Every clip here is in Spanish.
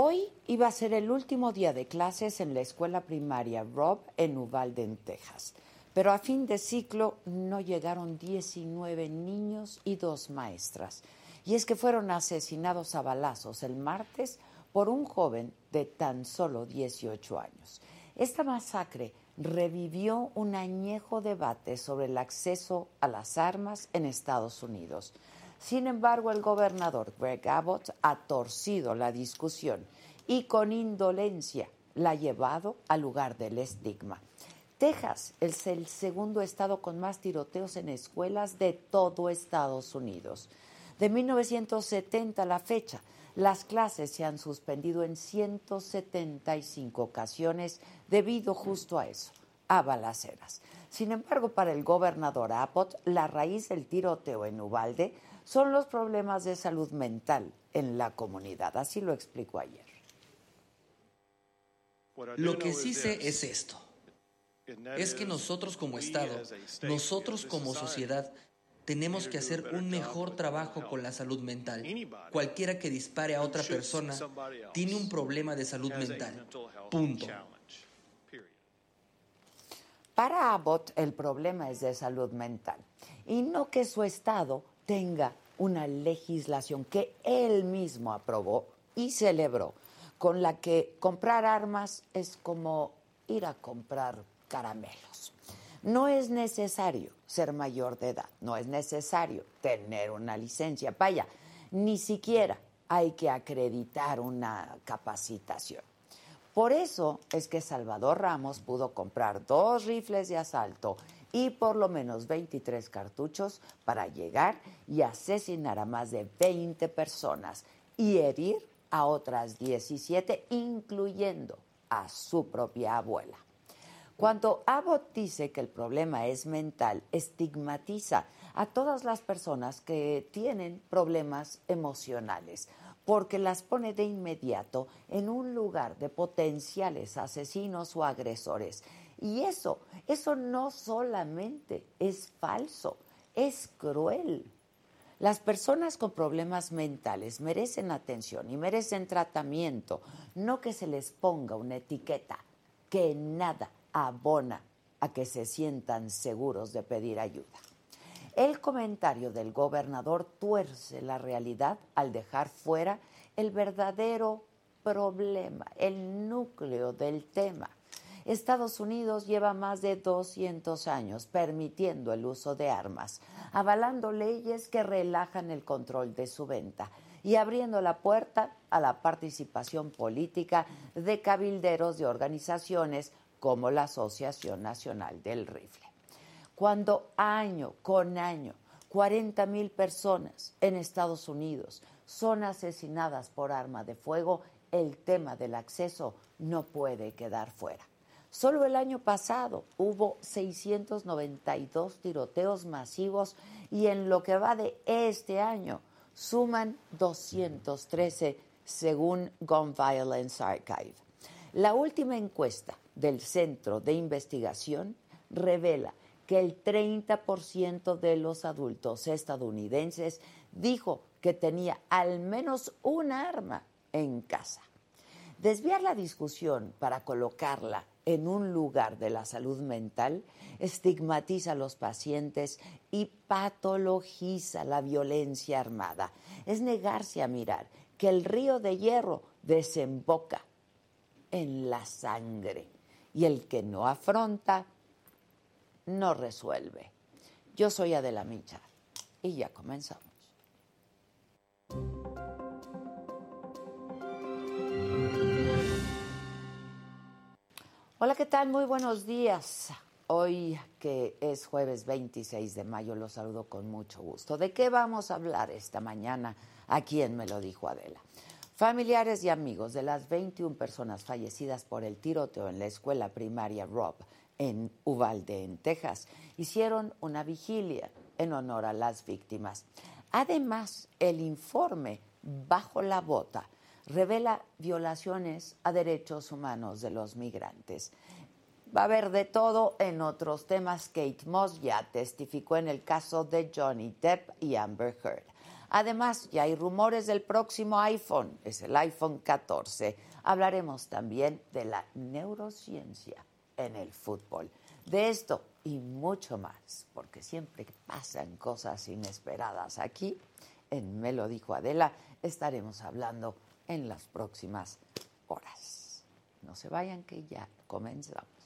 Hoy iba a ser el último día de clases en la escuela primaria Rob en Uvalde, en Texas. Pero a fin de ciclo no llegaron 19 niños y dos maestras. Y es que fueron asesinados a balazos el martes por un joven de tan solo 18 años. Esta masacre revivió un añejo debate sobre el acceso a las armas en Estados Unidos. Sin embargo, el gobernador Greg Abbott ha torcido la discusión y con indolencia la ha llevado al lugar del estigma. Texas es el segundo estado con más tiroteos en escuelas de todo Estados Unidos. De 1970 a la fecha, las clases se han suspendido en 175 ocasiones debido justo a eso, a balaceras. Sin embargo, para el gobernador Abbott, la raíz del tiroteo en Uvalde son los problemas de salud mental en la comunidad. Así lo explicó ayer. Lo que sí sé es esto. Es que nosotros como Estado, nosotros como sociedad, tenemos que hacer un mejor trabajo con la salud mental. Cualquiera que dispare a otra persona tiene un problema de salud mental. Punto. Para Abbott el problema es de salud mental y no que su Estado tenga una legislación que él mismo aprobó y celebró, con la que comprar armas es como ir a comprar caramelos. No es necesario ser mayor de edad, no es necesario tener una licencia, vaya, ni siquiera hay que acreditar una capacitación. Por eso es que Salvador Ramos pudo comprar dos rifles de asalto y por lo menos 23 cartuchos para llegar y asesinar a más de 20 personas y herir a otras 17, incluyendo a su propia abuela. Cuando Abbott dice que el problema es mental, estigmatiza a todas las personas que tienen problemas emocionales, porque las pone de inmediato en un lugar de potenciales asesinos o agresores y eso, eso no solamente es falso, es cruel. Las personas con problemas mentales merecen atención y merecen tratamiento, no que se les ponga una etiqueta que nada abona a que se sientan seguros de pedir ayuda. El comentario del gobernador tuerce la realidad al dejar fuera el verdadero problema, el núcleo del tema. Estados Unidos lleva más de 200 años permitiendo el uso de armas, avalando leyes que relajan el control de su venta y abriendo la puerta a la participación política de cabilderos de organizaciones como la Asociación Nacional del Rifle. Cuando año con año 40 mil personas en Estados Unidos son asesinadas por arma de fuego, el tema del acceso no puede quedar fuera. Solo el año pasado hubo 692 tiroteos masivos y en lo que va de este año suman 213 según Gun Violence Archive. La última encuesta del Centro de Investigación revela que el 30% de los adultos estadounidenses dijo que tenía al menos un arma en casa. Desviar la discusión para colocarla en un lugar de la salud mental estigmatiza a los pacientes y patologiza la violencia armada. Es negarse a mirar que el río de hierro desemboca en la sangre y el que no afronta no resuelve. Yo soy Adela Micha y ya comenzamos. Hola, ¿qué tal? Muy buenos días. Hoy que es jueves 26 de mayo, los saludo con mucho gusto. ¿De qué vamos a hablar esta mañana? ¿A quién me lo dijo Adela? Familiares y amigos de las 21 personas fallecidas por el tiroteo en la escuela primaria Rob en Uvalde, en Texas, hicieron una vigilia en honor a las víctimas. Además, el informe Bajo la Bota revela violaciones a derechos humanos de los migrantes. Va a haber de todo en otros temas. Kate Moss ya testificó en el caso de Johnny Depp y Amber Heard. Además, ya hay rumores del próximo iPhone, es el iPhone 14. Hablaremos también de la neurociencia en el fútbol. De esto y mucho más, porque siempre pasan cosas inesperadas aquí, en Me lo dijo Adela, estaremos hablando en las próximas horas. No se vayan que ya comenzamos.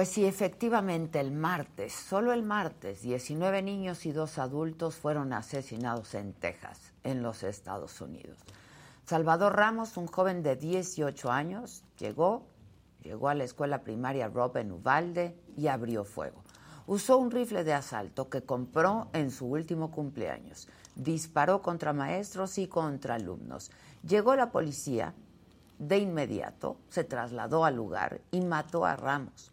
Pues sí, efectivamente, el martes, solo el martes, 19 niños y dos adultos fueron asesinados en Texas, en los Estados Unidos. Salvador Ramos, un joven de 18 años, llegó, llegó a la escuela primaria Rob en Uvalde y abrió fuego. Usó un rifle de asalto que compró en su último cumpleaños. Disparó contra maestros y contra alumnos. Llegó la policía, de inmediato se trasladó al lugar y mató a Ramos.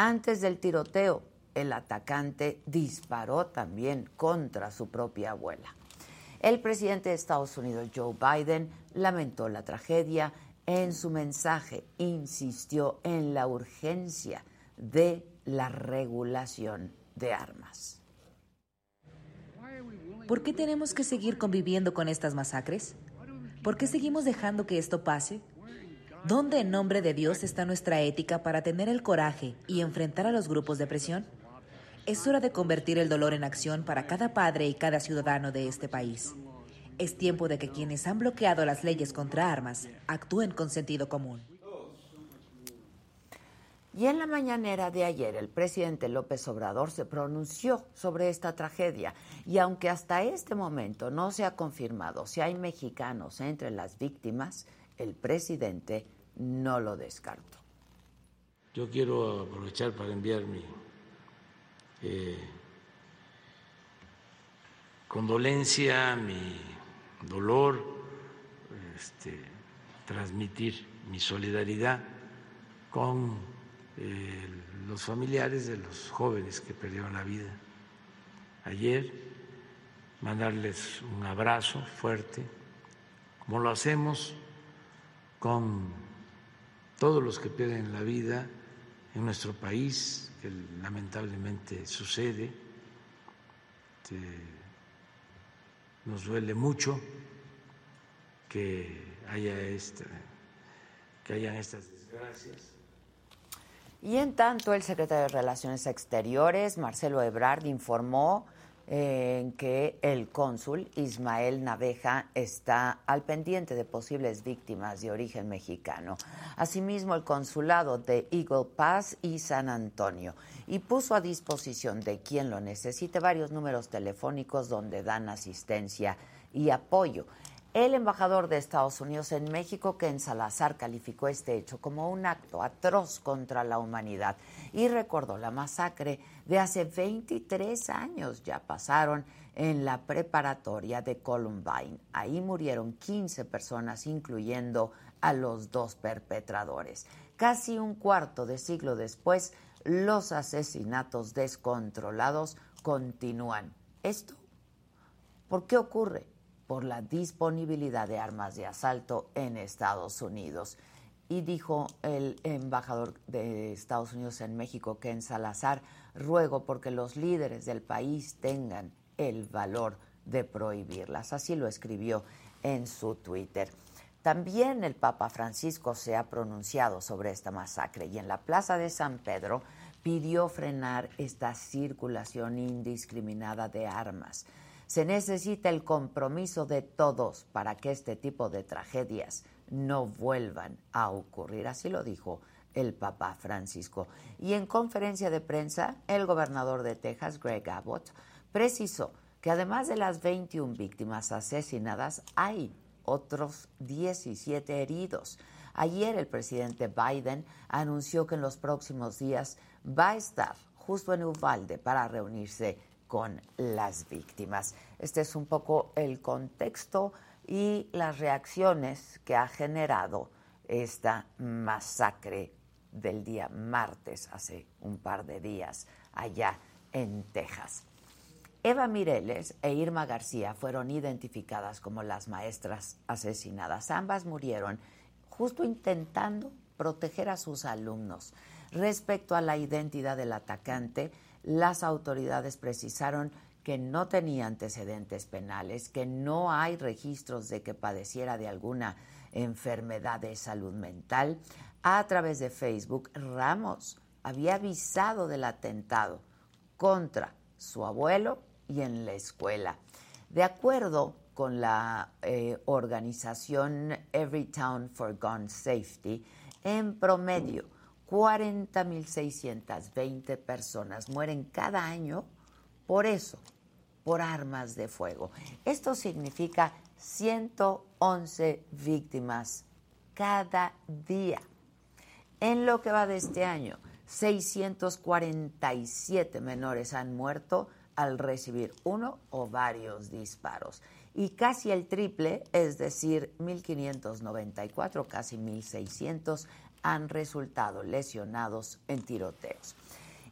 Antes del tiroteo, el atacante disparó también contra su propia abuela. El presidente de Estados Unidos, Joe Biden, lamentó la tragedia. En su mensaje insistió en la urgencia de la regulación de armas. ¿Por qué tenemos que seguir conviviendo con estas masacres? ¿Por qué seguimos dejando que esto pase? ¿Dónde en nombre de Dios está nuestra ética para tener el coraje y enfrentar a los grupos de presión? Es hora de convertir el dolor en acción para cada padre y cada ciudadano de este país. Es tiempo de que quienes han bloqueado las leyes contra armas actúen con sentido común. Y en la mañanera de ayer el presidente López Obrador se pronunció sobre esta tragedia y aunque hasta este momento no se ha confirmado si hay mexicanos entre las víctimas, el presidente no lo descarto. Yo quiero aprovechar para enviar mi eh, condolencia, mi dolor, este, transmitir mi solidaridad con eh, los familiares de los jóvenes que perdieron la vida ayer, mandarles un abrazo fuerte, como lo hacemos con todos los que pierden la vida en nuestro país, que lamentablemente sucede. nos duele mucho que haya esta, que hayan estas desgracias. Y en tanto, el secretario de Relaciones Exteriores, Marcelo Ebrard, informó en que el cónsul Ismael Naveja está al pendiente de posibles víctimas de origen mexicano. Asimismo, el consulado de Eagle Pass y San Antonio y puso a disposición de quien lo necesite varios números telefónicos donde dan asistencia y apoyo. El embajador de Estados Unidos en México, Ken Salazar, calificó este hecho como un acto atroz contra la humanidad y recordó la masacre de hace 23 años. Ya pasaron en la preparatoria de Columbine. Ahí murieron 15 personas, incluyendo a los dos perpetradores. Casi un cuarto de siglo después, los asesinatos descontrolados continúan. ¿Esto? ¿Por qué ocurre? Por la disponibilidad de armas de asalto en Estados Unidos. Y dijo el embajador de Estados Unidos en México, Ken Salazar, ruego porque los líderes del país tengan el valor de prohibirlas. Así lo escribió en su Twitter. También el Papa Francisco se ha pronunciado sobre esta masacre y en la Plaza de San Pedro pidió frenar esta circulación indiscriminada de armas. Se necesita el compromiso de todos para que este tipo de tragedias no vuelvan a ocurrir. Así lo dijo el Papa Francisco. Y en conferencia de prensa, el gobernador de Texas, Greg Abbott, precisó que además de las 21 víctimas asesinadas, hay otros 17 heridos. Ayer el presidente Biden anunció que en los próximos días va a estar justo en Uvalde para reunirse con las víctimas. Este es un poco el contexto y las reacciones que ha generado esta masacre del día martes, hace un par de días, allá en Texas. Eva Mireles e Irma García fueron identificadas como las maestras asesinadas. Ambas murieron justo intentando proteger a sus alumnos. Respecto a la identidad del atacante, las autoridades precisaron que no tenía antecedentes penales, que no hay registros de que padeciera de alguna enfermedad de salud mental. A través de Facebook, Ramos había avisado del atentado contra su abuelo y en la escuela. De acuerdo con la eh, organización Everytown for Gun Safety, en promedio 40.620 personas mueren cada año por eso, por armas de fuego. Esto significa 111 víctimas cada día. En lo que va de este año, 647 menores han muerto al recibir uno o varios disparos. Y casi el triple, es decir, 1.594, casi 1.600, han resultado lesionados en tiroteos.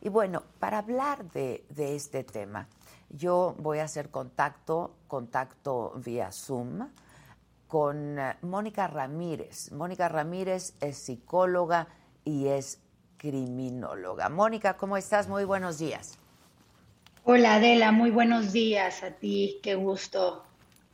Y bueno, para hablar de, de este tema, yo voy a hacer contacto, contacto vía Zoom con eh, Mónica Ramírez. Mónica Ramírez es psicóloga y es criminóloga. Mónica, ¿cómo estás? Muy buenos días. Hola Adela, muy buenos días a ti, qué gusto.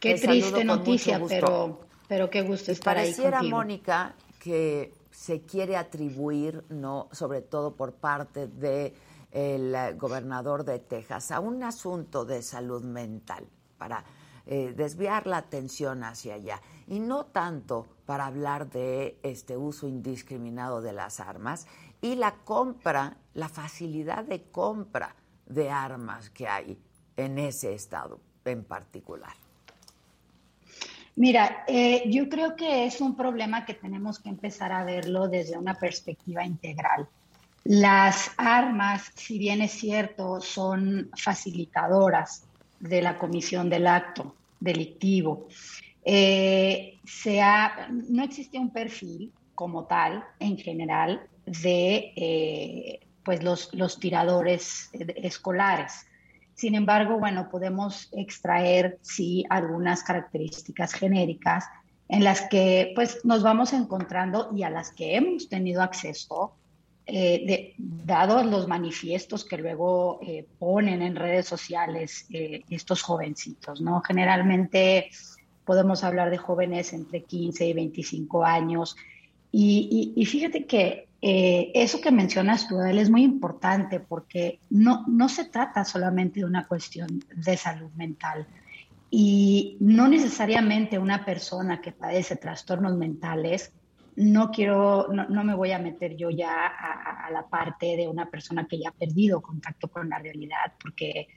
Qué triste noticia, pero, pero qué gusto estar ahí contigo. Pareciera, Mónica, que se quiere atribuir, no, sobre todo por parte del el gobernador de Texas, a un asunto de salud mental para eh, desviar la atención hacia allá y no tanto para hablar de este uso indiscriminado de las armas y la compra, la facilidad de compra de armas que hay en ese estado en particular? Mira, eh, yo creo que es un problema que tenemos que empezar a verlo desde una perspectiva integral. Las armas, si bien es cierto, son facilitadoras de la comisión del acto delictivo. Eh, no existe un perfil como tal, en general, de eh, pues los, los tiradores eh, escolares. Sin embargo, bueno, podemos extraer, sí, algunas características genéricas en las que pues nos vamos encontrando y a las que hemos tenido acceso, eh, dados los manifiestos que luego eh, ponen en redes sociales estos jovencitos, ¿no? Generalmente podemos hablar de jóvenes entre 15 y 25 años. Y fíjate que eh, eso que mencionas tú, es muy importante porque no, no se trata solamente de una cuestión de salud mental y no necesariamente una persona que padece trastornos mentales, no quiero, no, me voy a meter yo ya a, la parte de una persona que ya ha perdido contacto con la realidad porque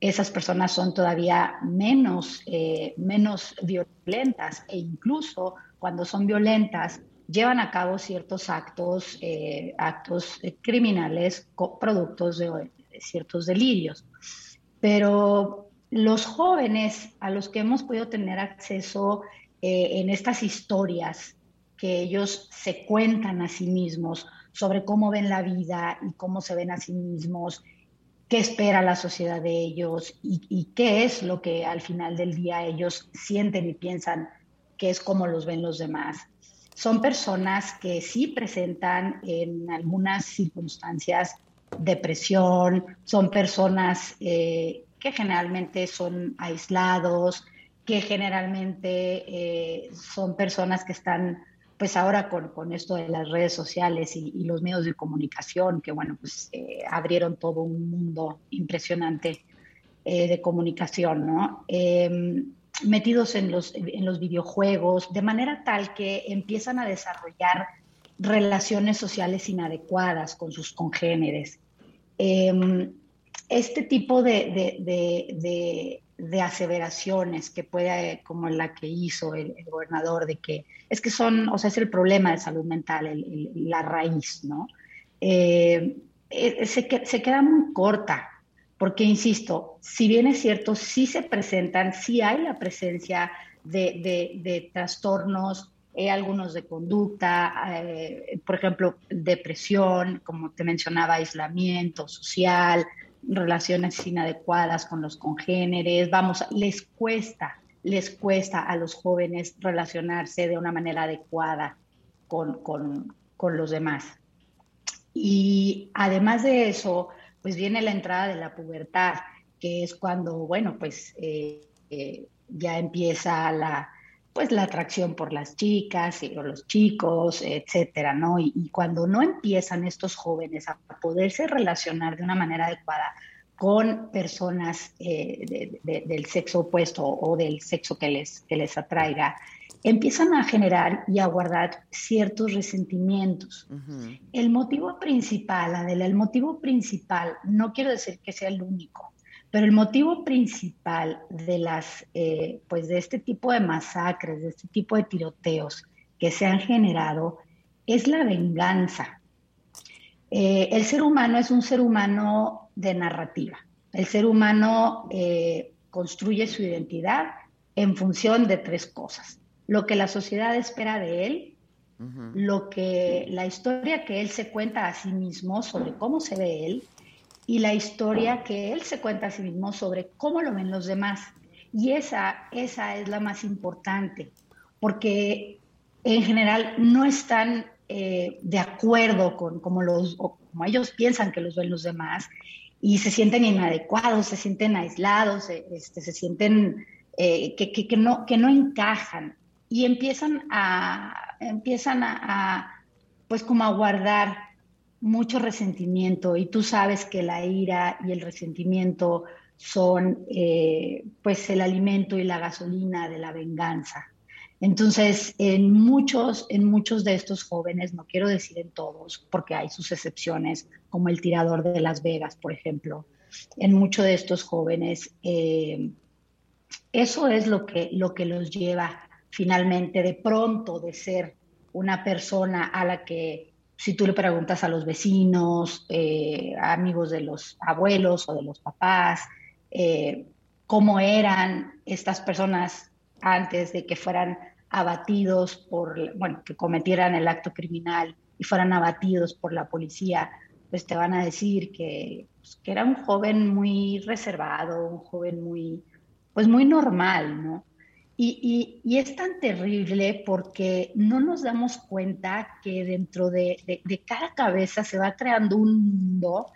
esas personas son todavía menos, eh, menos violentas e incluso cuando son violentas llevan a cabo ciertos actos, eh, actos criminales productos de, ciertos delirios. Pero los jóvenes a los que hemos podido tener acceso eh, en estas historias que ellos se cuentan a sí mismos sobre cómo ven la vida y cómo se ven a sí mismos qué espera la sociedad de ellos y, qué es lo que al final del día ellos sienten y piensan que es como los ven los demás. Son personas que sí presentan en algunas circunstancias depresión, son personas eh, que generalmente son aislados, que generalmente eh, son personas que están pues ahora con, esto de las redes sociales y, los medios de comunicación, que bueno, pues eh, abrieron todo un mundo impresionante de comunicación, ¿no? Metidos en los, en los videojuegos, de manera tal que empiezan a desarrollar relaciones sociales inadecuadas con sus congéneres. Em, este tipo de, de aseveraciones que puede, como la que hizo el, gobernador, de que es que son, o sea, es el problema de salud mental, la raíz, ¿no? Eh, eh, se, se, queda muy corta, porque, insisto, si bien es cierto, sí se presentan, sí hay la presencia de, trastornos, eh, algunos de conducta, por ejemplo, depresión, como te mencionaba, aislamiento social, relaciones inadecuadas con los congéneres, vamos, les cuesta, les cuesta a los jóvenes relacionarse de una manera adecuada con, los demás. Y además de eso, pues viene la entrada de la pubertad, que es cuando, bueno, pues eh, eh, ya empieza la, pues la atracción por las chicas y, o los chicos, etcétera, ¿no? Y, cuando no empiezan estos jóvenes a poderse relacionar de una manera adecuada con personas eh, del sexo opuesto o del sexo que les, que les atraiga, empiezan a generar y a guardar ciertos resentimientos. El motivo principal, Adela, el motivo principal, no quiero decir que sea el único, pero el motivo principal de las, eh, pues de este tipo de masacres, de este tipo de tiroteos que se han generado, es la venganza. Eh, el ser humano es un ser humano de narrativa. El ser humano eh, construye su identidad en función de tres cosas. Lo que la sociedad espera de él, lo que la historia que él se cuenta a sí mismo sobre cómo se ve él y la historia que él se cuenta a sí mismo sobre cómo lo ven los demás. Y esa, esa es la más importante, porque en general no están eh, de acuerdo con como, los, como ellos piensan que los ven los demás y se sienten inadecuados, se sienten aislados, eh, este, se sienten eh, que, que, no, que no encajan y empiezan a, empiezan a pues como a guardar mucho resentimiento y tú sabes que la ira y el resentimiento son eh, pues el alimento y la gasolina de la venganza. Entonces, en muchos, en muchos de estos jóvenes, no quiero decir en todos, porque hay sus excepciones, como el tirador de Las Vegas, por ejemplo, en muchos de estos jóvenes, eh, eso es lo que, lo que los lleva finalmente de pronto de ser una persona a la que si tú le preguntas a los vecinos, eh, amigos de los abuelos o de los papás, eh, cómo eran estas personas antes de que fueran abatidos por, bueno, que cometieran el acto criminal y fueran abatidos por la policía, pues te van a decir que, pues, que era un joven muy reservado, un joven muy, pues muy normal, ¿no? Y, es tan terrible porque no nos damos cuenta que dentro de, cada cabeza se va creando un mundo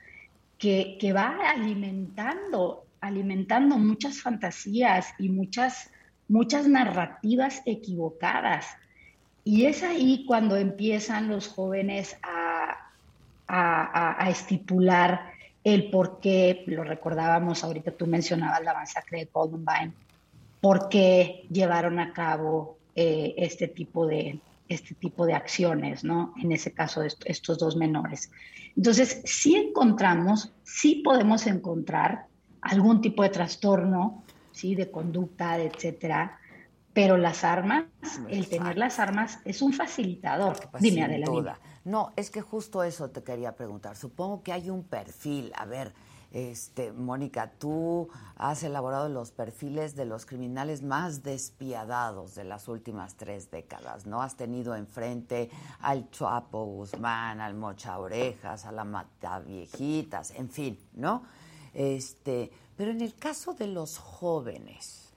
que, va alimentando, alimentando muchas fantasías y muchas, muchas narrativas equivocadas. Y es ahí cuando empiezan los jóvenes a, estipular el por qué, lo recordábamos ahorita, tú mencionabas la masacre de Columbine, por qué llevaron a cabo eh, este, tipo de, este tipo de acciones, ¿no? En ese caso, estos dos menores. Entonces, sí encontramos, sí podemos encontrar algún tipo de trastorno, ¿sí? De conducta, etcétera. Pero las armas, el tener las armas es un facilitador. Pues, Dime, Adelante. No, es que justo eso te quería preguntar. Supongo que hay un perfil. A ver, este, Mónica, tú has elaborado los perfiles de los criminales más despiadados de las últimas tres décadas, ¿no? Has tenido enfrente al Chapo Guzmán, al Mocha Orejas, a la Mata Viejitas, en fin, ¿no? Este, pero en el caso de los jóvenes,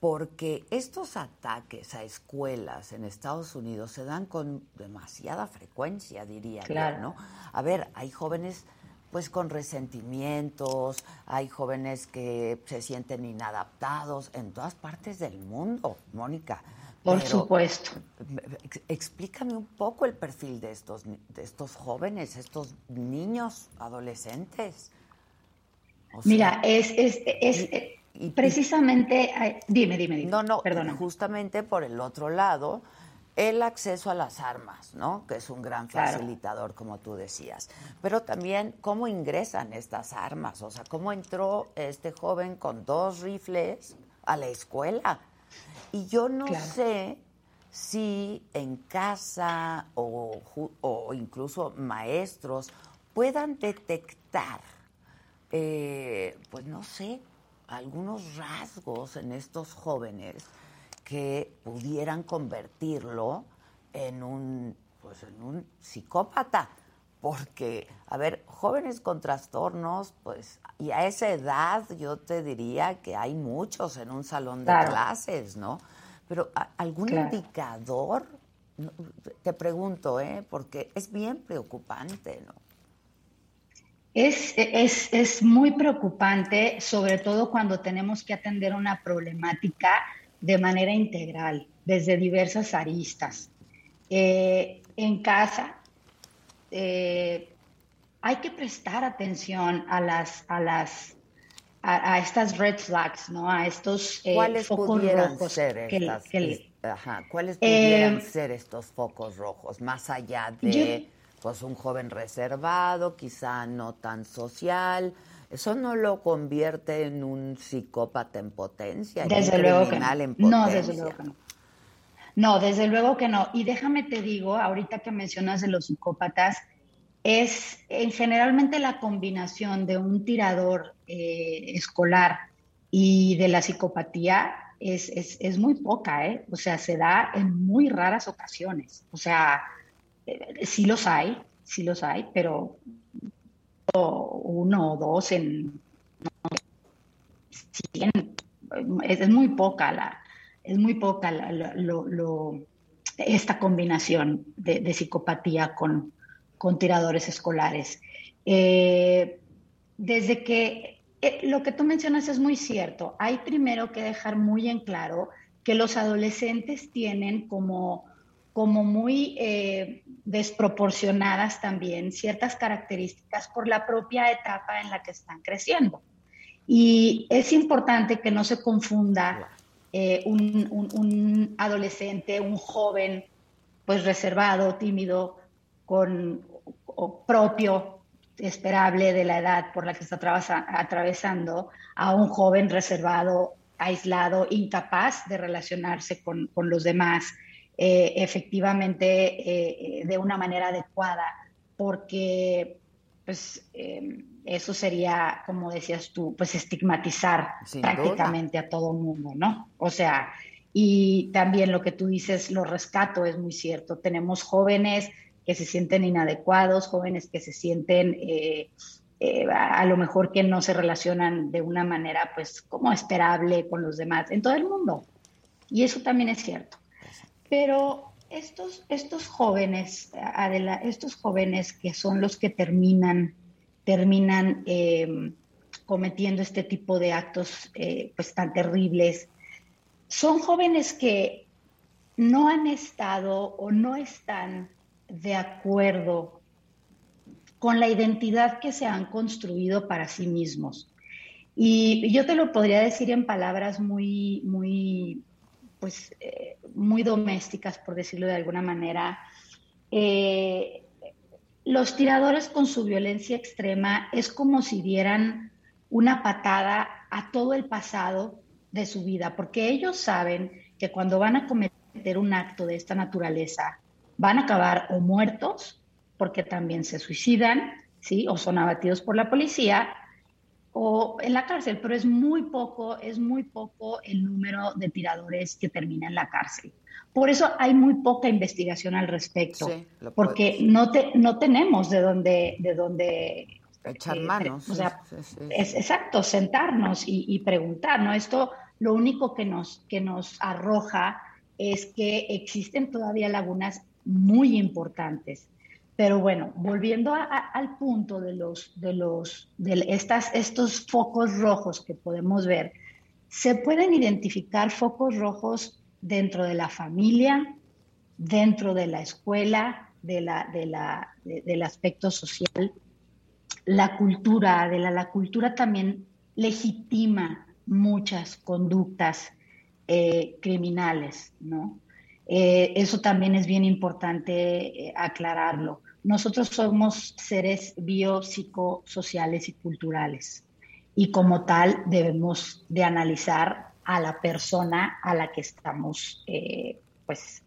porque estos ataques a escuelas en Estados Unidos se dan con demasiada frecuencia, diría yo, ¿no? A ver, hay jóvenes pues con resentimientos, hay jóvenes que se sienten inadaptados en todas partes del mundo, Mónica. Por supuesto. Explícame un poco el perfil de estos, de estos jóvenes, estos niños, adolescentes. Mira, es, es, es precisamente, dime, dime, dime. No, no, perdona. Justamente por el otro lado, el acceso a las armas, ¿no? Que es un gran facilitador, como tú decías. Pero también cómo ingresan estas armas, o sea, cómo entró este joven con dos rifles a la escuela. Y yo no sé si en casa o, o, incluso maestros puedan detectar, eh, pues no sé, algunos rasgos en estos jóvenes que pudieran convertirlo en un, pues en un psicópata. Porque, a ver, jóvenes con trastornos, pues, y a esa edad yo te diría que hay muchos en un salón de clases, ¿no? Pero algún indicador, te pregunto, ¿eh? Porque es bien preocupante, ¿no? Es, es, es muy preocupante, sobre todo cuando tenemos que atender una problemática de manera integral, desde diversas aristas. Eh, en casa eh, hay que prestar atención a las, a las, a, estas red flags, ¿no? A estos eh, ¿Cuáles focos rojos ser ¿Cuáles pudieran ser estos focos rojos? Más allá de pues un joven reservado, quizá no tan social, eso no lo convierte en un psicópata en potencia, desde luego que no. No, desde luego que no. No, desde luego que no. Y déjame te digo, ahorita que mencionas de los psicópatas, es en generalmente la combinación de un tirador eh, escolar y de la psicopatía es, es, es, muy poca, ¿eh? O sea, se da en muy raras ocasiones. O sea, eh, sí los hay, sí los hay, pero uno o dos en es, muy poca la es muy poca esta combinación de, psicopatía con, con, tiradores escolares. Eh, desde que eh, lo que tú mencionas es muy cierto, hay primero que dejar muy en claro que los adolescentes tienen como como muy eh, desproporcionadas también ciertas características por la propia etapa en la que están creciendo. Y es importante que no se confunda eh, un, adolescente, un joven, pues reservado, tímido, con propio, esperable de la edad por la que está atravesando, a un joven reservado, aislado, incapaz de relacionarse con, con los demás, eh, efectivamente eh, de una manera adecuada, porque pues eh, eso sería, como decías tú, pues estigmatizar prácticamente a todo el mundo, ¿no? O sea, y también lo que tú dices, lo rescato, es muy cierto. Tenemos jóvenes que se sienten inadecuados, jóvenes que se sienten a, a, lo mejor que no se relacionan de una manera pues como esperable con los demás en todo el mundo. Y eso también es cierto. Pero estos, estos jóvenes, estos jóvenes que son los que terminan, terminan em, cometiendo este tipo de actos eh, pues tan terribles, son jóvenes que no han estado o no están de acuerdo con la identidad que se han construido para sí mismos. Y yo te lo podría decir en palabras muy, muy pues eh, muy domésticas, por decirlo de alguna manera. Eh, los tiradores con su violencia extrema es como si dieran una patada a todo el pasado de su vida, porque ellos saben que cuando van a cometer un acto de esta naturaleza, van a acabar o muertos, porque también se suicidan, ¿sí? O son abatidos por la policía, o en la cárcel, pero es muy poco, es muy poco el número de tiradores que termina en la cárcel. Por eso hay muy poca investigación al respecto, porque no, te, no tenemos de dónde, de dónde echar eh, manos. o sea, es exacto, sentarnos y, preguntar, ¿no? Esto lo único que nos, que nos arroja es que existen todavía lagunas muy importantes. Pero bueno, volviendo al punto de los de los de estas estos focos rojos que podemos ver, se pueden identificar focos rojos dentro de la familia, dentro de la escuela, de la, de la, del aspecto social, la cultura, de la cultura también legitima muchas conductas eh, criminales, ¿no? Eh, eso también es bien importante eh, aclararlo. Nosotros somos seres biopsicosociales y culturales y como tal debemos de analizar a la persona a la que estamos, pues,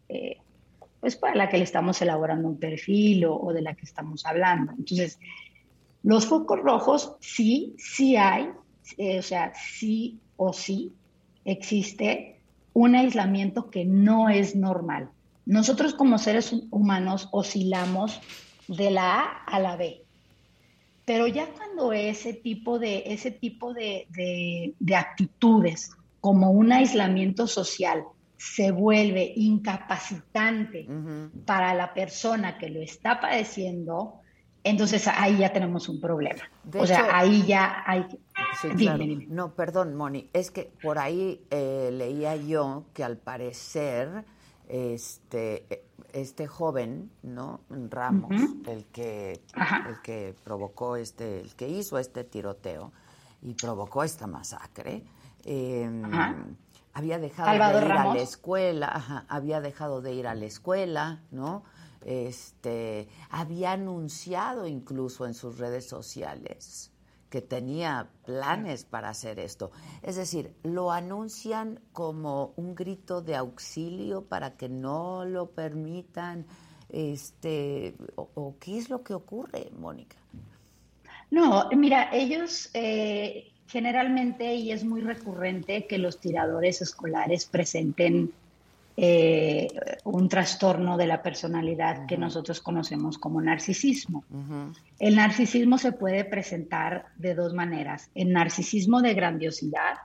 pues para la que le estamos elaborando un perfil o, o de la que estamos hablando. Entonces, los focos rojos sí, sí hay, eh, o sea, sí o sí existe un aislamiento que no es normal. Nosotros como seres humanos oscilamos de la A a la B. Pero ya cuando ese tipo de, ese tipo de, actitudes, como un aislamiento social, se vuelve incapacitante para la persona que lo está padeciendo, entonces ahí ya tenemos un problema. o sea, ahí ya hay... No, perdón, Moni, es que por ahí eh, leía yo que al parecer este este joven, ¿no? Ramos, el que el que provocó este, el que hizo este tiroteo y provocó esta masacre, em, había dejado de ir a la escuela, había dejado de ir a la escuela, ¿no? este, había anunciado incluso en sus redes sociales que tenía planes para hacer esto. Es decir, lo anuncian como un grito de auxilio para que no lo permitan, este, o, qué es lo que ocurre, Mónica. No, mira, ellos eh, generalmente, y es muy recurrente que los tiradores escolares presenten eh, un trastorno de la personalidad que nosotros conocemos como narcisismo. El narcisismo se puede presentar de dos maneras. El narcisismo de grandiosidad,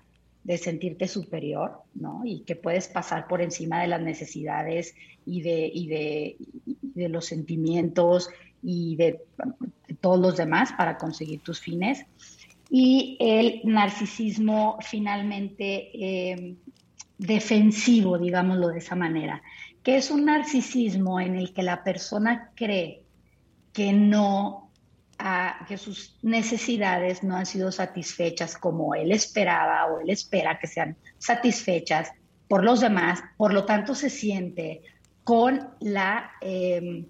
de sentirte superior, ¿no? Y que puedes pasar por encima de las necesidades y de, y de, de los sentimientos y de, todos los demás para conseguir tus fines. Y el narcisismo finalmente eh, defensivo, digámoslo de esa manera, que es un narcisismo en el que la persona cree que no, ah, que sus necesidades no han sido satisfechas como él esperaba o él espera que sean satisfechas por los demás, por lo tanto se siente con la, em,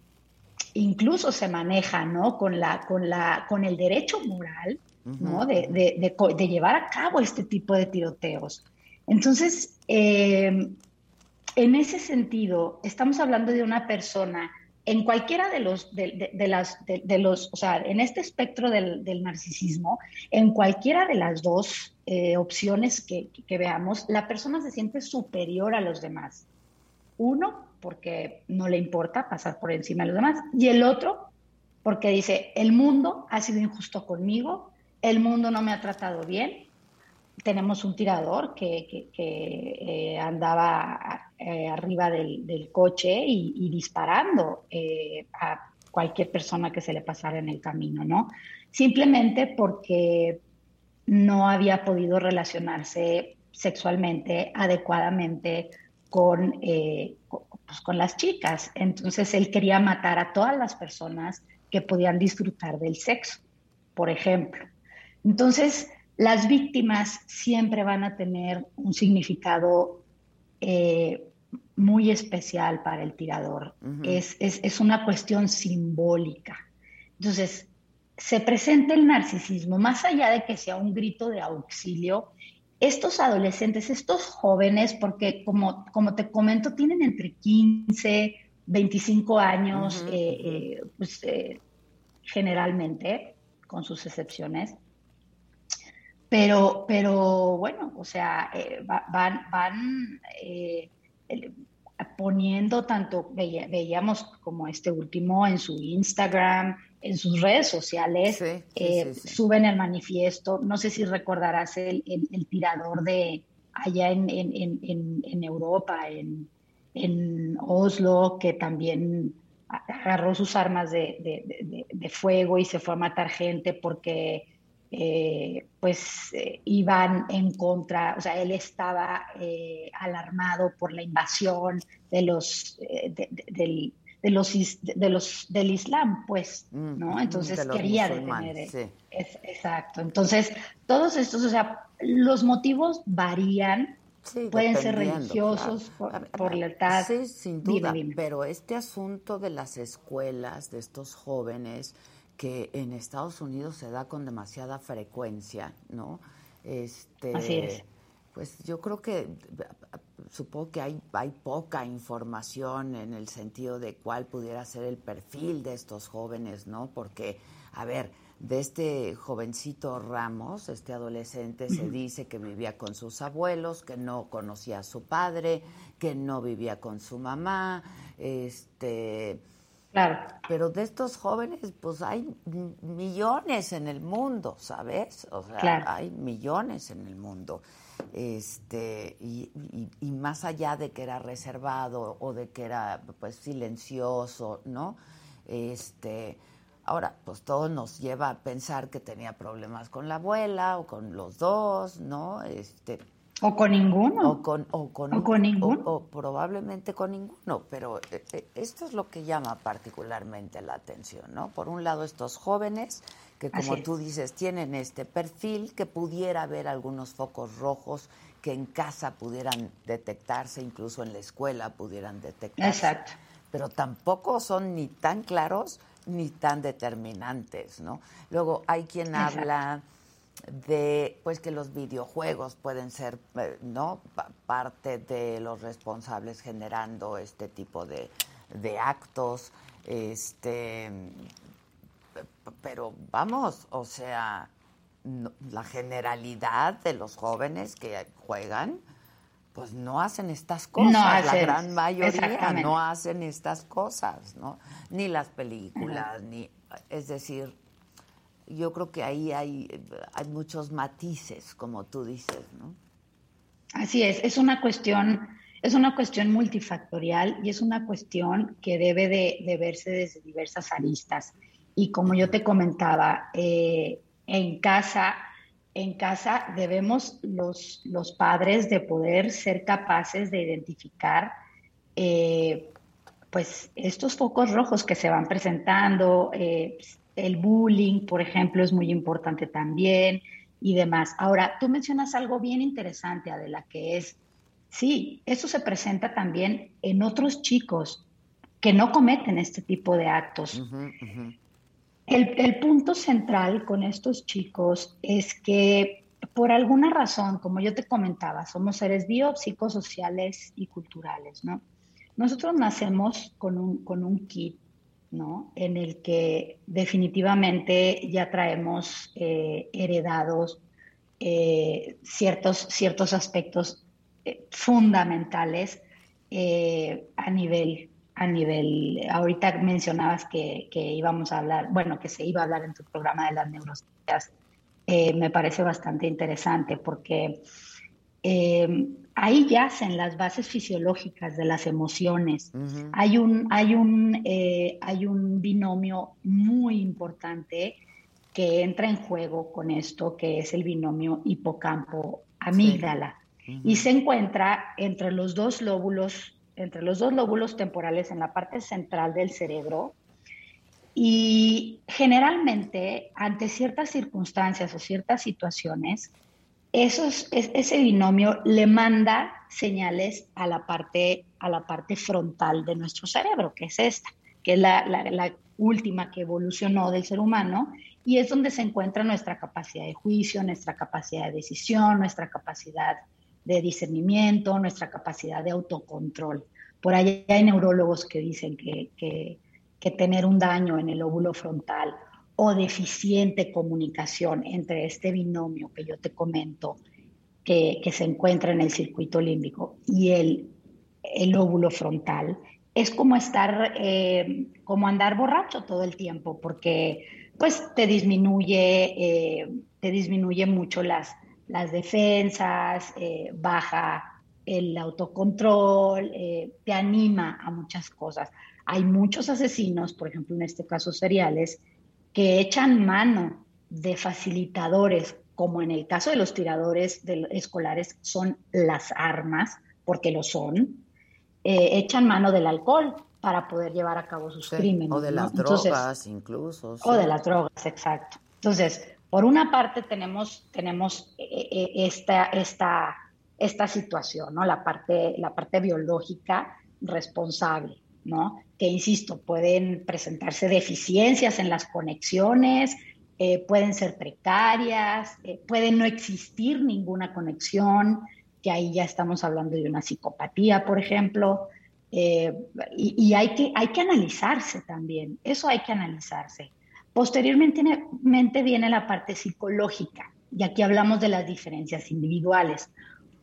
incluso se maneja, ¿no? Con la, con la, con el derecho moral, ¿no? de, de llevar a cabo este tipo de tiroteos. Entonces, eh, en ese sentido, estamos hablando de una persona en cualquiera de los, de, las, de, los, o sea, en este espectro del, narcisismo, en cualquiera de las dos eh, opciones que, veamos, la persona se siente superior a los demás. Uno, porque no le importa pasar por encima de los demás, y el otro, porque dice, el mundo ha sido injusto conmigo, el mundo no me ha tratado bien, tenemos un tirador que, eh, andaba eh, arriba del, coche y, disparando eh, a cualquier persona que se le pasara en el camino, ¿no? Simplemente porque no había podido relacionarse sexualmente adecuadamente con, pues, con las chicas. Entonces él quería matar a todas las personas que podían disfrutar del sexo, por ejemplo. Entonces, las víctimas siempre van a tener un significado eh, muy especial para el tirador. es, una cuestión simbólica. Entonces, se presenta el narcisismo, más allá de que sea un grito de auxilio, estos adolescentes, estos jóvenes, porque como, como te comento, tienen entre 15, 25 años, eh, eh, pues, generalmente, con sus excepciones. Pero, pero bueno, o sea, van, van poniendo tanto, veíamos como este último en su Instagram, en sus redes sociales, eh, suben el manifiesto. No sé si recordarás el, el, tirador de allá en, en, en Europa, en, Oslo, que también agarró sus armas de, de, de, fuego y se fue a matar gente porque eh, pues eh, iban en contra, o sea, él estaba alarmado por la invasión de los, del, de los, de los del Islam, pues, mm, ¿no? Entonces quería detener. Sí. exacto. Entonces, todos estos, o sea, los motivos varían. pueden ser religiosos por, la edad. Sí, sin duda. Pero este asunto de las escuelas, de estos jóvenes, que en Estados Unidos se da con demasiada frecuencia, ¿no? Este, Así es. Pues yo creo que supongo que hay, hay poca información en el sentido de cuál pudiera ser el perfil de estos jóvenes, ¿no? Porque, a ver, de este jovencito Ramos, este adolescente, se dice que vivía con sus abuelos, que no conocía a su padre, que no vivía con su mamá, este... Claro. Pero de estos jóvenes, pues hay millones en el mundo, ¿sabes? O sea, hay millones en el mundo este y, más allá de que era reservado o de que era pues silencioso no este ahora pues todo nos lleva a pensar que tenía problemas con la abuela o con los dos no este o con ninguno o con o con, ninguno o, probablemente con ninguno pero eh, eh, esto es lo que llama particularmente la atención no por un lado estos jóvenes que como tú dices, tienen este perfil, que pudiera haber algunos focos rojos que en casa pudieran detectarse, incluso en la escuela pudieran detectarse. Exacto. Pero tampoco son ni tan claros ni tan determinantes, ¿no? Luego hay quien habla de pues que los videojuegos pueden ser eh, no parte de los responsables generando este tipo de, de actos este pero vamos, o sea, la generalidad de los jóvenes que juegan, pues no hacen estas cosas, la gran mayoría no hacen estas cosas, ¿no? Ni las películas, ni, es decir, yo creo que ahí hay, hay muchos matices, como tú dices, ¿no? Así es, es una cuestión, es una cuestión multifactorial y es una cuestión que debe de verse desde diversas aristas. Y como yo te comentaba, eh, en casa, en casa debemos los, los padres de poder ser capaces de identificar eh, pues estos focos rojos que se van presentando, eh, el bullying, por ejemplo, es muy importante también y demás. Ahora, tú mencionas algo bien interesante, Adela, que es, sí, eso se presenta también en otros chicos que no cometen este tipo de actos. El, punto central con estos chicos es que por alguna razón, como yo te comentaba, somos seres biopsicosociales y culturales, ¿no? Nosotros nacemos con un, con un kit, ¿no? En el que definitivamente ya traemos eh, heredados eh, ciertos, ciertos aspectos eh, fundamentales a nivel a nivel, ahorita mencionabas que, íbamos a hablar, bueno, que se iba a hablar en tu programa de las neurociencias, me parece bastante interesante porque eh, ahí yacen las bases fisiológicas de las emociones. hay, un, hay, un, eh, hay un binomio muy importante que entra en juego con esto, que es el binomio hipocampo-amígdala. Y se encuentra entre los dos lóbulos entre los dos lóbulos temporales en la parte central del cerebro. Y generalmente, ante ciertas circunstancias o ciertas situaciones, esos, ese binomio le manda señales a la, parte, a la parte frontal de nuestro cerebro, que es esta, que es la, última que evolucionó del ser humano y es donde se encuentra nuestra capacidad de juicio, nuestra capacidad de decisión, nuestra capacidad de discernimiento, nuestra capacidad de autocontrol. Por ahí hay neurólogos que dicen que, que, tener un daño en el óvulo frontal o deficiente comunicación entre este binomio que yo te comento, que, que se encuentra en el circuito límbico y el, el óvulo frontal, es como estar, eh, como andar borracho todo el tiempo, porque pues te disminuye, eh, te disminuye mucho las, las defensas, eh, baja el autocontrol, te anima a muchas cosas. Hay muchos asesinos, por ejemplo, en este caso seriales, que echan mano de facilitadores, como en el caso de los tiradores de escolares son las armas, porque lo son, echan mano del alcohol, para poder llevar a cabo sus crímenes. O de las drogas incluso. O de las drogas, exacto. Entonces, por una parte tenemos, tenemos eh, eh, esta, esta, esta situación, ¿no? La parte, la parte biológica responsable, ¿no? Que, insisto, pueden presentarse deficiencias en las conexiones, eh, pueden ser precarias, puede no existir ninguna conexión, que ahí ya estamos hablando de una psicopatía, por ejemplo. Eh, y, hay, que, hay que analizarse también, eso hay que analizarse. Posteriormente viene la parte psicológica, y aquí hablamos de las diferencias individuales.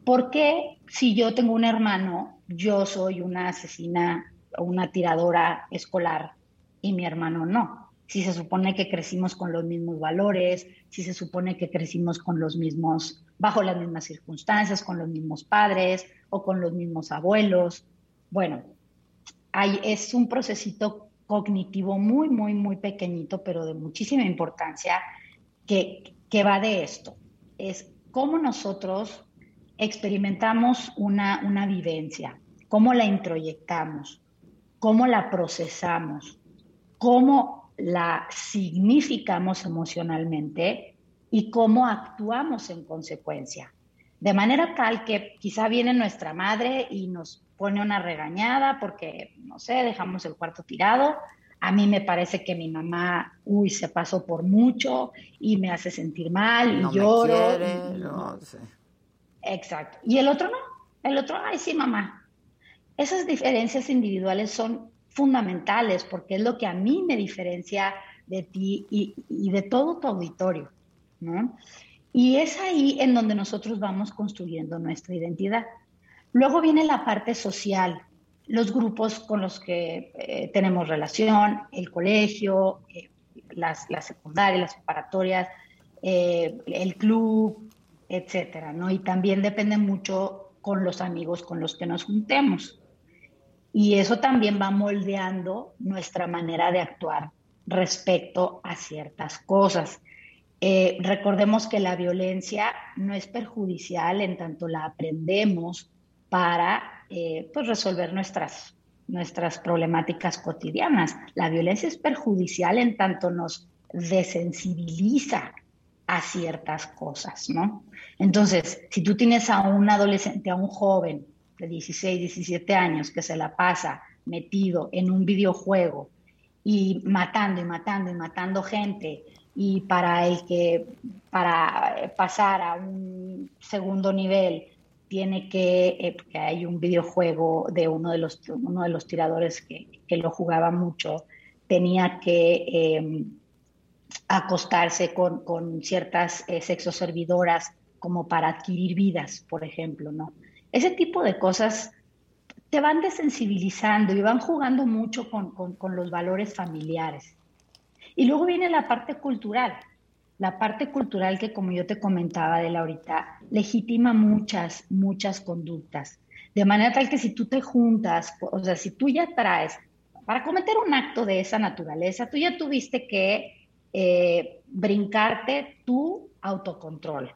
¿Por qué si yo tengo un hermano, yo soy una asesina una tiradora escolar y mi hermano no? Si se supone que crecimos con los mismos valores, si se supone que crecimos con los mismos, bajo las mismas circunstancias, con los mismos padres o con los mismos abuelos, bueno, hay, es un procesito cognitivo muy, muy, muy pequeñito, pero de muchísima importancia, que, que va de esto. Es cómo nosotros experimentamos una, una vivencia, cómo la introyectamos, cómo la procesamos, cómo la significamos emocionalmente y cómo actuamos en consecuencia. De manera tal que quizá viene nuestra madre y nos pone una regañada porque, no sé, dejamos el cuarto tirado. A mí me parece que mi mamá, uy, se pasó por mucho y me hace sentir mal y lloro. no, sé. Exacto. Y el otro no. El otro, ay, sí, mamá. Esas diferencias individuales son fundamentales porque es lo que a mí me diferencia de ti y, de todo tu auditorio, ¿no? Y es ahí en donde nosotros vamos construyendo nuestra identidad. Luego viene la parte social, los grupos con los que eh, tenemos relación, el colegio, eh, las, secundarias, las preparatorias, eh, el club, etcétera, ¿no? Y también depende mucho con los amigos con los que nos juntemos. Y eso también va moldeando nuestra manera de actuar respecto a ciertas cosas. recordemos que la violencia no es perjudicial en tanto la aprendemos para eh, pues resolver nuestras, nuestras problemáticas cotidianas. La violencia es perjudicial en tanto nos desensibiliza a ciertas cosas, ¿no? Entonces, si tú tienes a un adolescente, a un joven de 16, 17 años que se la pasa metido en un videojuego y matando y matando y matando gente y para el que para pasar a un segundo nivel tiene que, eh, porque hay un videojuego de uno de los, uno de los tiradores que, que lo jugaba mucho, tenía que em, acostarse con, con ciertas eh, sexoservidoras como para adquirir vidas, por ejemplo, ¿no? Ese tipo de cosas te van desensibilizando y van jugando mucho con, con, los valores familiares. Y luego viene la parte cultural la parte cultural que, como yo te comentaba de ahorita, legitima muchas, muchas conductas. De manera tal que si tú te juntas, o sea, si tú ya traes, para cometer un acto de esa naturaleza, tú ya tuviste que eh, brincarte tu autocontrol,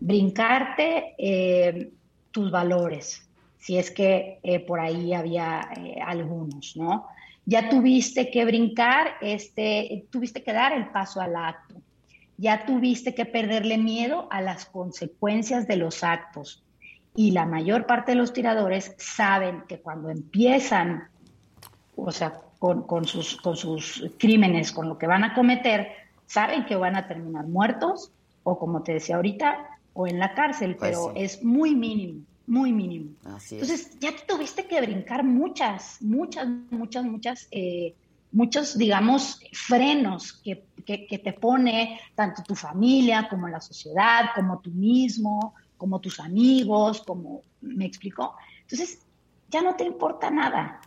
brincarte eh, tus valores, si es que eh, por ahí había algunos, ¿no? Ya tuviste que brincar, este, tuviste que dar el paso al acto ya tuviste que perderle miedo a las consecuencias de los actos. Y la mayor parte de los tiradores saben que cuando empiezan, o sea, con, sus, con sus crímenes, con lo que van a cometer, saben que van a terminar muertos o como te decía ahorita, o en la cárcel, pues pero es muy mínimo, muy mínimo. Entonces ya te tuviste que brincar muchas, muchas, muchas, muchas, eh, muchos, digamos, frenos que, que, te pone tanto tu familia como la sociedad, como tú mismo, como tus amigos, como me explicó. Entonces ya no te importa nada.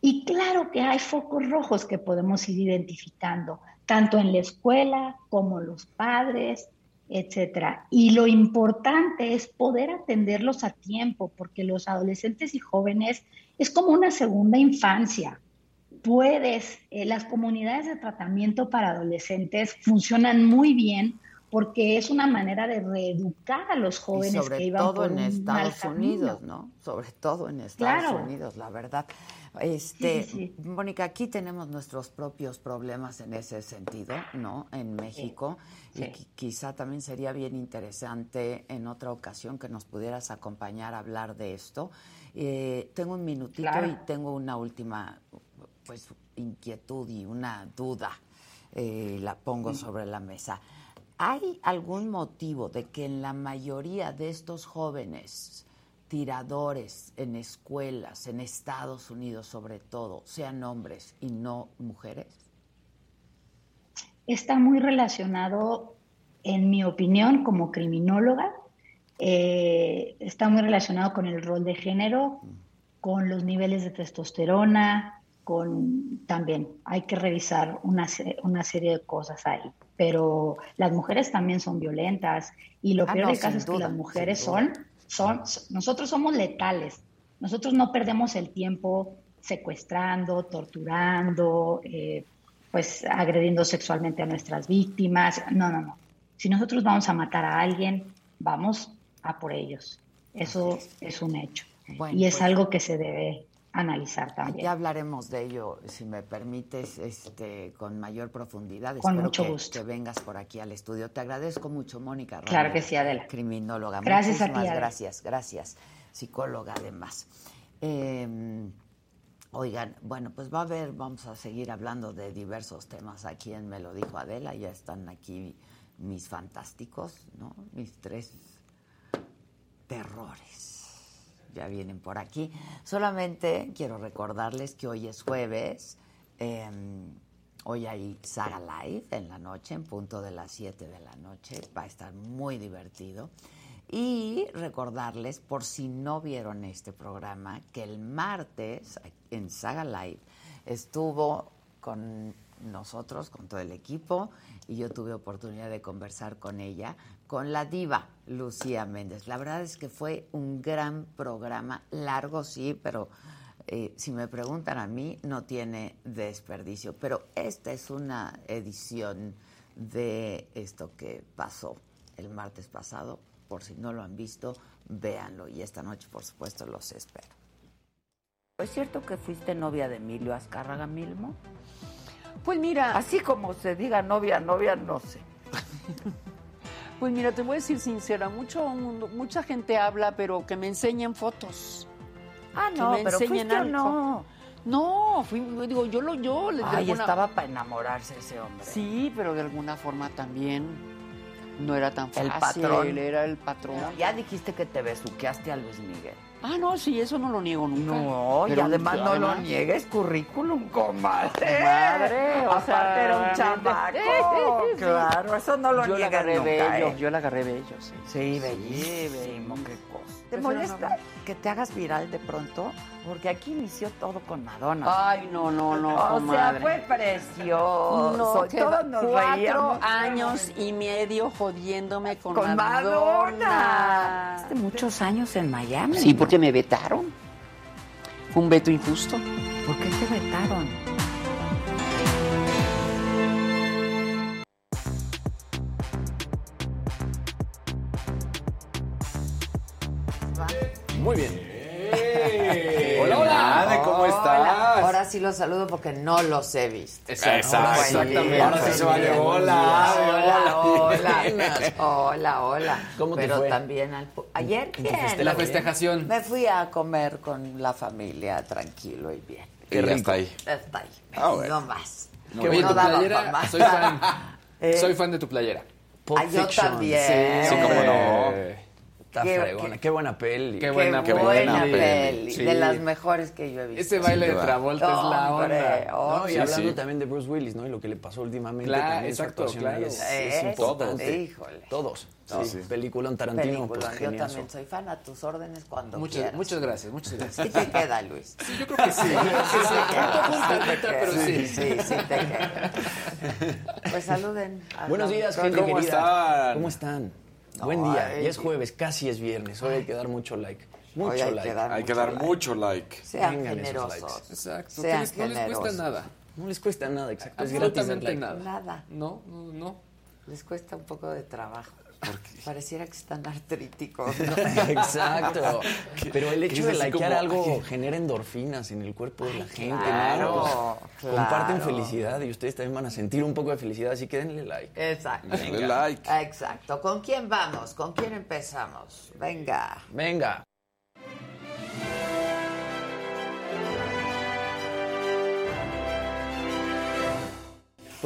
Y claro que hay focos rojos que podemos ir identificando, tanto en la escuela como los padres, etcétera. Y lo importante es poder atenderlos a tiempo, porque los adolescentes y jóvenes es como una segunda infancia. Puedes, eh, las comunidades de tratamiento para adolescentes funcionan muy bien porque es una manera de reeducar a los jóvenes sobre que iban todo por en Estados Unidos, ¿no? Sobre todo en Estados Unidos, la verdad. Este, Mónica, aquí tenemos nuestros propios problemas en ese sentido, ¿no? En México. Y quizá también sería bien interesante en otra ocasión que nos pudieras acompañar a hablar de esto. Eh, tengo un minutito y tengo una última pues inquietud y una duda. Eh, la pongo sobre la mesa. ¿Hay algún motivo de que en la mayoría de estos jóvenes tiradores en escuelas, en Estados Unidos sobre todo, sean hombres y no mujeres? Está muy relacionado, en mi opinión, como criminóloga, eh, está muy relacionado con el rol de género, con los niveles de testosterona, con también hay que revisar una, una serie de cosas ahí. Pero las mujeres también son violentas y lo ah, peor del caso es que las mujeres son son, nosotros somos letales. Nosotros no perdemos el tiempo secuestrando, torturando, eh, pues agrediendo sexualmente a nuestras víctimas. No, no, no. Si nosotros vamos a matar a alguien, vamos a por ellos. Eso es un hecho. y es pues algo que se debe analizar también. Ya hablaremos de ello, si me permites, este, con mayor profundidad. Con mucho gusto. Que vengas por aquí al estudio. Te agradezco mucho, Mónica. claro que sí, Adela. Criminóloga. Gracias a ti, Gracias, gracias. Psicóloga, además. Em, oigan, bueno, pues va a haber, vamos a seguir hablando de diversos temas aquí en Me lo dijo Adela. Ya están aquí mis fantásticos, ¿no? Mis tres terrores ya vienen por aquí. Solamente quiero recordarles que hoy es jueves. Em, hoy hay Saga Live en la noche, en punto de las 7 de la noche. Va a estar muy divertido. Y recordarles, por si no vieron este programa, que el martes en Saga Live estuvo con nosotros, con todo el equipo, y yo tuve oportunidad de conversar con ella con la diva Lucía Méndez. La verdad es que fue un gran programa, largo sí, pero eh, si me preguntan a mí, no tiene desperdicio. Pero esta es una edición de esto que pasó el martes pasado. Por si no lo han visto, véanlo. Y esta noche, por supuesto, los espero. ¿Es cierto que fuiste novia de Emilio Azcárraga Milmo? Pues mira. Así como se diga novia, novia, no sé. Pues mira, te voy a decir sincera, mucho mucha gente habla, pero que me enseñen fotos. Ah, no, me pero fuiste no. No, fui, digo, yo lo yo Ay, estaba para enamorarse ese hombre. Sí, pero de alguna forma también no era tan fácil. El patrón. Él era el patrón. ya dijiste que te besuqueaste a Luis Miguel. Ah, no, sí, eso no lo niego nunca. No, y además no lo niegues, currículum, comadre. Madre, o sea, era un chamaco. claro, eso no lo yo niegas la nunca. Bello, ¿eh? Yo la agarré bello, sí. Sí, bellísimo, qué cosa. ¿Te molesta que te hagas viral de pronto? Porque aquí inició todo con Madonna. Ay, no, no, no, O sea, fue precioso. No, Todos nos cuatro años y medio jodiéndome con, con Madonna. Hace muchos años en Miami. Sí, porque me vetaron. Fue un veto injusto. ¿Por qué te vetaron? Muy bien. Hola, hola. ¿Cómo estás? Ahora sí los saludo porque no los he visto. exactamente. Ahora sí se vale. Hola. Hola, hola. Hola, hola. ¿Cómo te Pero fue? también al... ayer bien. La festejación. Me fui a comer con la familia tranquilo y bien. Qué rico. Está ahí. Está ahí. Ah, bueno. No más. No, Oye, tu playera, soy fan. Eh, Soy fan de tu playera. Ah, yo también. Sí, Sí, cómo no. Está Qué- fregona. qué- Qué, buena peli. Qué buena Qué peli. buena peli. peli. Sí. De las mejores que yo he visto. Ese baile de. Travolta es la Hombre, onda. oh, No, y Sí, hablando sí. también de Bruce Willis, ¿no? Y lo que le pasó últimamente. Claro, también su exacto, claro. Es, es importante. híjole. Todos. No, sí. sí. Peliculón Tarantino, Película. pues yo genial. también soy fan a tus órdenes cuando Muchas, quieras. muchas gracias, muchas gracias. Sí te queda, Luis. Sí, yo creo que sí. Pero sí. Sí, sí te queda. Pues saluden. a Buenos días, gente ¿Cómo están? ¿Cómo están? Buen día. Ay. Ya es jueves, casi es viernes. Hoy hay que dar mucho like. Mucho hay like. que dar Hay que mucho dar like. mucho like. Sean Vengan esos generosos. likes. Exacto. Sean no les cuesta nada. No les cuesta nada, exacto. Es gratis dar Absolutamente like. nada. Nada. No, no, no. Les cuesta un poco de trabajo. Pareciera que están artríticos. Exacto. Pero el hecho de likear como- algo genera endorfinas en el cuerpo de la gente. claro, ¿no? Pues, Comparten claro. felicidad y ustedes también van a sentir un poco de felicidad, así que denle like. Exacto. Denle like. Exacto. ¿Con quién vamos? ¿Con quién empezamos? Venga. Venga.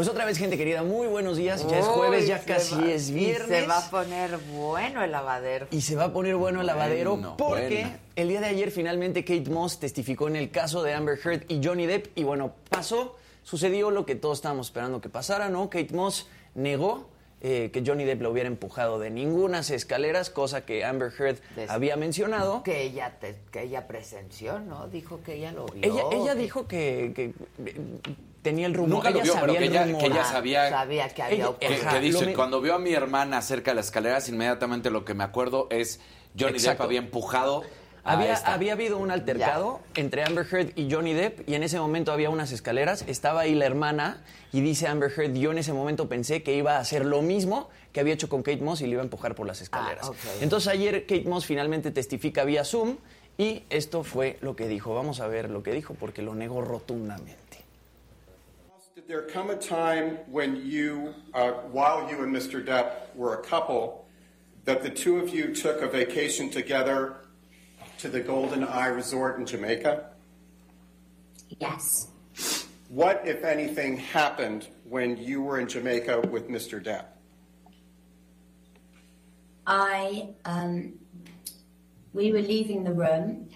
Pues otra vez, gente querida, muy buenos días. Ya es jueves, ya casi va- es y viernes. se va a poner bueno el lavadero. Y se va a poner bueno el lavadero Bueno, porque bueno. el día de ayer finalmente Kate Moss testificó en el caso de Amber Heard y Johnny Depp. Y bueno, pasó, sucedió lo que todos estábamos esperando que pasara, ¿no? Kate Moss negó eh, que Johnny Depp lo hubiera empujado de ningunas escaleras, cosa que Amber Heard Des- había mencionado. Que ella, te- que ella presenció, ¿no? Dijo que ella lo vio. Ella, ella que dijo que, que, tenía el rumor. Nunca lo ella vio, pero sabía que el ella- rumor. que ella Ah, sabía- Sabía que había Ella-. Que, dice, me- cuando vio a mi hermana cerca de las escaleras, inmediatamente lo que me acuerdo es Johnny Depp había empujado a Había, había habido un altercado entre Amber Heard y Johnny Depp y en ese momento había unas escaleras, estaba ahí la hermana y dice Amber Heard, yo en ese momento pensé que iba a hacer lo mismo que había hecho con Kate Moss y le iba a empujar por las escaleras. ok. Entonces ayer Kate Moss finalmente testifica vía Zoom y esto fue lo que dijo. Vamos a ver lo que dijo porque lo negó rotundamente. Did there come a time when you, uh, while you and Mr. Depp were a couple, that the two of you took a vacation together to the Golden Eye Resort in Jamaica? Yes. What, if anything, happened when you were in Jamaica with Mr. Depp? I, um, we were leaving the room,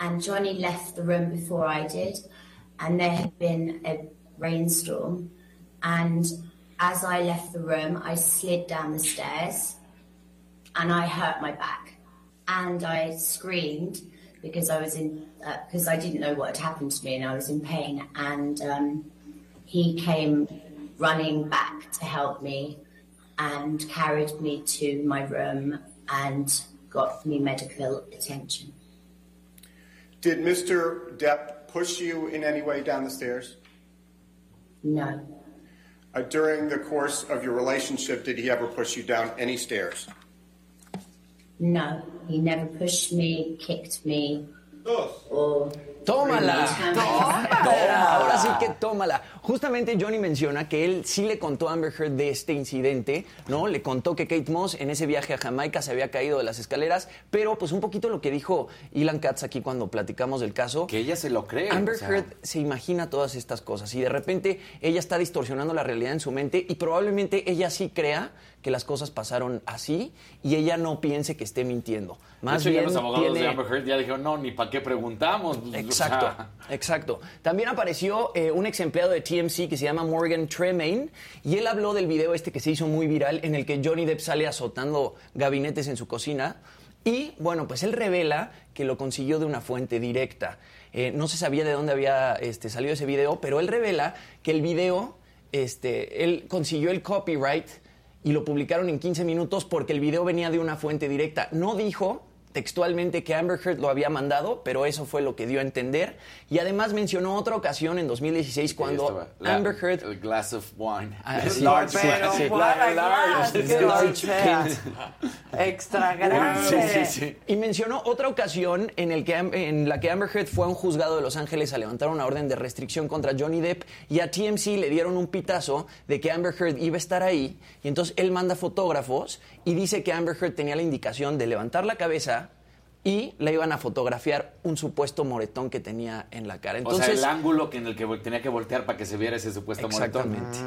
and Johnny left the room before I did, and there had been a rainstorm. And as I left the room, I slid down the stairs, and I hurt my back, and I screamed because I was in because I didn't know what had happened to me, and I was in pain. And um, he came running back to help me and carried me to my room and got me medical attention. Did Mr. Depp push you in any way down the stairs? No, Uh, during the course of your relationship, did he ever push you down any stairs? no, he never pushed me, kicked me, ¡Tómala! ¡Tómala! Ahora sí que tómala. Justamente Johnny menciona que él sí le contó a Amber Heard de este incidente, ¿no? Le contó que Kate Moss en ese viaje a Jamaica se había caído de las escaleras, pero pues un poquito lo que dijo Ilan Katz aquí cuando platicamos del caso. Que ella se lo cree. Amber o sea. Heard se imagina todas estas cosas y de repente ella está distorsionando la realidad en su mente y probablemente ella sí crea que las cosas pasaron así y ella no piense que esté mintiendo. Más de hecho, ya bien los abogados tiene- de Amber Heard ya dijeron, no, ni para qué preguntamos. Exacto, exacto. También apareció eh, un ex empleado de TMC que se llama Morgan Tremaine y él habló del video este que se hizo muy viral en el que Johnny Depp sale azotando gabinetes en su cocina y bueno, pues él revela que lo consiguió de una fuente directa. Eh, no se sabía de dónde había este, salido ese video, pero él revela que el video, este, él consiguió el copyright y lo publicaron en 15 minutos porque el video venía de una fuente directa. No dijo textualmente que Amber Heard lo había mandado, pero eso fue lo que dio a entender. Y además mencionó otra ocasión en 2016 ahí cuando estaba. La- Amber Heard... El glass of wine. Ah, sí. large Pero large- large. Extra grande. Sí, sí, sí. Y mencionó otra ocasión en, el que, en la que Amber Heard fue a un juzgado de Los Ángeles a levantar una orden de restricción contra Johnny Depp y a TMC le dieron un pitazo de que Amber Heard iba a estar ahí y entonces él manda fotógrafos y dice que Amber Heard tenía la indicación de levantar la cabeza y la iban a fotografiar un supuesto moretón que tenía en la cara. o Entonces, sea, el ángulo que en el que tenía que voltear para que se viera ese supuesto moretón. Exactamente.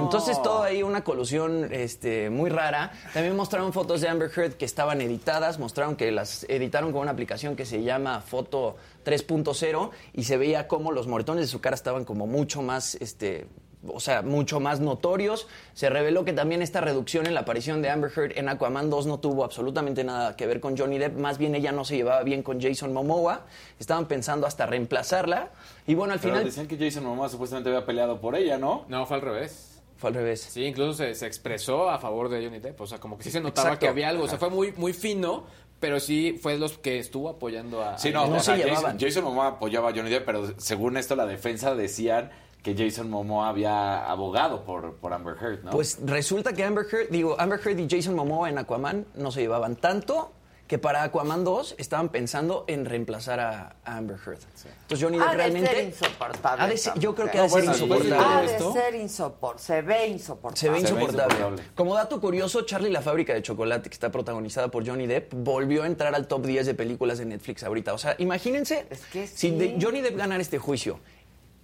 Entonces todo ahí una colusión este, muy rara. También mostraron fotos de Amber Heard que estaban editadas, mostraron que las editaron con una aplicación que se llama Foto 3.0 y se veía como los moretones de su cara estaban como mucho más este, o sea, mucho más notorios. Se reveló que también esta reducción en la aparición de Amber Heard en Aquaman 2 no tuvo absolutamente nada que ver con Johnny Depp, más bien ella no se llevaba bien con Jason Momoa. Estaban pensando hasta reemplazarla. Y bueno, al Pero final decían que Jason Momoa supuestamente había peleado por ella, ¿no? No, fue al revés. fue al revés. Sí, incluso se, se expresó a favor de Johnny Depp. O sea, como que sí se notaba Exacto. que había algo. O sea, fue muy, muy fino, pero sí fue los que estuvo apoyando a. Sí, a no, Johnny o sea, Depp. Jason, Jason Momoa apoyaba a Johnny Depp, pero según esto la defensa decían que Jason Momoa había abogado por, por Amber Heard, ¿no? Pues resulta que Amber Heard, digo, Amber Heard y Jason Momoa en Aquaman no se llevaban tanto que para Aquaman 2 estaban pensando en reemplazar a, a Amber Heard. Entonces Johnny Depp Ha de realmente ser insoportable. Ha de ser- esta yo creo que ha de ser insoportable. Ha de ser insoportable. Se ve insoportable. Se ve ve insoportable. Como dato curioso, Charlie y la fábrica de chocolate, que está protagonizada por Johnny Depp, volvió a entrar al top 10 de películas de Netflix ahorita. O sea, imagínense Es que si sí. de- Johnny Depp ganara este juicio,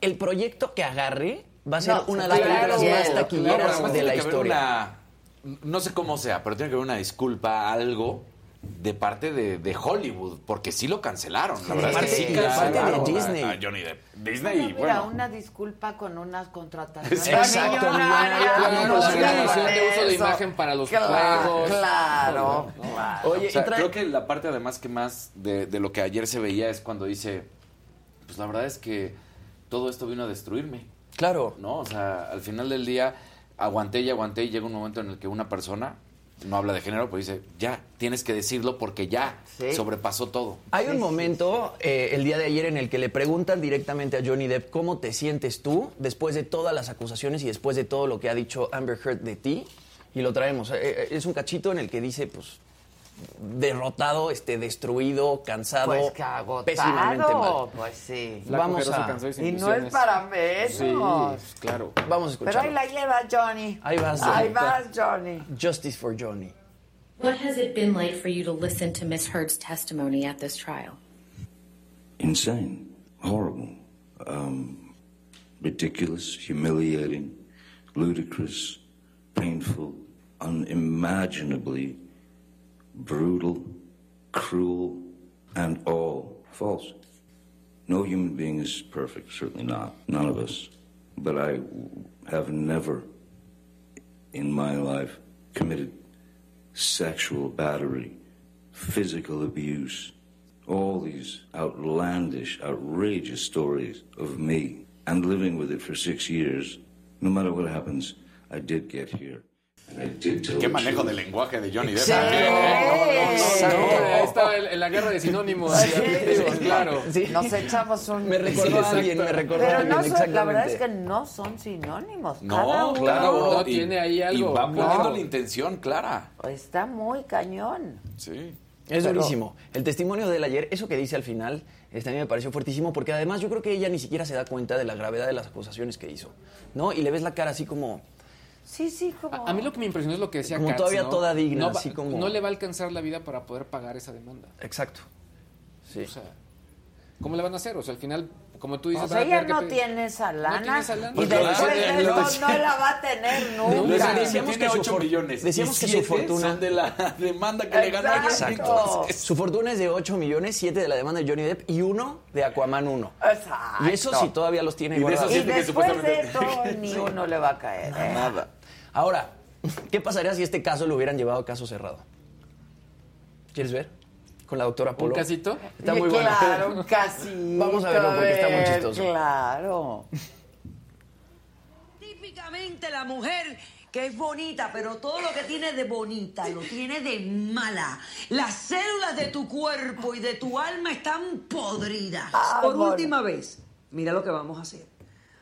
el proyecto que agarre va a ser No, una de las claro, películas más taquilleras de tiene la que haber historia. una- no sé cómo sea, pero tiene que haber una disculpa, algo de parte de, de Hollywood, porque sí lo cancelaron. La verdad que sí y de parte de cancelaron a- Disney. a Johnny Depp. Disney, Mira, bueno. una disculpa con unas contrataciones. Exacto, sí, sí, de uso de imagen para los Claro, juegos. Claro, claro. Oye, O sea, creo que la parte además que más de, de lo que ayer se veía es cuando dice, pues la verdad es que todo esto vino a destruirme, Claro. ¿no? O sea, al final del día aguanté y aguanté y llega un momento en el que una persona no habla de género, pues dice, ya, tienes que decirlo porque ya Sí. sobrepasó todo. Hay un momento eh, el día de ayer en el que le preguntan directamente a Johnny Depp cómo te sientes tú después de todas las acusaciones y después de todo lo que ha dicho Amber Heard de ti. Y lo traemos. Eh, eh, es un cachito en el que dice, pues, derrotado, este, destruido, cansado, Pues que agotado, pésimamente mal. pues sí. Flaco, Vamos Jeroso, a- cansado sin Y no es para menos. Sí, claro. Vamos a Pero ahí la lleva Johnny. Ahí vas, Ahí vas, Johnny. Justice for Johnny. What has it been like for you to listen to Miss Heard's testimony at this trial? insane, horrible, um, ridiculous, humiliating, ludicrous, painful, unimaginably brutal, cruel, and all false. No human being is perfect, certainly not. None of us. But I have never in my life committed sexual battery, physical abuse, all these outlandish, outrageous stories of me and living with it for six years. No matter what happens, I did get here. Qué manejo de lenguaje de Johnny Depp. Sí. No, estaba en, en la guerra de sinónimos. Sí, adjetivos, sí. claro. Nos echamos un... Me recordó a alguien, me recordó a Pero alguien, no son, la verdad es que no son sinónimos. No, Cada uno claro. No, tiene ahí algo. Y va No. poniendo la intención clara. está muy cañón. Sí. Es Pero- durísimo. El testimonio de él ayer, eso que dice al final, este, a mí me pareció fuertísimo porque además yo creo que ella ni siquiera se da cuenta de la gravedad de las acusaciones que hizo, ¿no? Y le ves la cara así como... Sí, sí, como... A, a mí lo que me impresionó es lo que decía Como Katz, todavía ¿no? toda digna, no así como- No le va a alcanzar la vida para poder pagar esa demanda. Exacto. Sí. O sea, ¿cómo le van a hacer? O sea, al final, como tú dices... O sea, ella no tiene esa lana. tiene esa lana. Y Pues después de eso no la va a tener Nunca. Decíamos que su 8 for- millones. decíamos que su fortuna- son de la demanda que le ganó. Exacto. Su fortuna es de 8 millones, 7 de la demanda de Johnny Depp y uno de Aquaman 1. Exacto. Y eso sí todavía los tiene Y de esos Y siente que después de supuestamente- eso ni uno le va a caer. ¿eh? Nada. Ahora, ¿qué pasaría si este caso lo hubieran llevado a caso cerrado? ¿Quieres ver? Con la doctora ¿Un Polo. casito? Está muy bueno. Claro, un casito. Vamos a verlo porque está muy ver, chistoso. Claro. Típicamente la mujer que es bonita, pero todo lo que tiene de bonita lo tiene de mala. Las células de tu cuerpo y de tu alma están podridas. Ah, Por última vez, mira lo que vamos a hacer.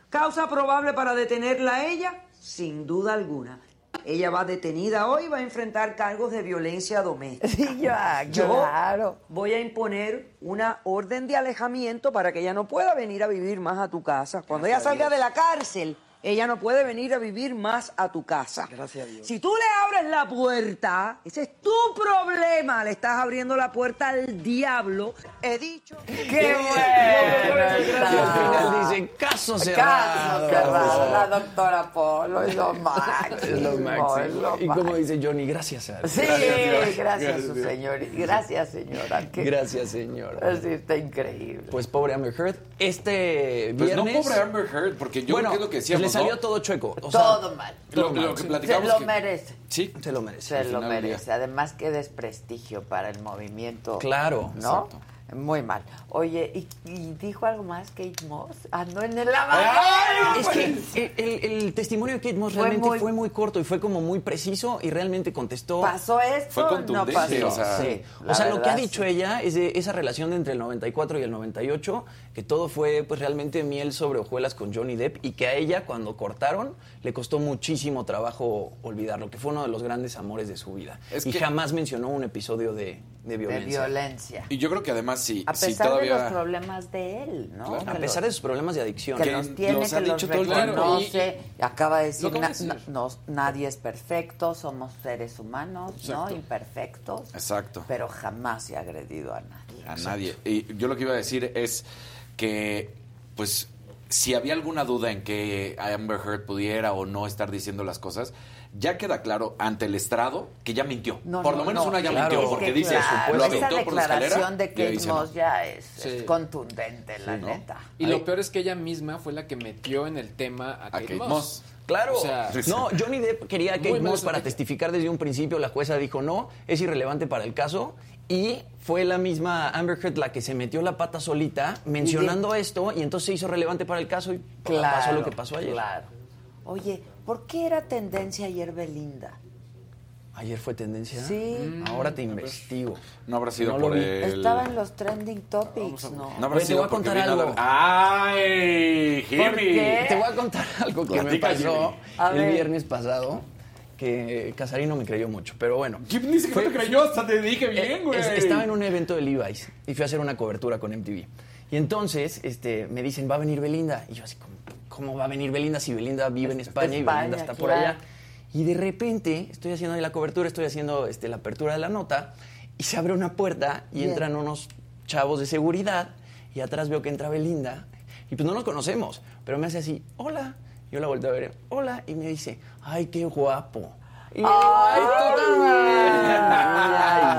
Causa probable para detenerla a ella, sin duda alguna. Ella va detenida hoy y va a enfrentar cargos de violencia doméstica. Sí, ya, Yo claro. voy a imponer una orden de alejamiento para que ella no pueda venir a vivir más a tu casa. Cuando ella salga de la cárcel, ella no puede venir a vivir más a tu casa. Gracias a Dios. Si tú le abres la puerta, ese es tu problema. Le estás abriendo la puerta al diablo. He dicho. ¡Qué bueno! Y al final dice, caso cerrado. Caso cerrado. La doctora Polo es lo máximo. Es lo máximo. es lo y como dice Johnny, gracias a Sí, Dios. gracias, su señor. Gracias, señora. Qué- Gracias, señora. Sí, está increíble. Pues pobre Amber Heard. Este Pues no viernes... pobre Amber Heard, porque yo bueno, creo que es lo que decíamos, le salió ¿no? todo chueco. o sea, Todo mal. Lo, todo lo mal, que sí. platicamos Se lo que- merece. Sí, se lo merece. Se al lo merece. Además, qué desprestigio para el movimiento. Claro. ¿No? Exacto. Muy mal. Oye, ¿y, y dijo algo más Kate Moss? Andó en el Es lavadero. que el, el- el testimonio de Kate Moss Fue realmente muy- fue muy corto y fue como muy preciso y realmente contestó. ¿Pasó esto? Fue no pasó. o sea, sí, O sea, lo que ha dicho sí. ella es de esa relación de entre el 94 y el 98, que todo fue pues realmente miel sobre hojuelas con Johnny Depp y que a ella cuando cortaron le costó muchísimo trabajo olvidarlo, que fue uno de los grandes amores de su vida. Es y que- jamás mencionó un episodio de, de De violencia. violencia. Y yo creo que además, si, A pesar todavía... de los problemas de él, ¿no? Claro. A Que pesar los- de sus problemas de adicción. que Que los tiene, los que ha los dicho todo el tiempo. reconoce. Acaba de decir, na- no- nadie es perfecto, somos seres humanos, ¿no? Imperfectos. Exacto. Pero jamás se ha agredido a nadie. A nadie. Y yo lo que iba a decir es que, pues, si había alguna duda en que Amber Heard pudiera o no estar diciendo las cosas, ya queda claro ante el estrado que ya mintió. No, por no, lo menos no, una ya claro. mintió, porque que dice, claro, lo aventó por la escalera. declaración de Kate. Moss ya es, Sí. es contundente, la neta. Y Ahí- lo peor es que ella misma fue la que metió en el tema a Kate, Kate Moss. Moss. Claro. O sea, no, Johnny Depp quería a Kate Moss para testificar desde un principio. La jueza dijo no, es irrelevante para el caso. Y fue la misma Amber Heard la que se metió la pata solita mencionando esto y entonces se hizo relevante para el caso y pasó lo que pasó ayer. Claro. Oye, ¿por qué era tendencia ayer Belinda? Ayer fue tendencia. Sí. Ahora te investigo. No habrá sido No por el... Estaba en los trending topics, ¿no? No habrá Pues te sido voy a contar algo. ¡Ay, Jimmy! Te voy a contar algo que me pasó el viernes pasado que Casarino me creyó mucho, pero bueno. Jimmy dice que no te creyó, hasta te dije Eh, bien, güey. es- estaba en un evento de Levi's y fui a hacer una cobertura con MTV. Y entonces este, me dicen, va a venir Belinda. Y yo así, como, ¿cómo va a venir Belinda si Belinda vive en España, y Belinda está por allá? Y de repente estoy haciendo ahí la cobertura, estoy haciendo este, la apertura de la nota y se abre una puerta y Bien. entran unos chavos de seguridad y atrás veo que entra Belinda y pues no nos conocemos, pero me hace así, hola. Yo la volteo a ver, hola, y me dice, ay, qué guapo. Y, digo, "Ay, tú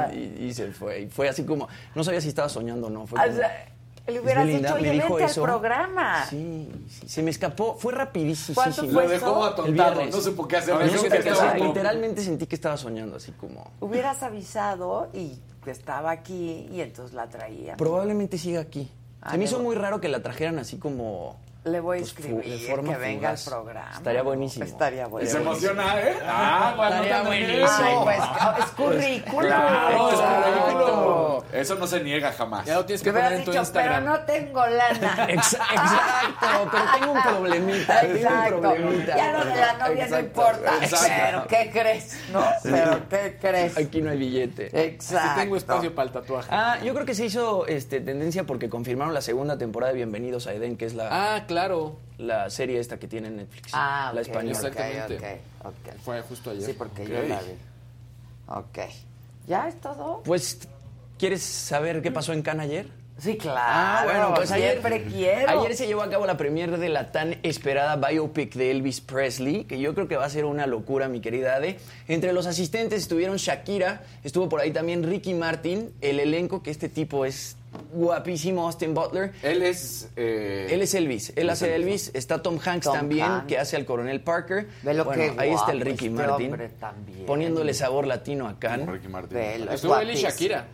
también". Y- y- y se fue. Y fue así como, no sabía si estaba soñando o no. Fue O como, sea, le "Es hubieras Belinda", dicho, me oye, dijo vente al eso. programa. Sí, sí, se me escapó, fue rapidísimo. ¿Cuánto Lo fue dejó eso? Atontado, no qué hacer. No supe que qué hacer, como- Literalmente sentí que estaba soñando, así como... Hubieras avisado y que estaba aquí y entonces la traía. Probablemente siga aquí. Ah, Se me hizo muy raro que la trajeran así como... Le voy a pues, escribir de forma que venga al fugaz. programa. Estaría buenísimo. Estaría Y buenísimo. se emociona, ¿eh? Ah, bueno, Estaría buenísimo. Ay, pues, es currículum. Claro, es currículum. Eso no se niega jamás. Ya lo tienes Que poner en tu dicho, pero Instagram. no tengo lana. Exa- Exacto, pero tengo un problemita, un Exacto. problemita. Ya lo de la novia no importa. exacto. Pero, ¿qué crees? ¿No? Pero, ¿qué crees? Aquí no hay billete. Exacto. Aquí tengo espacio para el tatuaje. Ah, yo creo que se hizo este, tendencia porque confirmaron la segunda temporada de Bienvenidos a Eden, que es la, Ah, claro. La serie esta que tiene en Netflix. Ah, la española. Exactamente. ok, ok. Fue justo ayer. Sí, porque yo la vi. Ok. ¿Ya es todo? Pues, ¿quieres saber qué pasó en Cannes ayer? Sí, claro. Ah, bueno, pues ayer, siempre quiero. ayer se llevó a cabo la premiere de la tan esperada biopic de Elvis Presley, que yo creo que va a ser una locura, mi querida Ade. Entre los asistentes estuvieron Shakira, estuvo por ahí también Ricky Martin, el elenco, que este tipo es guapísimo, Austin Butler. Él es... eh, Él es Elvis, él hace Elvis. Elvis, Está Tom Hanks Tom también, Hanks. que hace al coronel Parker. Velo bueno, qué ahí está el Ricky este Martin. Poniéndole sabor latino a Cannes. Ricky Martin. Estuvo él y. Shakira.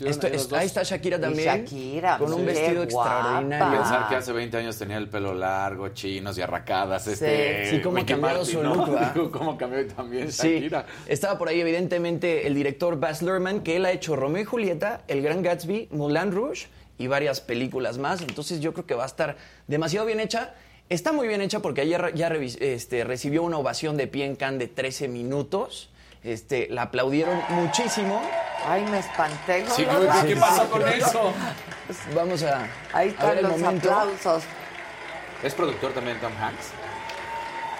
Esto ahí es- está Shakira Y también. Shakira, con un vestido guapa. extraordinario. Pensar que hace 20 años tenía el pelo largo, chinos y arracadas. Este, Sí, cómo ha Ricky cambiado Martin, su ¿no? look. Digo, Cómo cambió también Sí, Shakira. estaba por ahí evidentemente el director Baz Luhrmann, que él ha hecho Romeo y Julieta, El Gran Gatsby, Moulin Rouge y varias películas más. Entonces yo creo que va a estar demasiado bien hecha. Está muy bien hecha porque ayer ya este, recibió una ovación de pie en Cannes de 13 minutos. Este, la aplaudieron muchísimo. Ay, me espanté. Sí, ¿no? ¿qué, pasó con eso? Vamos a, Ahí a ver están el los momento. aplausos. ¿Es productor también Tom Hanks?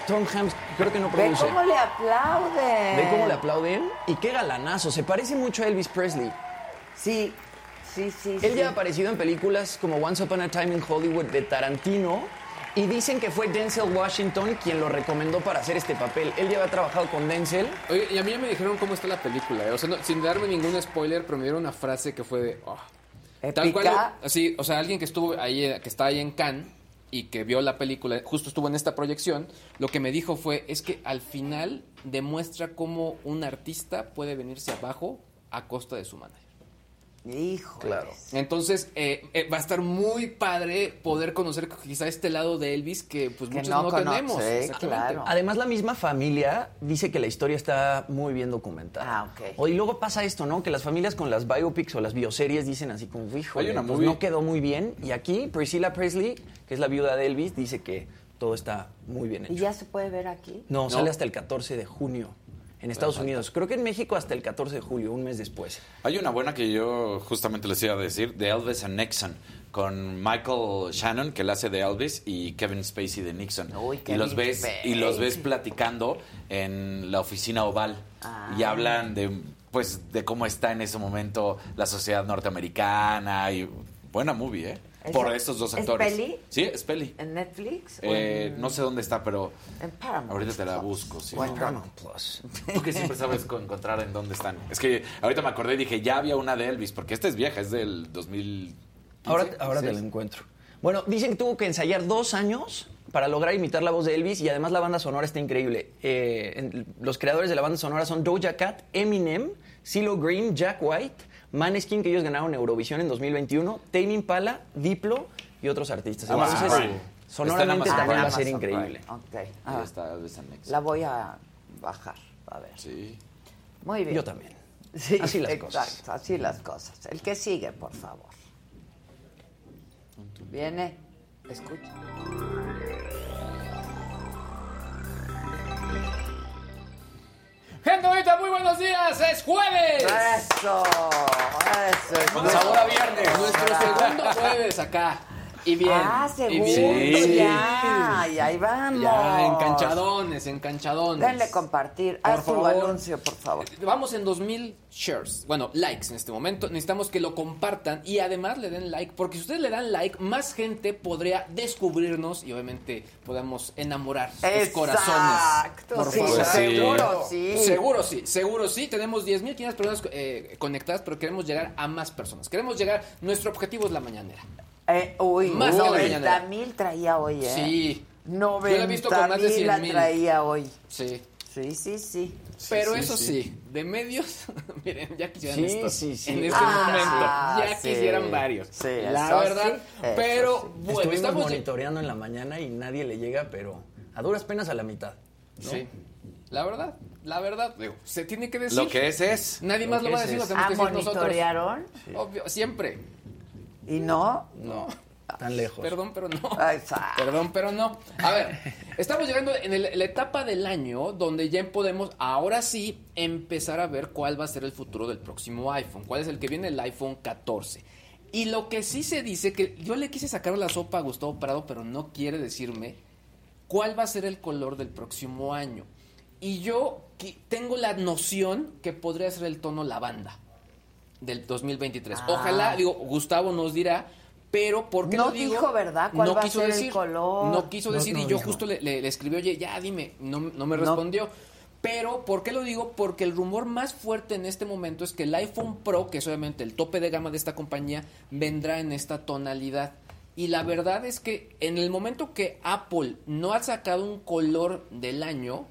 Tom Hanks creo que no Ve produce. cómo le aplauden. Ve cómo le aplauden y qué galanazo. Se parece mucho a Elvis Presley. Sí, sí, sí. Él sí. ya ha aparecido en películas como Once Upon a Time in Hollywood de Tarantino y dicen que fue Denzel Washington quien lo recomendó para hacer este papel. Él ya había trabajado con Denzel. Oye, y a mí ya me dijeron cómo está la película. ¿eh? O sea, no- sin darme ningún spoiler, pero me dieron una frase que fue de. oh. Tal cual. Así, o sea, alguien que estuvo ahí, que está ahí en Cannes y que vio la película, justo estuvo en esta proyección, lo que me dijo fue: es que al final demuestra cómo un artista puede venirse abajo a costa de su manager. Hijo. Claro. Entonces, eh, eh, va a estar muy padre poder conocer quizá este lado de Elvis que pues Que muchos no tenemos. Claro. Además, la misma familia dice que la historia está muy bien documentada. Ah, ok. O- Y luego pasa esto, ¿no? Que las familias con las biopics o las bioseries dicen así como, hijo, pues no quedó muy bien. Y aquí Priscilla Presley, que es la viuda de Elvis, dice que todo está muy bien hecho. ¿Y ya se puede ver aquí? No, sale hasta el 14 de junio en Estados Unidos. Creo que en México hasta el 14 de julio, un mes después. Hay una buena que yo justamente les iba a decir, de Elvis and Nixon, con Michael Shannon, que la hace de Elvis, y Kevin Spacey de Nixon. Uy, y los ves y los ves platicando en la oficina oval Ah. y hablan de pues de cómo está en ese momento la sociedad norteamericana y buena movie, ¿eh? ¿Es- Por estos dos es actores. peli? Sí, es peli. ¿En Netflix? Eh, en- no sé dónde está, pero En Paramount ahorita te la Plus. busco. sí. O en Paramount Plus. Tú que siempre sabes co- encontrar en dónde están. Es que ahorita me acordé y dije, ya había una de Elvis, porque esta es vieja, es del 2000. Ahora, ahora te la encuentro. Bueno, dicen que tuvo que ensayar dos años para lograr imitar la voz de Elvis y además la banda sonora está increíble. Eh, en- los creadores de la banda sonora son Doja Cat, Eminem, CeeLo Green, Jack White, Maneskin, que ellos ganaron Eurovisión en 2021, Tame Impala, Diplo y otros artistas. Amazon Entonces, Prime. sonoramente también Amazon va a ser increíble. Prime. Ok. Ahí Ah, la voy a bajar. A ver. Sí. Muy bien. Yo también. Sí, Así las exacto, cosas. así las cosas. El que sigue, por favor. Viene. Escucha. Gente bonita, muy buenos días, es jueves. Eso, eso. es Con sabor a viernes. Nuestro segundo jueves acá. Y bien. Ah, y segundo, bien. ya. Y ahí vamos. Ya, enganchadones, enganchadones. Denle compartir. Por Haz tu favor. anuncio, por favor. Vamos en 2000 shares, bueno, likes en este momento. Necesitamos que lo compartan y además le den like, porque si ustedes le dan like, más gente podría descubrirnos y obviamente podamos enamorar sus Exacto, corazones. Por sí, favor. seguro sí. Seguro sí, seguro sí. Tenemos 10.500 personas eh, conectadas, pero queremos llegar a más personas. Queremos llegar, nuestro objetivo es la mañanera. Eh, uy, Más la 90 mañanera. mil traía hoy, ¿eh? Sí. 90 Yo la he visto con más de mil la 100,000. traía hoy. Sí. Sí, sí, sí. Pero sí, eso sí. sí. de medios, miren, ya quisieran Sí, estos sí, sí. en este Ah, momento. Ya sí. quisieran varios. Sí, la eso verdad. pero bueno, Estuvimos estamos monitoreando en la mañana y nadie le llega, pero a duras penas a la mitad. ¿no? Sí. La verdad, la verdad, digo, se tiene que decir. Lo que es es. Nadie Lo más lo va a es decir, lo es. tenemos Ah, que decir nosotros. monitorearon. Obvio, siempre. ¿Y no? No. Tan lejos. Perdón, pero no. Exacto. Perdón, pero no. A ver, estamos llegando en el- la etapa del año donde ya podemos, ahora sí, empezar a ver cuál va a ser el futuro del próximo iPhone. ¿Cuál es el que viene? El iPhone 14. Y lo que sí se dice, que yo le quise sacar la sopa a Gustavo Prado, pero no quiere decirme cuál va a ser el color del próximo año. Y yo tengo la noción que podría ser el tono lavanda del 2023. Ah. Ojalá, digo, Gustavo nos dirá, pero ¿por qué No lo digo? dijo, ¿verdad? ¿Cuál no va a quiso el decir, color? No quiso decir no y yo dijo. justo le, le- le escribí, oye, ya dime, no, no me No. respondió. Pero, ¿por qué lo digo? Porque el rumor más fuerte en este momento es que el iPhone Pro, que es obviamente el tope de gama de esta compañía, vendrá en esta tonalidad. Y la verdad es que en el momento que Apple no ha sacado un color del año,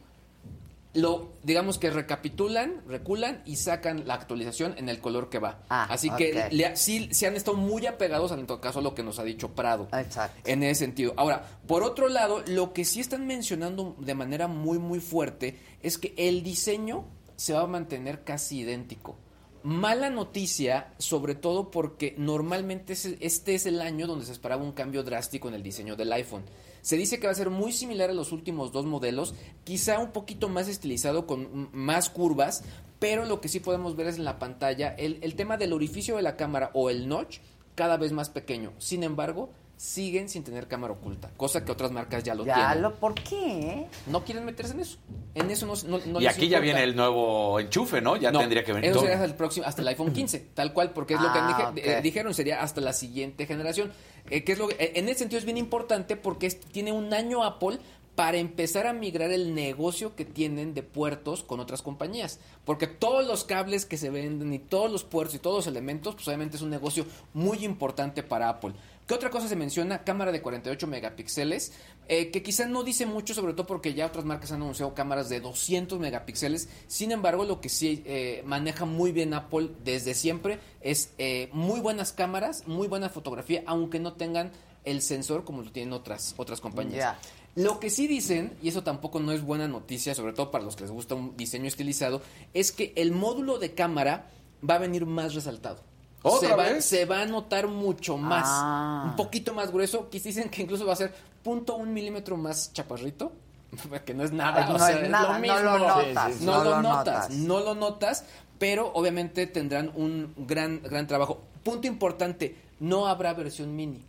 lo digamos que recapitulan, reculan y sacan la actualización en el color que va. Ah, Así que le- sí se han estado muy apegados en todo caso a lo que nos ha dicho Prado. Exacto. En ese sentido. Ahora, por otro lado, lo que sí están mencionando de manera muy muy fuerte es que el diseño se va a mantener casi idéntico. Mala noticia, sobre todo porque normalmente este es el año donde se esperaba un cambio drástico en el diseño del iPhone. Se dice que va a ser muy similar a los últimos dos modelos, quizá un poquito más estilizado con más curvas, pero lo que sí podemos ver es en la pantalla el, el tema del orificio de la cámara o el notch cada vez más pequeño. Sin embargo, siguen sin tener cámara oculta, cosa que otras marcas ya lo Ya tienen. lo, ¿por qué? No quieren meterse en eso. En eso no, no, no y les aquí ya viene el nuevo enchufe, ¿no? Ya No, tendría que venir. Eso todo. sería hasta el próximo, hasta el iPhone 15, tal cual, porque es lo que Ah, eh, dijeron, sería hasta la siguiente generación. Eh, que es lo que- eh, en ese sentido es bien importante porque es- tiene un año Apple para empezar a migrar el negocio que tienen de puertos con otras compañías. Porque todos los cables que se venden y todos los puertos y todos los elementos, pues obviamente es un negocio muy importante para Apple. ¿Qué otra cosa se menciona? Cámara de 48 megapíxeles, eh, que quizás no dice mucho, sobre todo porque ya otras marcas han anunciado cámaras de 200 megapíxeles. Sin embargo, lo que sí eh, maneja muy bien Apple desde siempre es eh, muy buenas cámaras, muy buena fotografía, aunque no tengan el sensor como lo tienen otras, otras compañías. Lo que sí dicen, y eso tampoco no es buena noticia, sobre todo para los que les gusta un diseño estilizado, es que el módulo de cámara va a venir más resaltado. ¿Otra se, va, se va a notar mucho más, Ah. un poquito más grueso, que dicen que incluso va a ser punto un milímetro más chaparrito, que no es nada, No o sea, es es nada, lo no lo notas, no, no lo, lo notas, notas. no lo notas, pero obviamente tendrán un gran, gran trabajo. Punto importante, no habrá versión mini.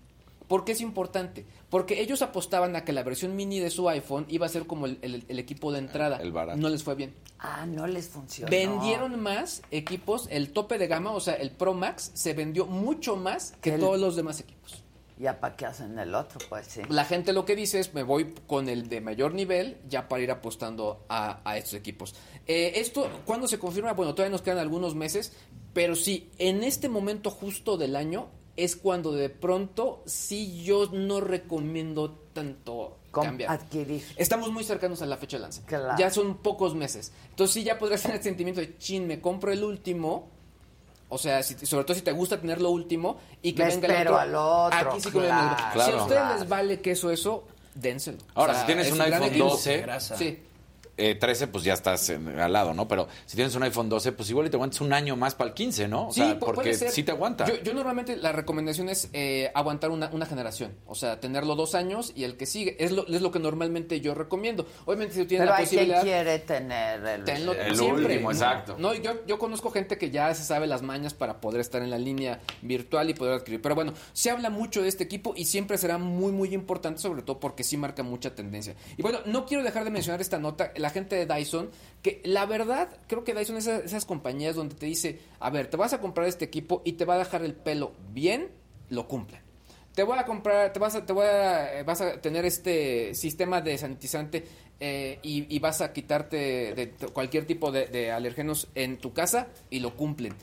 ¿Por qué es importante? Porque ellos apostaban a que la versión mini de su iPhone iba a ser como el, el- el equipo de entrada. El barato. No les fue bien. Ah, no les funcionó. Vendieron más equipos, el tope de gama, o sea, el Pro Max, se vendió mucho más que El- todos los demás equipos. Ya para qué hacen el otro, pues sí. La gente lo que dice es, me voy con el de mayor nivel ya para ir apostando a, a estos equipos. Eh, esto, ¿cuándo se confirma? Bueno, todavía nos quedan algunos meses, pero sí, en este momento justo del año es cuando de pronto sí yo no recomiendo tanto Com- cambiar. adquirir. Estamos muy cercanos a la fecha de lance. Claro. Ya son pocos meses. Entonces sí ya podrás tener el sentimiento de, chin, me compro el último. O sea, si- sobre todo si te gusta tener lo último y que Me venga el otro. al otro, Aquí sí que claro, Si a claro. ustedes Claro. les vale queso eso, dénselo. Ahora, O sea, si tienes es un iPhone equipo. 12, Sí. Eh, 13, pues ya estás en- al lado, ¿no? Pero si tienes un iPhone 12, pues igual y te aguantas un año más para el 15, ¿no? O Sí, sea, porque puede ser. sí te aguanta. Yo, yo normalmente la recomendación es eh, aguantar una, una generación. O sea, tenerlo dos años y el que sigue. Es lo, es lo que normalmente yo recomiendo. Obviamente, si tú tienes Pero la hay quien posibilidad. quiere tener el... Tenlo El siempre. último, exacto. No, yo, yo conozco gente que ya se sabe las mañas para poder estar en la línea virtual y poder adquirir. Pero bueno, se habla mucho de este equipo y siempre será muy, muy importante, sobre todo porque sí marca mucha tendencia. Y bueno, no quiero dejar de mencionar esta nota, la gente de Dyson, que la verdad, creo que Dyson es esas, esas compañías donde te dice, a ver, te vas a comprar este equipo y te va a dejar el pelo bien, lo cumplen. Te voy a comprar, te vas a, te voy a, eh, vas a tener este sistema de sanitizante eh, y, y vas a quitarte de, cualquier tipo de, de alergenos en tu casa y lo cumplen.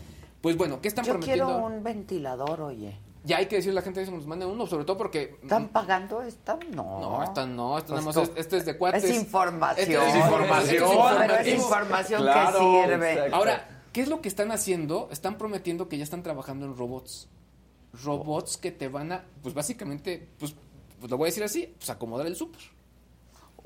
Pues bueno, ¿qué están Yo prometiendo? quiero un ventilador, oye. Ya hay que decirle a la gente que nos manden uno, sobre todo porque... ¿Están pagando esta? No. No, esta no, esta Pues es, este es de cuates. Es información. Este es información. Pero es información Claro, que sirve. exacto. Ahora, ¿qué es lo que están haciendo? Están prometiendo que ya están trabajando en robots. Robots que te van a, pues básicamente, pues, pues lo voy a decir así, pues acomodar el súper.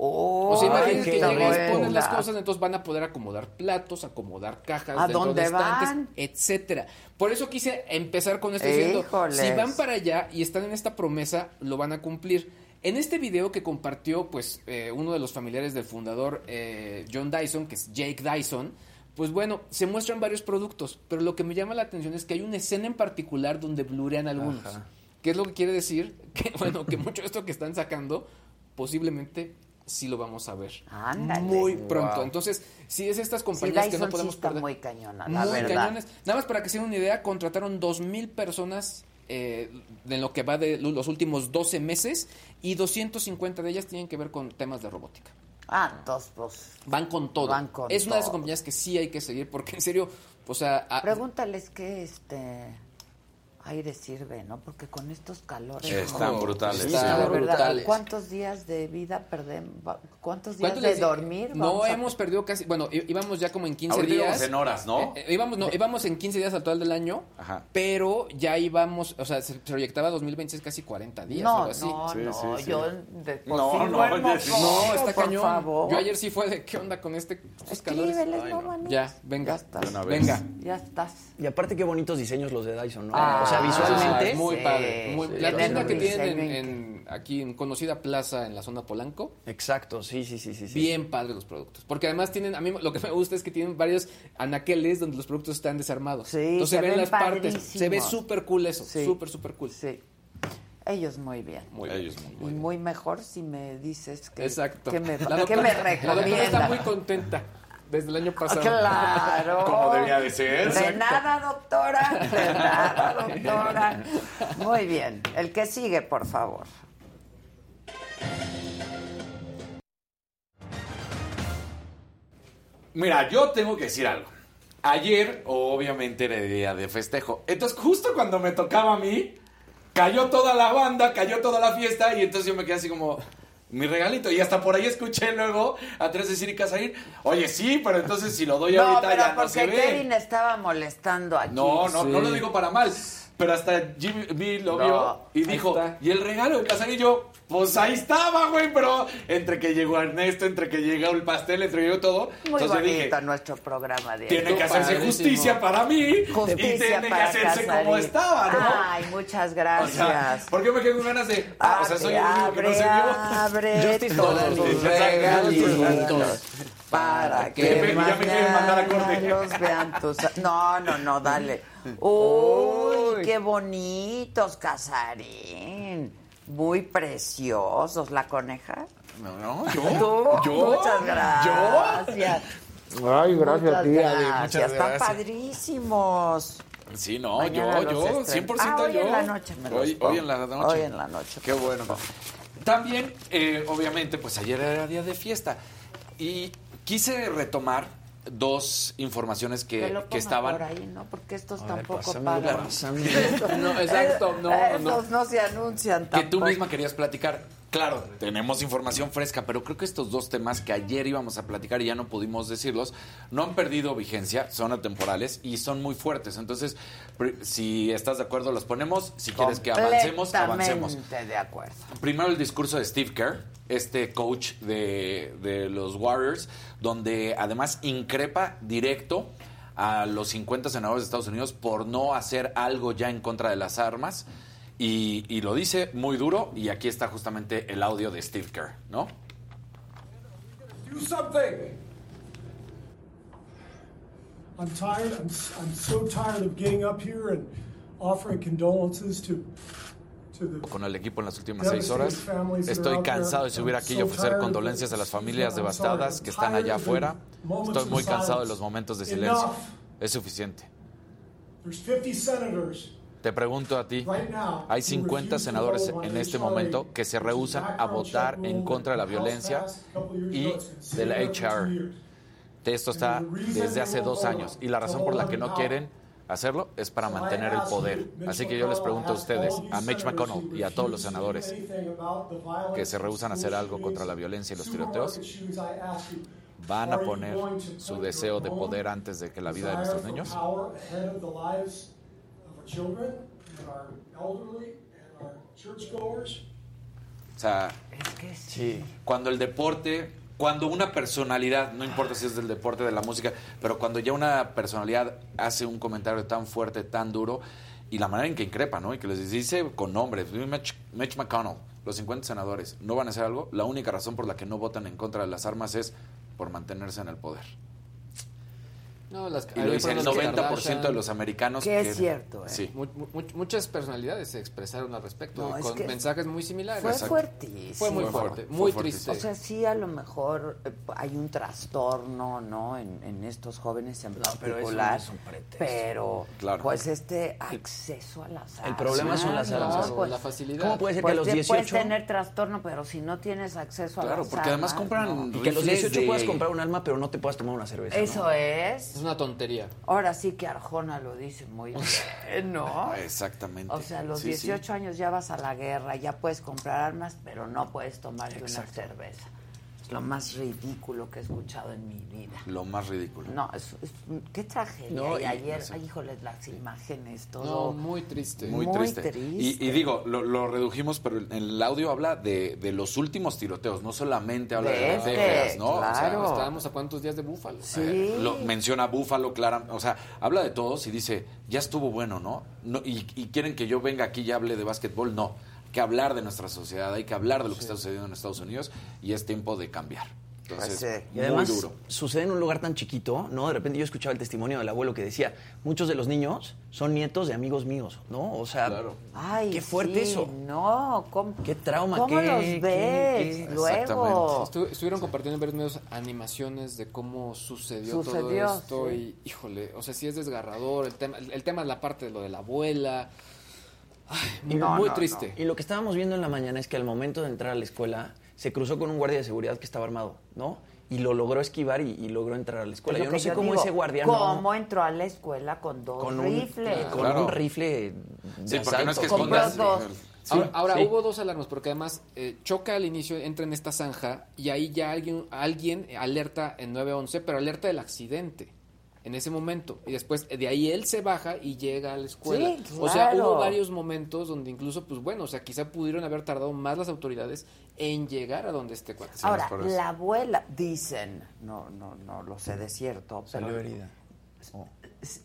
Oh, O sea, imagínate que llegas, pones las cosas, entonces van a poder acomodar platos, acomodar cajas, ¿A dónde de estantes, van? etcétera. Por eso quise empezar con esto diciendo, si van para allá y están en esta promesa, lo van a cumplir. En este video que compartió, pues, eh, uno de los familiares del fundador, eh, John Dyson, que es Jake Dyson, pues bueno, se muestran varios productos, pero lo que me llama la atención es que hay una escena en particular donde blurean algunos. Ajá. ¿Qué es lo que quiere decir? Que, bueno, que mucho de esto que están sacando, posiblemente sí lo vamos a ver. Ándale. Muy pronto. Wow. Entonces, si es estas Sí, compañías que no sí podemos está perder. muy cañona, la Muy verdad. cañones. Nada más para que se den una idea, contrataron 2.000 personas eh, en lo que va de los últimos 12 meses y 250 de ellas tienen que ver con temas de robótica. Ah, entonces, pues... Van con todo. Van con es una de esas compañías que sí hay que seguir porque en serio, o sea... a- Pregúntales qué este aire sirve, ¿no? Porque con estos calores... Están ¿no? brutales. Están brutales. ¿Cuántos días de vida perdemos? ¿Cuántos días ¿Cuánto de di- dormir? No a- hemos perdido casi, bueno, íbamos ya como en 15 Ahorita días. íbamos en horas, ¿no? Eh, eh, íbamos, no, íbamos en 15 días al total del año, Ajá. pero ya íbamos, o sea, se proyectaba 2026 casi 40 días, No, algo así. no, Sí, no, sí, sí. yo de por No, sí no, No, está por cañón. favor. Yo ayer sí fue de qué onda con este estos calores. Escríbeles, Ay, no. Ya, venga. Ya estás. Venga. Ya estás. Y aparte qué bonitos diseños los de Dyson, ¿no? Ah, o sea, visualmente. Ah, muy Sí, padre. muy- sí, la tienda que tienen en, diseño en- aquí en conocida plaza en la zona Polanco, Exacto, sí, sí, sí, sí. sí. bien padre los productos. Porque además tienen, a mí lo que me gusta es que tienen varios anaqueles donde los productos están desarmados. Sí, Entonces se se ven ven las partes. Se ve súper cool eso. Sí. Súper, súper cool. Sí. Ellos muy bien. Muy Ellos muy, y muy mejor si me dices que, Exacto. que me, La que doctora- me La doctora recomiendas. está muy contenta desde el año pasado. Claro. Como debía de ser. De Exacto. nada, doctora. De nada, doctora. Muy bien. El que sigue, por favor. Mira, yo tengo que decir algo. Ayer, obviamente, era día de festejo. Entonces, justo cuando me tocaba a mí, cayó toda la banda, cayó toda la fiesta, y entonces yo me quedé así como, mi regalito. Y hasta por ahí escuché luego a Tres decir y Casarín, oye, sí, pero entonces si lo doy no, ahorita pero ya no se ve. Kevin estaba molestando aquí. No, no, no lo digo para mal. Pero hasta Jimmy B lo No, vio y dijo, está. ¿y el regalo de yo, pues ahí estaba, güey, pero entre que llegó Ernesto, entre que llegó el pastel, entre que llegó todo. Muy entonces bonito dije, nuestro programa de tiene que hacerse justicia para mí y tiene que hacerse Casarín. como estaba, ¿no? Ay, muchas O gracias. sea, ¿por qué me quedo con ganas de, ah, o sea, soy el único que no se vio? abre todos Exacto, regalitos para que Ya me- ya me quieren mandar a corte. los vean tus... No, no, no, dale. Uy, qué bonitos, Casarín. Muy preciosos. ¿La coneja? No, no, yo, ¿Tú? yo, Muchas gracias. Ay, Muchas Adi, gracias. muchas Están gracias. padrísimos. Sí, no, Mañana yo, yo, estreno. 100% Ah, hoy yo. en la noche me hoy, hoy en la noche. Hoy en la noche. Qué bueno. También, eh, obviamente, pues ayer era día de fiesta. Y quise retomar dos informaciones Que que, que estaban. por ahí, ¿no? Porque estos A tampoco pagan. No, exacto, no, Esos no se anuncian que tampoco. tú misma querías platicar. Claro, tenemos información fresca, pero creo que estos dos temas que ayer íbamos a platicar y ya no pudimos decirlos, no han perdido vigencia, son atemporales y son muy fuertes. Entonces, si estás de acuerdo, los ponemos. Si quieres que avancemos, avancemos. De acuerdo. Primero el discurso de Steve Kerr, este coach de, de los Warriors, donde además increpa directo a los 50 senadores de Estados Unidos por no hacer algo ya en contra de las armas. Y, y lo dice muy duro, y aquí está justamente el audio de Steve Kerr, ¿no? Do something. I'm tired. I'm, I'm so tired of getting up here and offering condolences to Con el equipo en las últimas seis horas. Estoy cansado de subir aquí y ofrecer condolencias a las familias devastadas que están allá afuera. Estoy muy cansado de los momentos de silencio. Es suficiente. There's 50 senators Te pregunto a ti, hay 50 senadores en este momento que se rehusan a votar en contra de la violencia y de la HR. Esto está desde hace dos años y la razón por la que no quieren hacerlo es para mantener el poder. Así que yo les pregunto a ustedes, a Mitch McConnell y a todos los senadores que se rehusan a hacer algo contra la violencia y los tiroteos, ¿van a poner su deseo de poder antes de que la vida de nuestros niños? Children and our elderly and our churchgoers. O sea, cuando el deporte, cuando una personalidad, no importa si es del deporte, de la música, pero cuando ya una personalidad hace un comentario tan fuerte, tan duro, y la manera en que increpa, ¿no? Y que les dice con nombres, Mitch, Mitch McConnell, los 50 senadores, no van a hacer algo, la única razón por la que no votan en contra de las armas es por mantenerse en el poder. No, las, Y lo dice el 90% de los americanos. Que es cierto, ¿eh? Sí. Mu- mu- muchas personalidades se expresaron al respecto No, con mensajes muy similares. Fue fuertísimo. Fue muy fuerte, muy triste. O sea, sí, a lo mejor eh, hay un trastorno, ¿no? En, en estos jóvenes en pero no particular. es un pretexto. Pero, Claro. pues este acceso a las armas. El problema son las armas. pues, la facilidad. ¿Cómo puede ser pues que a los te 18 puedes tener trastorno, pero si no tienes acceso a Claro, las porque además armas, compran ¿no? y que a los rifles 18 de- puedas comprar un arma, pero no te puedas tomar una cerveza. ¿no? Eso es. Es una tontería. Ahora sí que Arjona lo dice muy bien, ¿no? Exactamente. O sea, a los Sí, sí. 18 años ya vas a la guerra, ya puedes comprar armas, pero no puedes tomarte una cerveza. Lo más ridículo que he escuchado en mi vida. Lo más ridículo. No, es, es- qué tragedia. No, y y- ayer, ay, híjole, las imágenes, todo. No, muy triste. Muy, Muy triste. triste. Y, y digo, lo, lo redujimos, pero en el audio habla de, de los últimos tiroteos, no solamente habla de, De las este, décadas, ¿no? O sea, claro. Estábamos a cuántos días de Búfalo. Sí. lo menciona Búfalo, Clara, o sea, habla de todos y dice, ya estuvo bueno, ¿no? no y, y quieren que yo venga aquí y hable de básquetbol, no. Hay que hablar de nuestra sociedad, hay que hablar de lo que está sucediendo en Estados Unidos y es tiempo de cambiar. Entonces, Pues Y además muy duro. sucede en un lugar tan chiquito, ¿no? De repente yo escuchaba el testimonio del abuelo que decía, muchos de los niños son nietos de amigos míos, ¿no? O sea, Ay, qué fuerte sí, eso. No, ¿cómo, qué trauma, ¿cómo qué- los qué- ves qué- luego? Estu- estuvieron compartiendo en varios medios animaciones de cómo sucedió, Sucedió, todo esto sí. y híjole, o sea, sí es desgarrador, el tema el, el tema es la parte de lo de la abuela. Ay, muy, No, muy no, triste. no. Y lo que estábamos viendo en la mañana es que al momento de entrar a la escuela se cruzó con un guardia de seguridad que estaba armado, ¿no? Y lo logró esquivar y, y logró entrar a la escuela. Yo no sé cómo digo, ese guardia no- ¿Cómo entró a la escuela con dos con un, rifles? con un rifle de Sí, porque no es que escondas. dos. Sí, ahora ahora sí. hubo dos alarmas porque además eh, choca al inicio, entra en esta zanja y ahí ya alguien alguien alerta en 911, pero alerta del accidente en ese momento y después de ahí él se baja y llega a la escuela. Sí, O sea, claro. hubo varios momentos donde incluso pues bueno, o sea, quizá pudieron haber tardado más las autoridades en llegar a donde este cuate. Ahora, la abuela, dicen, no, no, no lo sé de cierto, pero... Salió herida.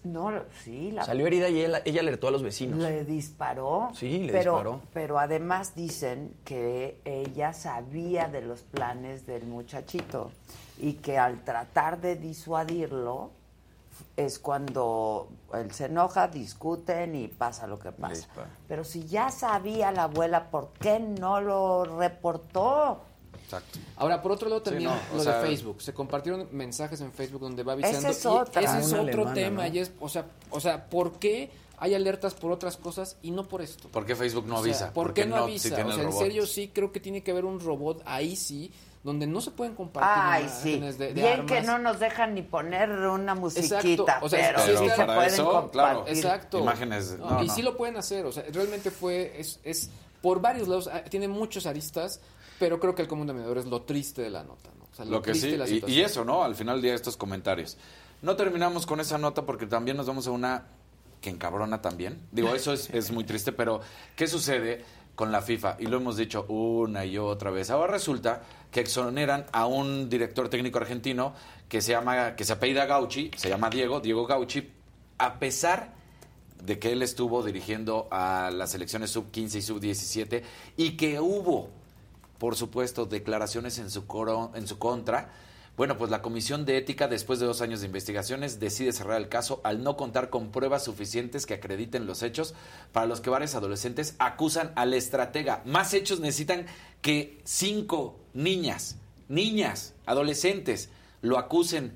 No, sí, la Salió herida y ella, ella alertó a los vecinos. Le disparó. Sí, le pero, disparó. Pero además dicen que ella sabía de los planes del muchachito y que al tratar de disuadirlo es cuando él se enoja, discuten y pasa lo que pasa. Pero si ya sabía la abuela, ¿por qué no lo reportó? Exacto. Ahora, por otro lado, Sí, también no, lo sea- de Facebook. Se compartieron mensajes en Facebook donde va avisando. es y otra. Ese es otro alemana, tema. ¿no? Y es, o sea, o sea, ¿por qué hay alertas por otras cosas y no por esto? ¿Por qué Facebook no O sea, avisa? ¿Por qué no, no, avisa? si o sea, en serio sí creo que tiene que haber un robot ahí sí donde no se pueden compartir Ay, sí. imágenes de, de Bien armas. que no nos dejan ni poner una musiquita, Exacto, o sea, pero, sí sí se pueden eso, compartir. claro. Exacto. Imágenes, No, no, y no. sí lo pueden hacer, o sea, realmente fue, es, es por varios lados, ah, tiene muchos aristas, pero creo que el común denominador es lo triste de la nota, ¿no? O sea, Lo que triste sí, de la y, situación. y eso, ¿no? Al final del día estos comentarios. No terminamos con esa nota porque también nos vamos a una que encabrona también. Digo, eso es, es muy triste, pero ¿qué sucede con la FIFA? Y lo hemos dicho una y otra vez. Ahora resulta que exoneran a un director técnico argentino que se llama, que se apellida Gauchi, se llama Diego, Diego Gauchi, a pesar de que él estuvo dirigiendo a las selecciones sub-15 y sub-17 y que hubo por supuesto, declaraciones en su, en su contra. Bueno, pues la Comisión de Ética, después de dos años de investigaciones, decide cerrar el caso al no contar con pruebas suficientes que acrediten los hechos para los que varios adolescentes acusan al estratega. Más hechos necesitan que cinco niñas, niñas, adolescentes, lo acusen,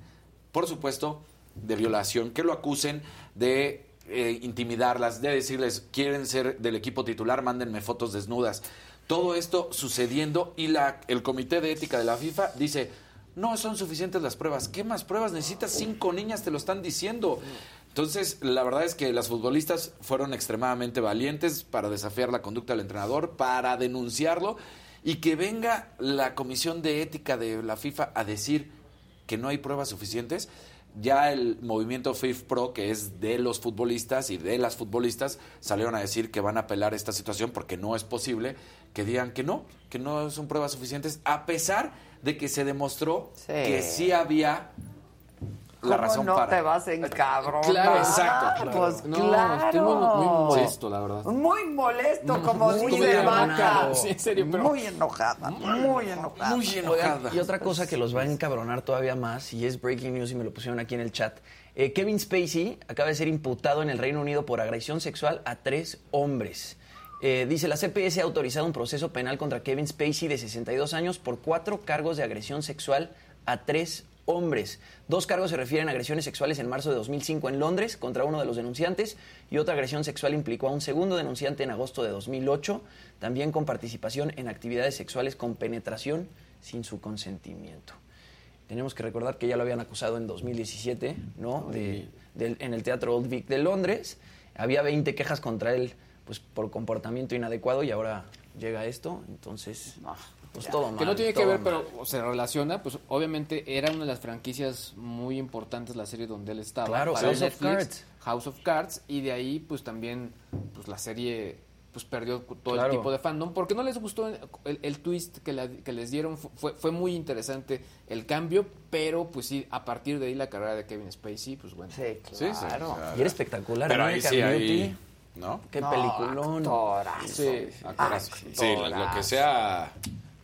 por supuesto, de violación, que lo acusen de eh, intimidarlas, de decirles, quieren ser del equipo titular, mándenme fotos desnudas. Todo esto sucediendo y la, el Comité de Ética de la FIFA dice, no son suficientes las pruebas. ¿Qué más pruebas necesitas? Cinco niñas te lo están diciendo. Entonces, la verdad es que las futbolistas fueron extremadamente valientes para desafiar la conducta del entrenador, para denunciarlo y que venga la Comisión de Ética de la FIFA a decir que no hay pruebas suficientes. Ya el movimiento FIF Pro, que es de los futbolistas y de las futbolistas, salieron a decir que van a apelar esta situación porque no es posible que digan que no, que no son pruebas suficientes, a pesar de que se demostró que sí había la ¿Cómo razón no para. te vas en cabrón? Claro, exacto. Pues No, claro. estoy muy, muy molesto, la verdad. Muy molesto, como Muy dice. Vaca. Sí, en serio, pero- Muy enojada, muy enojada. Muy enojada. y otra cosa que los va a encabronar todavía más, y es breaking news y me lo pusieron aquí en el chat. eh, Kevin Spacey acaba de ser imputado en el Reino Unido por agresión sexual a tres hombres. Eh, dice, la CPS ha autorizado un proceso penal contra Kevin Spacey de 62 años por cuatro cargos de agresión sexual a tres hombres. Dos cargos se refieren a agresiones sexuales en marzo de 2005 en Londres contra uno de los denunciantes y otra agresión sexual implicó a un segundo denunciante en agosto de 2008, también con participación en actividades sexuales con penetración sin su consentimiento. Tenemos que recordar que ya lo habían acusado en 2017, ¿no? De, en el Teatro Old Vic de Londres. Había 20 quejas contra él pues, por comportamiento inadecuado y ahora llega esto. Entonces, pues todo mal. Que no tiene que ver, mal. pero se relaciona, pues obviamente era una de las franquicias muy importantes la serie donde él estaba. Claro, para House of Cards. House of Cards, y de ahí pues también pues la serie pues perdió todo Claro. el tipo de fandom, porque no les gustó el, el twist que, la- que les dieron, fue, fue muy interesante el cambio, pero pues sí, a partir de ahí la carrera de Kevin Spacey, pues bueno. Sí, Sí, sí, claro. Y era espectacular. Pero ahí sí, ahí, ¿no? Qué No, peliculón. actorazo. Sí. Actorazo. Sí, lo- lo que sea,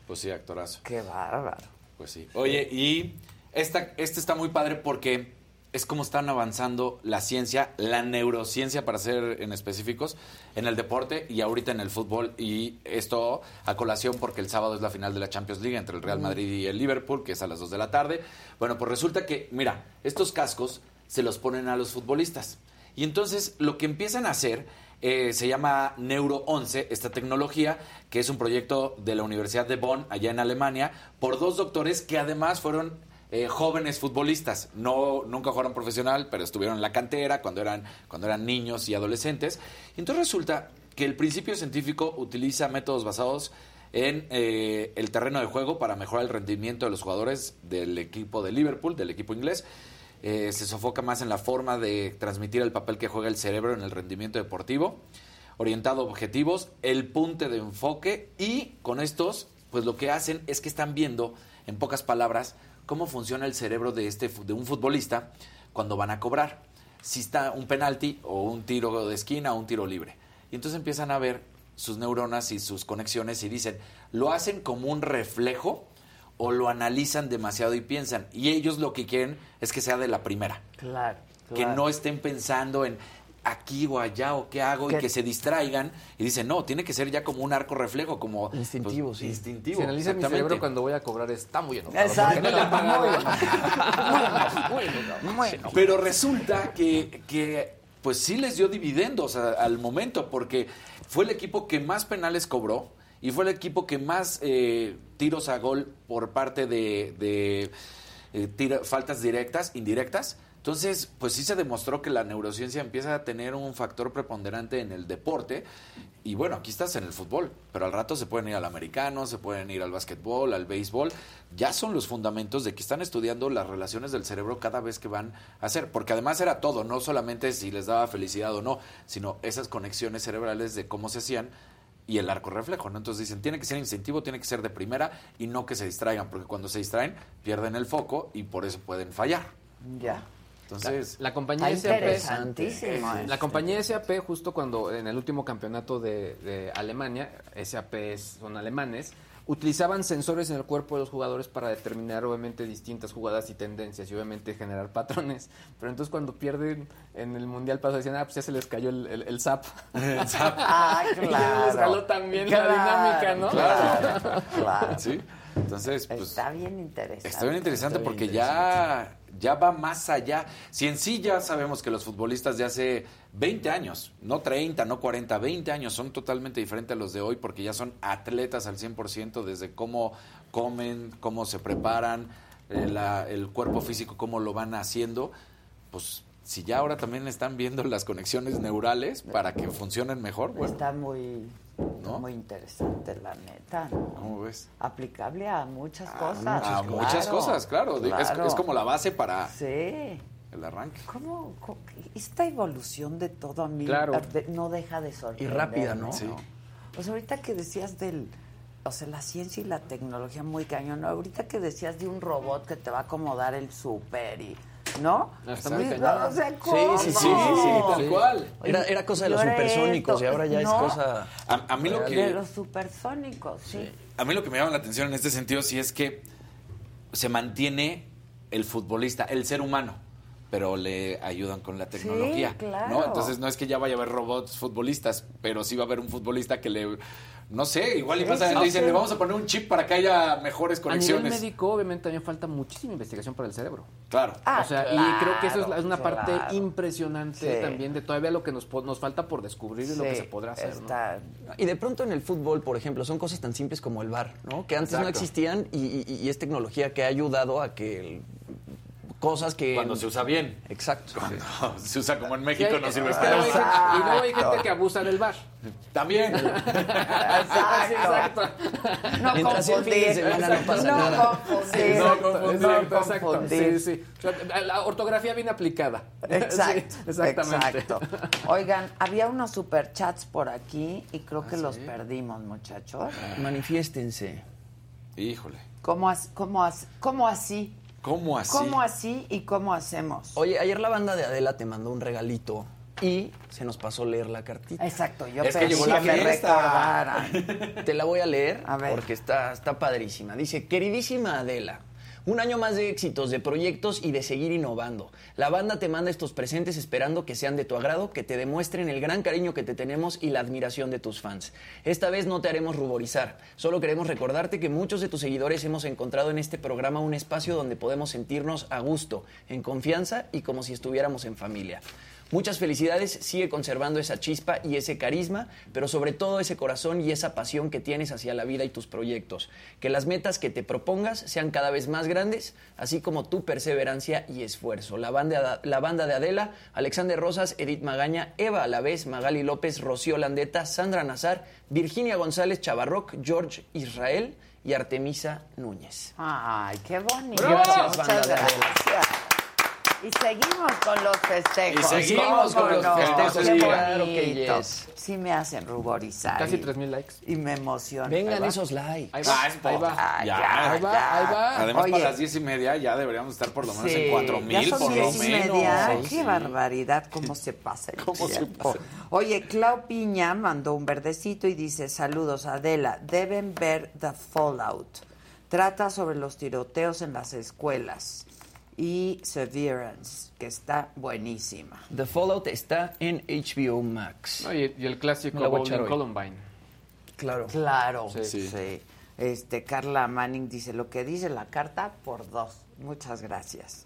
pues sí, actorazo. Qué bárbaro. Pues sí. Oye, y esta, este está muy padre porque es como están avanzando la ciencia, la neurociencia para ser en específicos, en el deporte y ahorita en el fútbol. Y esto a colación porque el sábado es la final de la Champions League entre el Real Madrid y el Liverpool, que es a las 2 de la tarde. Bueno, pues resulta que, mira, estos cascos se los ponen a los futbolistas. Y entonces lo que empiezan a hacer eh, se llama Neuro 11, esta tecnología, que es un proyecto de la Universidad de Bonn, allá en Alemania, por dos doctores que además fueron eh, jóvenes futbolistas. No, nunca jugaron profesional, pero estuvieron en la cantera cuando eran, cuando eran niños y adolescentes. Y entonces resulta que el principio científico utiliza métodos basados en eh, el terreno de juego para mejorar el rendimiento de los jugadores del equipo de Liverpool, del equipo inglés. Eh, se sofoca más en la forma de transmitir el papel que juega el cerebro en el rendimiento deportivo, orientado a objetivos, el punte de enfoque y con estos, pues lo que hacen es que están viendo, en pocas palabras, cómo funciona el cerebro de, este, de un futbolista cuando van a cobrar. Si está un penalti o un tiro de esquina o un tiro libre. Y entonces empiezan a ver sus neuronas y sus conexiones y dicen, lo hacen como un reflejo o lo analizan demasiado y piensan. Y ellos lo que quieren es que sea de la primera. Claro. Que no estén pensando en aquí o allá o qué hago y que se distraigan y dicen, no, tiene que ser ya como un arco reflejo, como... Instintivo, pues, sí. Instintivo. Si analiza mi cerebro cuando voy a cobrar está muy enojado. Exacto. no le han pagado. Muy Bueno. Pero resulta que, que, pues sí les dio dividendos a- al momento, porque fue el equipo que más penales cobró y fue el equipo que más eh, tiros a gol por parte de, de, eh, faltas directas, indirectas. Entonces, pues sí se demostró que la neurociencia empieza a tener un factor preponderante en el deporte. Y bueno, aquí estás en el fútbol, pero al rato se pueden ir al americano, se pueden ir al básquetbol, al béisbol. Ya son los fundamentos de que están estudiando las relaciones del cerebro cada vez que van a hacer. Porque además era todo, no solamente si les daba felicidad o no, sino esas conexiones cerebrales de cómo se hacían y el arco reflejo, ¿no? Entonces dicen, tiene que ser incentivo, tiene que ser de primera y no que se distraigan, porque cuando se distraen pierden el foco y por eso pueden fallar. Ya. Entonces, La compañía SAP. interesantísimo La compañía SAP, justo cuando en el último campeonato de, de Alemania, SAP es- son alemanes, utilizaban sensores en el cuerpo de los jugadores para determinar obviamente distintas jugadas y tendencias y obviamente generar patrones. Pero entonces cuando pierden en el mundial pasado decían, ah, pues ya se les cayó el, el, el zap. El zap. Ah, Y ya les claro. jaló también Claro, la dinámica, ¿no? Claro, claro. sí. Entonces, pues Está bien interesante. Está bien interesante Está bien porque ya, ya va más allá. Si en sí ya sabemos que los futbolistas de hace 20 años, no 30, no 40, 20 años, son totalmente diferentes a los de hoy porque ya son atletas al 100% desde cómo comen, cómo se preparan, eh, la- el cuerpo físico, cómo lo van haciendo, pues si ya ahora también están viendo las conexiones neurales para que funcionen mejor, bueno, Está muy, ¿No? muy interesante, la neta. ¿no? ¿cómo ves? Aplicable a muchas cosas. a muchas claro, cosas, claro. Es- claro. Es, como la base para Sí. el arranque. ¿Cómo, cómo- esta evolución de todo a mí Claro. de- no deja de sorprender. Y rápida, ¿no? Sí. Pues ahorita que decías del, o sea, la ciencia y la tecnología muy cañón, ¿no? ahorita que decías de un robot que te va a acomodar el súper y, ¿no? Está muy Sí, cañón. O sea, Sí, ¿cómo? sí, sí, sí, sí, tal cual. Era, era cosa de los supersónicos y ahora ya es cosa... A, a mí lo De que los supersónicos, sí. a mí lo que me llama la atención en este sentido sí es que se mantiene el futbolista, el ser humano, pero le ayudan con la tecnología, claro. ¿no? Entonces no es que ya vaya a haber robots futbolistas, pero sí va a haber un futbolista que le no sé, igual y pasa, le dicen, le vamos a poner un chip para que haya mejores A nivel conexiones. médico, obviamente, también falta muchísima investigación para el cerebro. Claro. Ah, o sea, y creo que eso es, la- es una parte claro. impresionante Sí. también de todavía lo que nos, nos falta por descubrir y lo que se podrá hacer. Y de pronto en el fútbol, por ejemplo, son cosas tan simples como el VAR, ¿no? Que antes no existían y, y- y es tecnología que ha ayudado a que el- cosas que... Cuando se usa bien. Exacto. Cuando se usa como en México no sirve para gente- y luego hay gente que abusa del bar. También. Exacto. No Mientras confundir. semana no pasa no nada. confundir. No No confundir, exacto, exacto. confundir. Sí, La ortografía bien aplicada. Exacto, Sí, exactamente. exacto. Oigan, había unos superchats por aquí y creo que los perdimos, muchachos. Manifiéstense. Híjole. ¿Cómo, as- cómo, as- cómo así? ¿Cómo así? ¿Cómo así y cómo hacemos? Oye, ayer la banda de Adela te mandó un regalito y se nos pasó leer la cartita. Exacto, yo Es que llegó la que me fiesta. recordaran. Te la voy a leer A ver. porque está, está padrísima. Dice, queridísima Adela, un año más de éxitos, de proyectos y de seguir innovando. La banda te manda estos presentes esperando que sean de tu agrado, que te demuestren el gran cariño que te tenemos y la admiración de tus fans. Esta vez no te haremos ruborizar, solo queremos recordarte que muchos de tus seguidores hemos encontrado en este programa un espacio donde podemos sentirnos a gusto, en confianza y como si estuviéramos en familia. Muchas felicidades, sigue conservando esa chispa y ese carisma, pero sobre todo ese corazón y esa pasión que tienes hacia la vida y tus proyectos. Que las metas que te propongas sean cada vez más grandes, así como tu perseverancia y esfuerzo. La banda, la banda de Adela, Alexander Rosas, Edith Magaña, Eva Alavés, Magali López, Rocío Landeta, Sandra Nazar, Virginia González Chavarroc, George Israel y Artemisa Núñez. Ay, qué bonito. Gracias, banda de Adela. Y seguimos con los festejos. Y seguimos ¿Cómo con los no? festejos, Qué claro que bonito. yes. Sí me hacen ruborizar. Casi y- 3,000 likes. Y me emociona. Vengan esos likes. Ahí va, Ah, ahí va. Ay, Ya, ya, ahí va, ya. ahí va. Además, Oye. para las diez y media ya deberíamos estar por lo menos Sí, en cuatro ya mil, son por lo diez y menos. media. Sí. Qué barbaridad, cómo se pasa el ¿Cómo se tiempo. pasa? Oye, Clau Piña mandó un verdecito y dice, saludos Adela, deben ver The Fallout. Trata sobre los tiroteos en las escuelas y Severance, que está buenísima. The Fallout está en HBO Max. No, y, y el clásico hoy. Columbine. Claro. Claro, Sí. sí. Este, Carla Manning dice, lo que dice la carta por dos. Muchas gracias.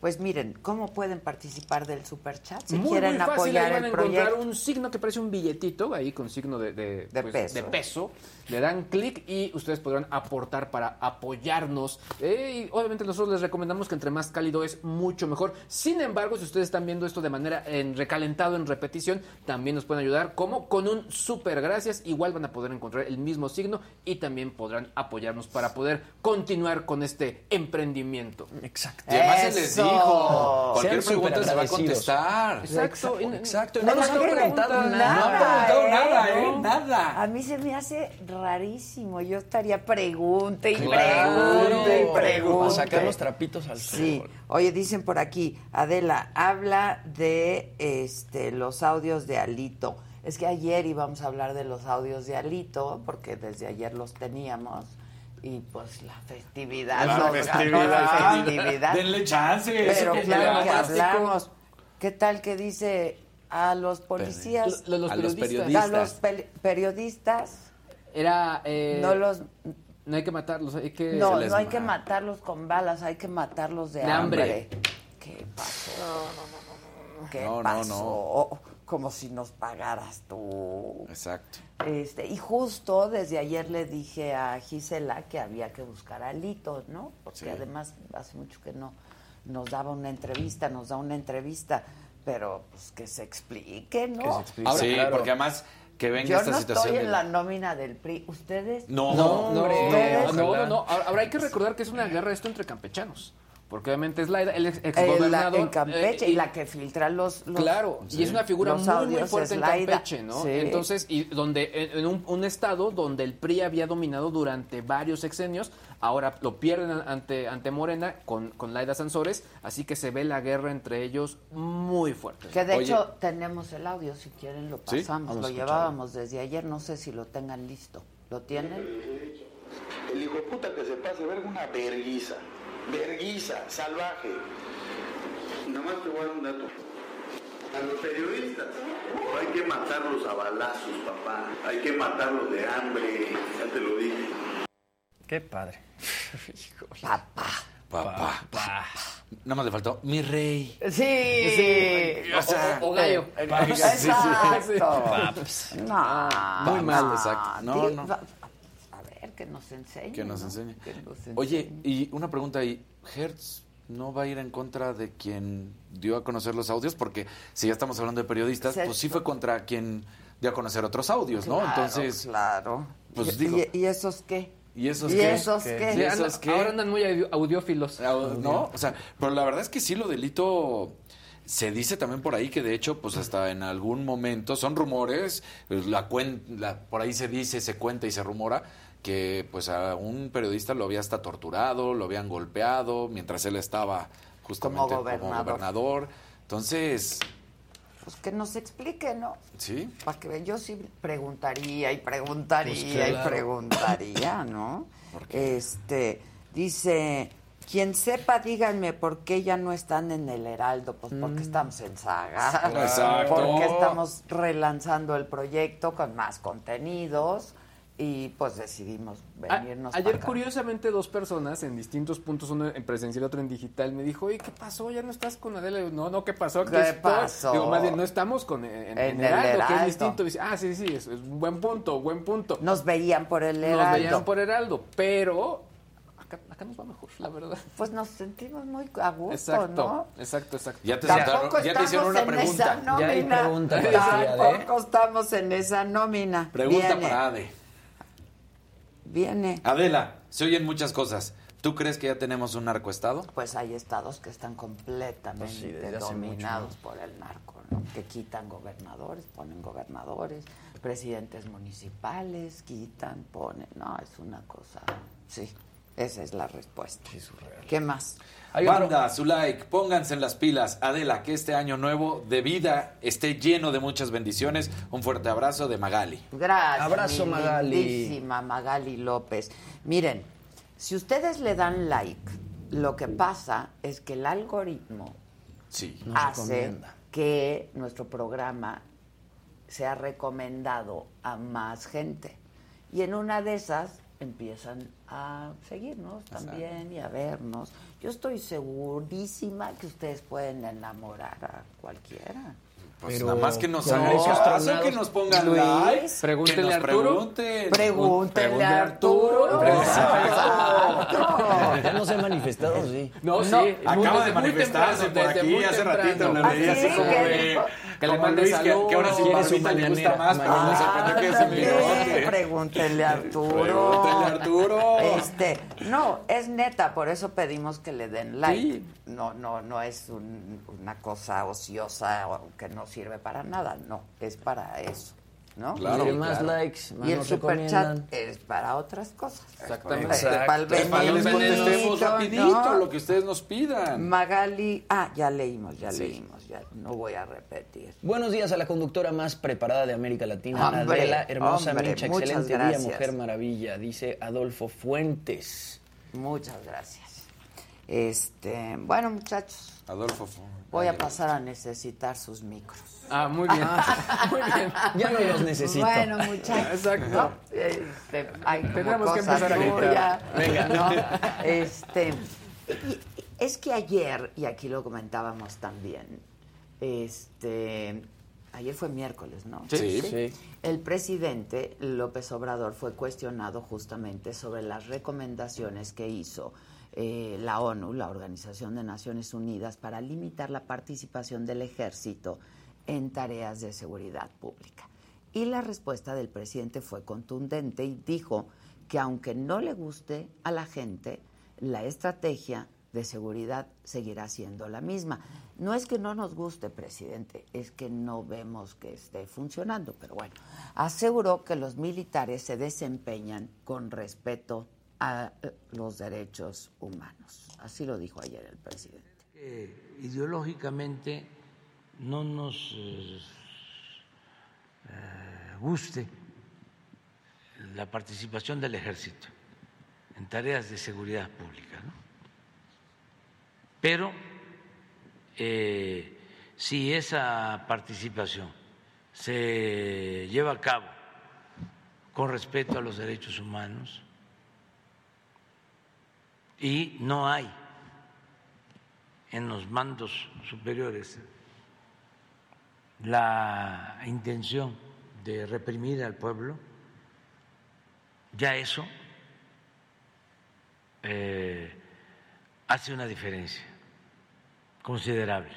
Pues miren, ¿cómo pueden participar del superchat si muy, quieren muy fácil, ahí apoyar van a el encontrar proyecto? un signo que parece un billetito, ahí con signo de, de, De pues, peso. de peso. Le dan clic y ustedes podrán aportar para apoyarnos. Eh, y obviamente nosotros les recomendamos que entre más cálido es mucho mejor. Sin embargo, si ustedes están viendo esto de manera en recalentado, en repetición, también nos pueden ayudar como con un super gracias. Igual van a poder encontrar el mismo signo y también podrán apoyarnos para poder continuar con este emprendimiento. Exacto. Y además se les Eso. Dijo, cualquier Sean pregunta se va a contestar. Exacto. Exacto. No No nos han preguntado nada. No han preguntado nada, ¿eh? Nada. A mí se me hace rarísimo. Yo estaría pregunte y pregunte y Para pregunte. sacar los trapitos al Sí. sol. Oye, dicen por aquí, Adela, habla de este los audios de Alito. Es que ayer íbamos a hablar de los audios de Alito, porque desde ayer los teníamos. Y pues la festividad. La nos ganó la festividad. festividad. Denle chance. Pero eso claro que hablamos. ¿Qué tal que dice a los policías, Lo- los A los periodistas. a los periodistas. pel- periodistas, Era. eh, no los No hay que matarlos, hay que. no, no hay que mata. matarlos con balas, hay que matarlos de, De hambre. ¿Qué pasó? ¿Qué No, no, pasó? Como si nos pagaras tú. Exacto. Este, y justo desde ayer le dije a Gisela que había que buscar a Lito, ¿no? Porque Sí. además hace mucho que no nos daba una entrevista, nos da una entrevista, pero pues que se explique, ¿no? Ahora, sí, claro. porque además que venga Yo esta no situación. estoy en de- la nómina del PRI. ¿Ustedes? No, No, No, Ustedes- no, no, no. Ahora, ahora hay que recordar que es una guerra esto entre campechanos. Porque obviamente es la, el ex En, la- exgobernador. en Campeche, eh, y la que filtra los, los- Claro, y es una figura los muy, muy fuerte en. Campeche, ¿no? Sí. Entonces, y donde en un, un estado donde el PRI había dominado durante varios sexenios, ahora lo pierden ante, ante Morena con, con Laida Sansores, así que se ve la guerra entre ellos muy fuerte. Que de Oye. hecho tenemos el audio, si quieren lo pasamos. lo llevábamos desde ayer, no sé si lo tengan listo. ¿Lo tienen? El hijo puta que se pase verga una verguiza. Verguiza, salvaje. Nada más te voy a dar un dato. A los periodistas hay que matarlos a balazos, papá. Hay que matarlos de hambre. Ya te lo dije. Qué padre. Papá. Papá. Nada más le faltó mi rey. Sí. O sea, O gallo. Exacto. No. Muy mal, exacto. No, no. Que nos enseñe. Que nos ¿no? enseñe. Que nos enseñe. Oye, y una pregunta ahí. ¿Hertz no va a ir en contra de quien dio a conocer los audios? Porque si ya estamos hablando de periodistas, pues sí fue contra quien dio a conocer otros audios, ¿no? Claro, Entonces, Claro. pues ¿Y, digo- y- y esos qué? ¿y esos ¿Y qué? esos ¿Qué? qué? ¿Y esos qué? ahora andan muy audiófilos. ¿No? O sea, pero la verdad es que sí, lo delito se dice también por ahí que de hecho, pues hasta en algún momento, son rumores, pues, la cuen- la, por ahí se dice, se cuenta y se rumora que pues a un periodista lo había hasta torturado, lo habían golpeado mientras él estaba justamente como gobernador. gobernador. Entonces, pues que nos explique, ¿no? Sí. Para que yo sí preguntaría y preguntaría Pues y preguntaría, ¿no? Este, dice, quien sepa, díganme por qué ya no están en el Heraldo, pues porque estamos en saga. Exacto. Porque estamos relanzando el proyecto con más contenidos y pues decidimos A- venirnos ayer, para acá. curiosamente, dos personas en distintos puntos, uno en presencial y otro en digital, me dijo, oye, ¿qué pasó? ¿Ya no estás con Adela? Y yo, no, no, ¿qué pasó? ¿Qué estoy". pasó? Digo, más bien, no estamos con en, En en el Heraldo, que es Heraldo. distinto. Dice, ah, sí, sí, es, es un buen punto, buen punto. Nos veían por el Heraldo. Nos veían por Heraldo, pero acá, acá nos va mejor, la verdad. Pues nos sentimos muy a gusto, Exacto, ¿no? exacto, exacto. Ya te sentaron- ya te hicieron una esa pregunta. nómina. Ya hay pregunta. Tampoco estamos en esa nómina. Pregunta Viene, para Ade. Viene. Adela, se oyen muchas cosas. ¿Tú crees que ya tenemos un narcoestado? Pues hay estados que están completamente Pues sí, dominados mucho, por el narco, ¿no? Que quitan gobernadores, ponen gobernadores, presidentes municipales, quitan, ponen. No, es una cosa. Sí, esa es la respuesta. ¿Qué más? Banda, su like, pónganse en las pilas. Adela, que este año nuevo de vida esté lleno de muchas bendiciones. Un fuerte abrazo de Magali. Gracias. Abrazo, mi Magali. lindísima Magali López. Miren, si ustedes le dan like, lo que pasa es que el algoritmo Sí. hace que nuestro programa sea recomendado a más gente. Y en una de esas empiezan a seguirnos también y a vernos. Yo estoy segurísima que ustedes pueden enamorar a cualquiera. Pues Pero nada más que nos hagan caso, que nos pongan Luis, like. pregúntenle que a nos Arturo. pregunten. Pregúntenle a Arturo. Exacto. Ya no se ha manifestado, sí. No, sí. No, Acaba de manifestarse por desde aquí hace temprano. ratito. Le leí ¿Ah, así sí? como ¿Qué de... Que le mande Luis, que, que ahora sí. Quiere su barbita le gusta mañanera, más, pero me sorprendió que es Ándale, amigote. Pregúntenle a Arturo. Pregúntenle a Arturo. Este, no, es neta, por eso pedimos que le den like. Sí. No, no, no es un- una cosa ociosa o que no sirve para nada, no, es para eso, ¿no? Claro, Entre más claro. likes, más Y el superchat es para otras cosas. Exactamente. Exacto. Para el contestemos rapidito ¿no? lo que ustedes nos pidan. Magali, ah, ya leímos, ya Sí. leímos, ya no voy a repetir. Buenos días a la conductora más preparada de América Latina, Hombre, Adela, hermosa hombre, Micha, excelente día, gracias. mujer maravilla, dice Adolfo Fuentes. Muchas gracias. Este, bueno, muchachos, Adolfo. Fu- voy a pasar a necesitar sus micros. Ah, muy bien. muy bien. Ya no los necesito. Bueno, muchachos. Exacto. ¿no? Este, hay Tendríamos que empezar a gritar. Venga. ¿no? Este, y- es que ayer, y aquí lo comentábamos también, este, ayer fue miércoles, ¿no? Sí. Sí. El presidente López Obrador fue cuestionado justamente sobre las recomendaciones que hizo eh, la ONU, la Organización de Naciones Unidas, para limitar la participación del ejército en tareas de seguridad pública. Y la respuesta del presidente fue contundente y dijo que aunque no le guste a la gente, la estrategia de seguridad seguirá siendo la misma. No es que no nos guste, presidente, es que no vemos que esté funcionando, pero bueno, aseguró que los militares se desempeñan con respeto a eh, los derechos humanos. Así lo dijo ayer el presidente. ideológicamente no nos eh, eh, guste la participación del ejército en tareas de seguridad pública, ¿no? Pero si esa participación se lleva a cabo con respeto a los derechos humanos y no hay en los mandos superiores la intención de reprimir al pueblo, ya eso eh, hace una diferencia considerable.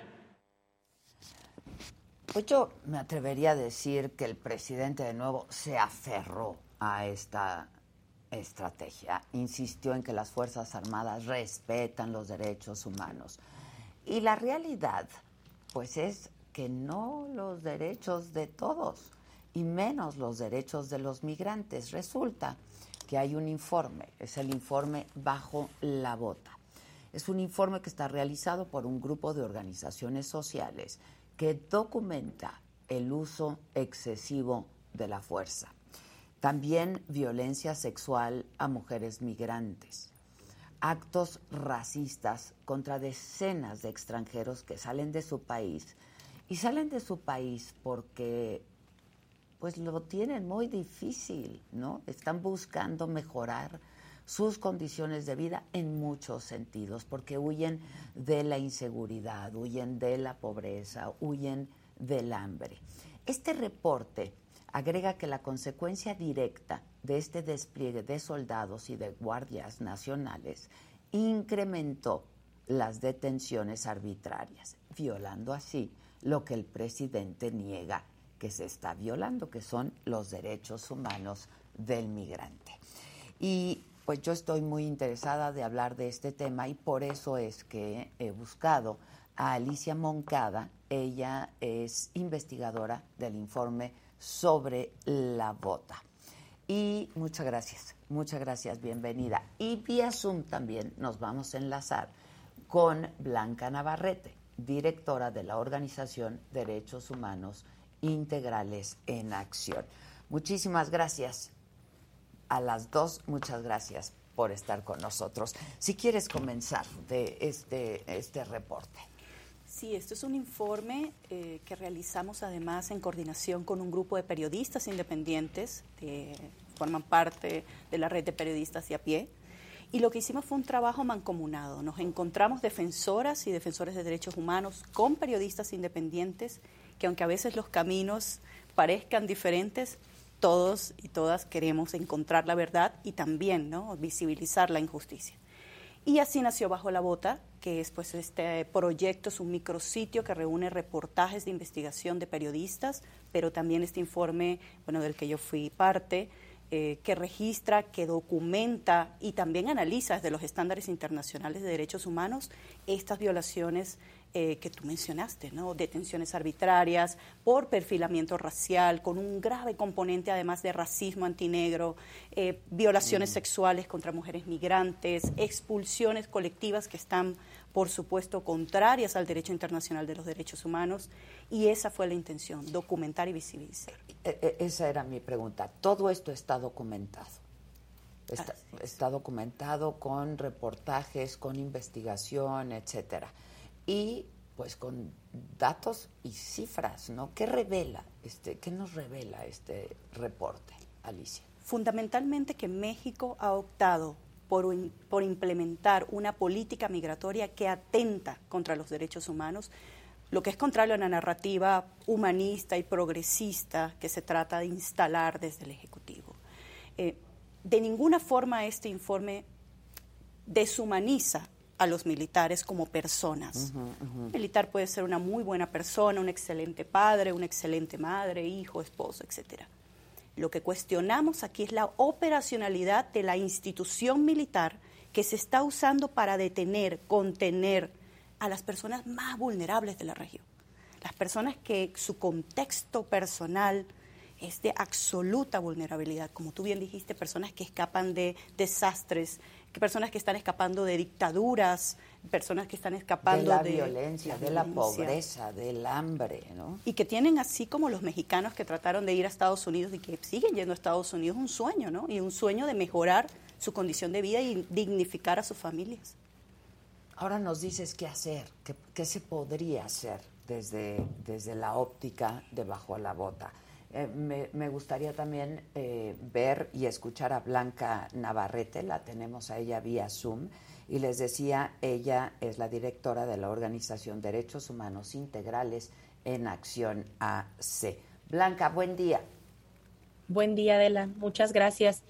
Pues yo me atrevería a decir que el presidente de nuevo se aferró a esta estrategia. Insistió en que las Fuerzas Armadas respetan los derechos humanos. Y la realidad, pues es que no los derechos de todos, y menos los derechos de los migrantes. Resulta que hay un informe, es el informe Bajo la Bota. Es un informe que está realizado por un grupo de organizaciones sociales que documenta el uso excesivo de la fuerza. También violencia sexual a mujeres migrantes. Actos racistas contra decenas de extranjeros que salen de su país. Y salen de su país porque pues lo tienen muy difícil, ¿no? Están buscando mejorar sus condiciones de vida en muchos sentidos, porque huyen de la inseguridad, huyen de la pobreza, huyen del hambre. Este reporte agrega que la consecuencia directa de este despliegue de soldados y de guardias nacionales incrementó las detenciones arbitrarias, violando así lo que el presidente niega que se está violando, que son los derechos humanos del migrante. Y pues yo estoy muy interesada de hablar de este tema y por eso es que he buscado a Alicia Moncada. Ella es investigadora del informe sobre la bota. Y muchas gracias, muchas gracias, bienvenida. Y vía Zoom también nos vamos a enlazar con Blanca Navarrete, directora de la organización Derechos Humanos integrales en acción. Muchísimas gracias a las dos, muchas gracias por estar con nosotros. Si quieres comenzar de este, este reporte. Sí, esto es un informe eh, que realizamos además en coordinación con un grupo de periodistas independientes que forman parte de la red de periodistas de a pie. Y lo que hicimos fue un trabajo mancomunado. Nos encontramos defensoras y defensores de derechos humanos con periodistas independientes que aunque a veces los caminos parezcan diferentes, todos y todas queremos encontrar la verdad y también ¿no? visibilizar la injusticia. Y así nació Bajo la Bota, que es pues este proyecto, es un micrositio que reúne reportajes de investigación de periodistas, pero también este informe, bueno, del que yo fui parte, eh, que registra, que documenta y también analiza desde los estándares internacionales de derechos humanos estas violaciones eh, que tú mencionaste, ¿no? detenciones arbitrarias por perfilamiento racial, con un grave componente además de racismo antinegro, eh, violaciones mm. sexuales contra mujeres migrantes, expulsiones colectivas que están, por supuesto, contrarias al derecho internacional de los derechos humanos. Y esa fue la intención, documentar y visibilizar. E, e, esa era mi pregunta. Todo esto está documentado. está documentado con reportajes, con investigación, etcétera y pues con datos y cifras, ¿no? ¿Qué revela este, qué nos revela este reporte, Alicia? Fundamentalmente que México ha optado por, por implementar una política migratoria que atenta contra los derechos humanos, lo que es contrario a la narrativa humanista y progresista que se trata de instalar desde el Ejecutivo. Eh, de ninguna forma este informe deshumaniza a los militares como personas. Un militar puede ser una muy buena persona, un excelente padre, una excelente madre, hijo, esposo, etc. Lo que cuestionamos aquí es la operacionalidad de la institución militar que se está usando para detener, contener a las personas más vulnerables de la región. Las personas que su contexto personal es de absoluta vulnerabilidad, como tú bien dijiste, personas que escapan de desastres, personas que están escapando de dictaduras, personas que están escapando de la violencia, de la pobreza, del hambre, ¿no? Y que tienen así como los mexicanos que trataron de ir a Estados Unidos y que siguen yendo a Estados Unidos un sueño, ¿no? Y un sueño de mejorar su condición de vida y dignificar a sus familias. Ahora nos dices qué hacer, qué, qué se podría hacer desde, desde la óptica de bajo la bota. Eh, me, gustaría también eh, ver y escuchar a Blanca Navarrete, la tenemos a ella vía Zoom, y les decía, ella es la directora de la organización Derechos Humanos Integrales en Acción AC. Blanca, buen día. Buen día, Adela. Muchas gracias.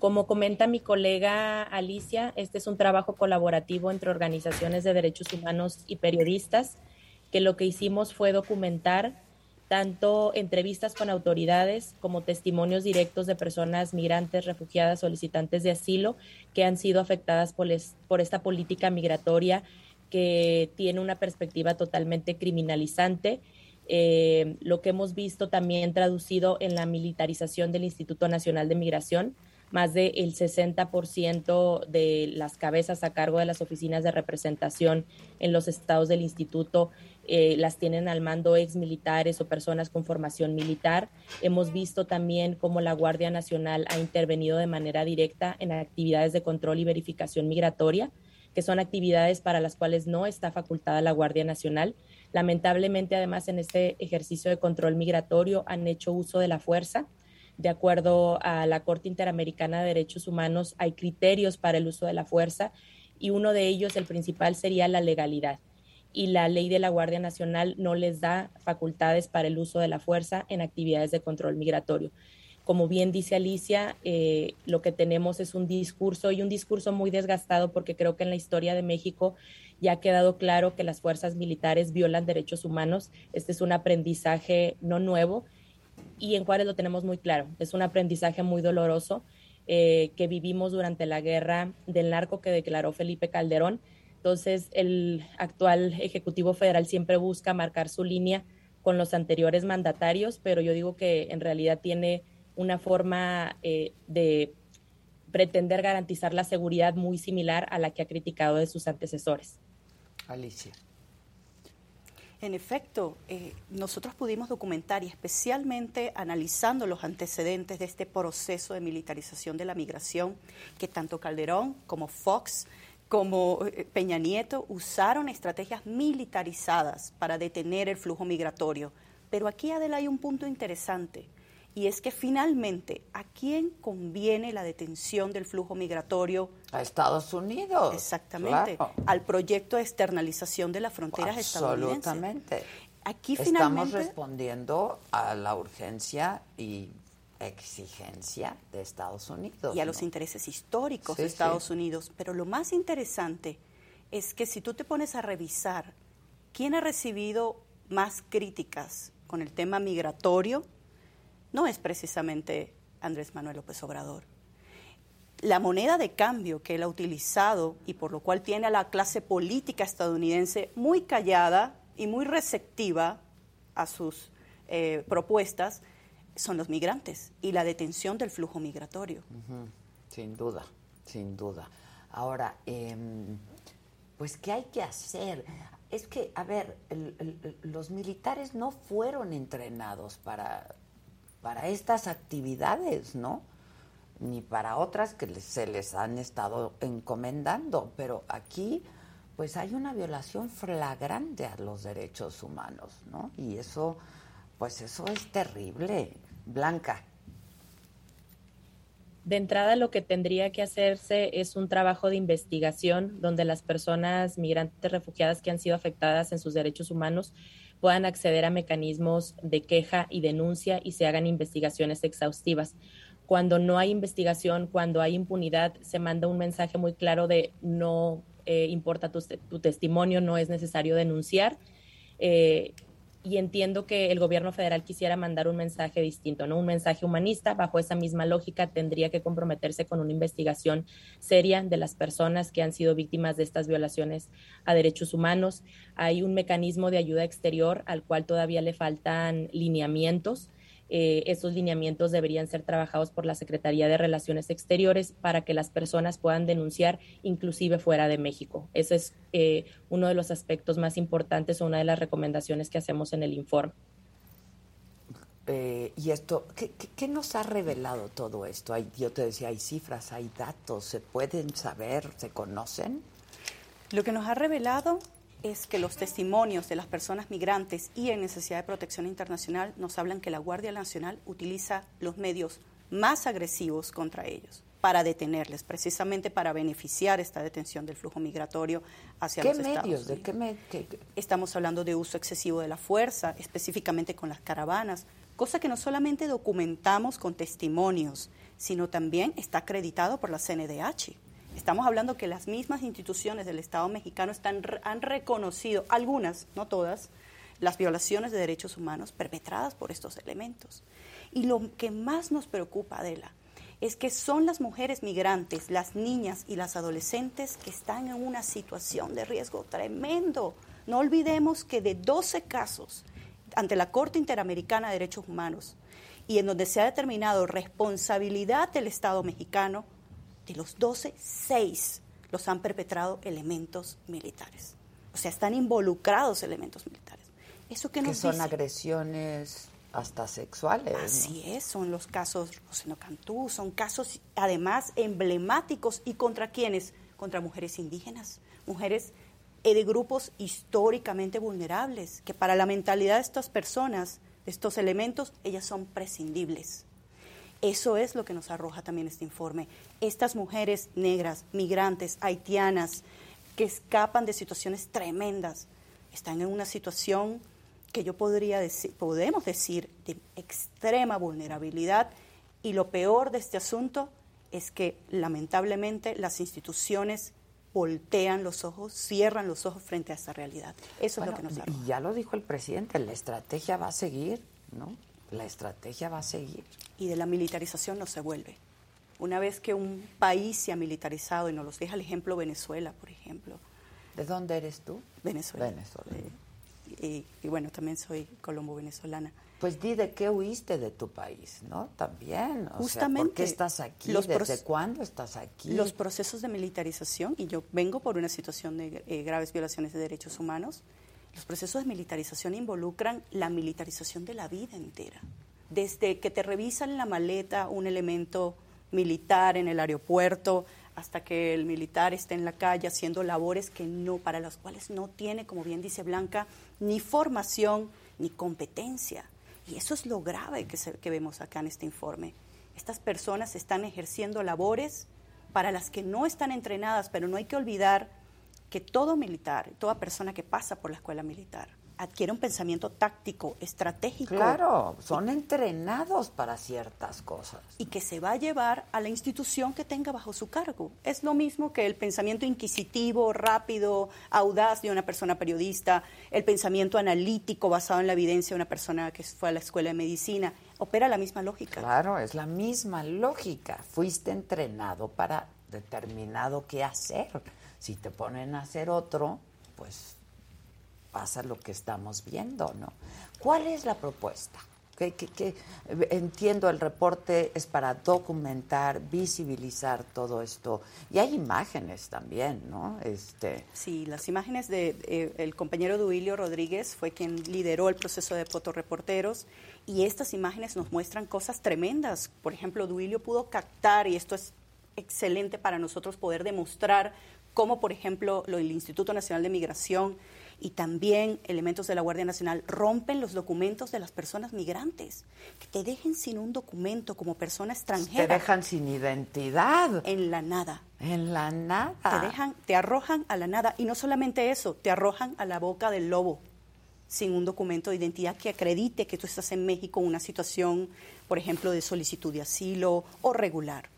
Como comenta mi colega Alicia, este es un trabajo colaborativo entre organizaciones de derechos humanos y periodistas, que lo que hicimos fue documentar tanto entrevistas con autoridades como testimonios directos de personas migrantes, refugiadas, solicitantes de asilo que han sido afectadas por, por esta política migratoria que tiene una perspectiva totalmente criminalizante. Eh, lo que hemos visto también traducido en la militarización del Instituto Nacional de Migración, más del 60% de las cabezas a cargo de las oficinas de representación en los estados del instituto eh, las tienen al mando ex militares o personas con formación militar. Hemos visto también cómo la Guardia Nacional ha intervenido de manera directa en actividades de control y verificación migratoria, que son actividades para las cuales no está facultada la Guardia Nacional. Lamentablemente, además, en este ejercicio de control migratorio han hecho uso de la fuerza. De acuerdo a la Corte Interamericana de Derechos Humanos, hay criterios para el uso de la fuerza y uno de ellos, el principal, sería la legalidad y la ley de la Guardia Nacional no les da facultades para el uso de la fuerza en actividades de control migratorio. Como bien dice Alicia, eh, lo que tenemos es un discurso y un discurso muy desgastado porque creo que en la historia de México ya ha quedado claro que las fuerzas militares violan derechos humanos. Este es un aprendizaje no nuevo y en Juárez lo tenemos muy claro. Es un aprendizaje muy doloroso eh, que vivimos durante la guerra del narco que declaró Felipe Calderón entonces, el actual Ejecutivo Federal siempre busca marcar su línea con los anteriores mandatarios, pero yo digo que en realidad tiene una forma eh, de pretender garantizar la seguridad muy similar a la que ha criticado de sus antecesores. Alicia. En efecto, eh, nosotros pudimos documentar y especialmente analizando los antecedentes de este proceso de militarización de la migración que tanto Calderón como Fox como eh, Peña Nieto usaron estrategias militarizadas para detener el flujo migratorio. Pero aquí, Adela, hay un punto interesante, y es que finalmente, ¿a quién conviene la detención del flujo migratorio? A Estados Unidos. Exactamente. Al proyecto de externalización de las fronteras estadounidenses. Absolutamente. Aquí Estamos respondiendo a la urgencia y exigencia de Estados Unidos. Y a los intereses históricos de Estados Unidos. Pero lo más interesante es que si tú te pones a revisar quién ha recibido más críticas con el tema migratorio, no es precisamente Andrés Manuel López Obrador. La moneda de cambio que él ha utilizado y por lo cual tiene a la clase política estadounidense muy callada y muy receptiva a sus eh, propuestas, son los migrantes y la detención del flujo migratorio. Sin duda, sin duda. Ahora, em, pues, ¿qué hay que hacer? Es que, a ver, los militares no fueron entrenados para, para estas actividades, ¿no? Ni para otras que se les han estado encomendando, pero aquí pues hay una violación flagrante a los derechos humanos, ¿no? Y eso, pues eso es terrible. Blanca. De entrada, lo que tendría que hacerse es un trabajo de investigación donde las personas migrantes refugiadas que han sido afectadas en sus derechos humanos puedan acceder a mecanismos de queja y denuncia y se hagan investigaciones exhaustivas. Cuando no hay investigación, cuando hay impunidad, se manda un mensaje muy claro de no eh, importa tu, testimonio, no es necesario denunciar. Eh, y entiendo que el gobierno federal quisiera mandar un mensaje distinto, ¿no? Un mensaje humanista. Bajo esa misma lógica, tendría que comprometerse con una investigación seria de las personas que han sido víctimas de estas violaciones a derechos humanos. Hay un mecanismo de ayuda exterior al cual todavía le faltan lineamientos eh, esos lineamientos deberían ser trabajados por la Secretaría de Relaciones Exteriores para que las personas puedan denunciar inclusive fuera de México. Ese es eh, uno de los aspectos más importantes o una de las recomendaciones que hacemos en el informe. Eh, y esto, ¿qué, ¿qué, nos ha revelado todo esto? Hay, yo te decía, hay cifras, hay datos, ¿se pueden saber, se conocen? Lo que nos ha revelado es que los testimonios de las personas migrantes y en necesidad de protección internacional nos hablan que la Guardia Nacional utiliza los medios más agresivos contra ellos para detenerles, precisamente para beneficiar esta detención del flujo migratorio hacia ¿Qué los medios? Estados ¿De qué, Estamos hablando de uso excesivo de la fuerza, específicamente con las caravanas, cosa que no solamente documentamos con testimonios, sino también está acreditado por la CNDH. Estamos hablando que las mismas instituciones del Estado mexicano están, han reconocido, algunas, no todas, las violaciones de derechos humanos perpetradas por estos elementos. Y lo que más nos preocupa, Adela, es que son las mujeres migrantes, las niñas y las adolescentes que están en una situación de riesgo tremendo. No olvidemos que de 12 casos ante la Corte Interamericana de Derechos Humanos y en donde se ha determinado responsabilidad del Estado mexicano, de los 12, 6 los han perpetrado elementos militares. O sea, están involucrados elementos militares. ¿Eso qué nos que son dice? agresiones hasta sexuales. Así es, son los casos Rosendo Cantú, son casos además emblemáticos. ¿Y contra quiénes? Contra mujeres indígenas, mujeres eh, de grupos históricamente vulnerables, que para la mentalidad de estas personas, de estos elementos, ellas son prescindibles. Eso es lo que nos arroja también este informe. Estas mujeres negras, migrantes, haitianas, que escapan de situaciones tremendas, están en una situación que yo podría decir, podemos decir, de extrema vulnerabilidad. Y lo peor de este asunto es que lamentablemente las instituciones voltean los ojos, cierran los ojos frente a esta realidad. Eso es lo que nos arroja. Y ya lo dijo el presidente, la estrategia va a seguir, ¿no? La estrategia va a seguir. Y de la militarización no se vuelve. Una vez que un país se ha militarizado, y nos los deja el ejemplo Venezuela, por ejemplo. ¿De dónde eres tú? Venezuela. Venezuela. Y, y bueno, también soy colombo-venezolana. Pues di de qué huiste de tu país, ¿no? También. O Justamente. Sea, ¿Por qué estás aquí? los ¿Desde cuándo estás aquí? Los procesos de militarización, y yo vengo por una situación de eh, graves violaciones de derechos humanos, los procesos de militarización involucran la militarización de la vida entera. Desde que te revisan en la maleta un elemento militar en el aeropuerto hasta que el militar esté en la calle haciendo labores que no para las cuales no tiene, como bien dice Blanca, ni formación ni competencia. Y eso es lo grave que, se- que vemos acá en este informe. Estas personas están ejerciendo labores para las que no están entrenadas, pero no hay que olvidar que todo militar, toda persona que pasa por la escuela militar, adquiere un pensamiento táctico, estratégico. Claro, son entrenados para ciertas cosas. Y que se va a llevar a la institución que tenga bajo su cargo. Es lo mismo que el pensamiento inquisitivo, rápido, audaz de una persona periodista, el pensamiento analítico basado en la evidencia de una persona que fue a la escuela de medicina. Opera la misma lógica. Claro, es la misma lógica. Fuiste entrenado para determinado qué hacer. Si te ponen a hacer otro, pues pasa lo que estamos viendo, ¿no? ¿Cuál es la propuesta? Entiendo el reporte es para documentar, visibilizar todo esto y hay imágenes también, ¿no? Este, Sí, las imágenes de eh, el compañero Duilio Rodríguez fue quien lideró el proceso de fotoreporteros y estas imágenes nos muestran cosas tremendas. Por ejemplo, Duilio pudo captar y esto es excelente para nosotros poder demostrar cómo, por ejemplo, lo del Instituto Nacional de Migración y también elementos de la Guardia Nacional rompen los documentos de las personas migrantes, que te dejen sin un documento como persona te extranjera. dejan sin identidad. En la nada. En la nada. Te dejan, te arrojan a la nada. Y no solamente eso, te arrojan a la boca del lobo sin un documento de identidad que acredite que tú estás en México en una situación, por ejemplo, de solicitud de asilo o regular.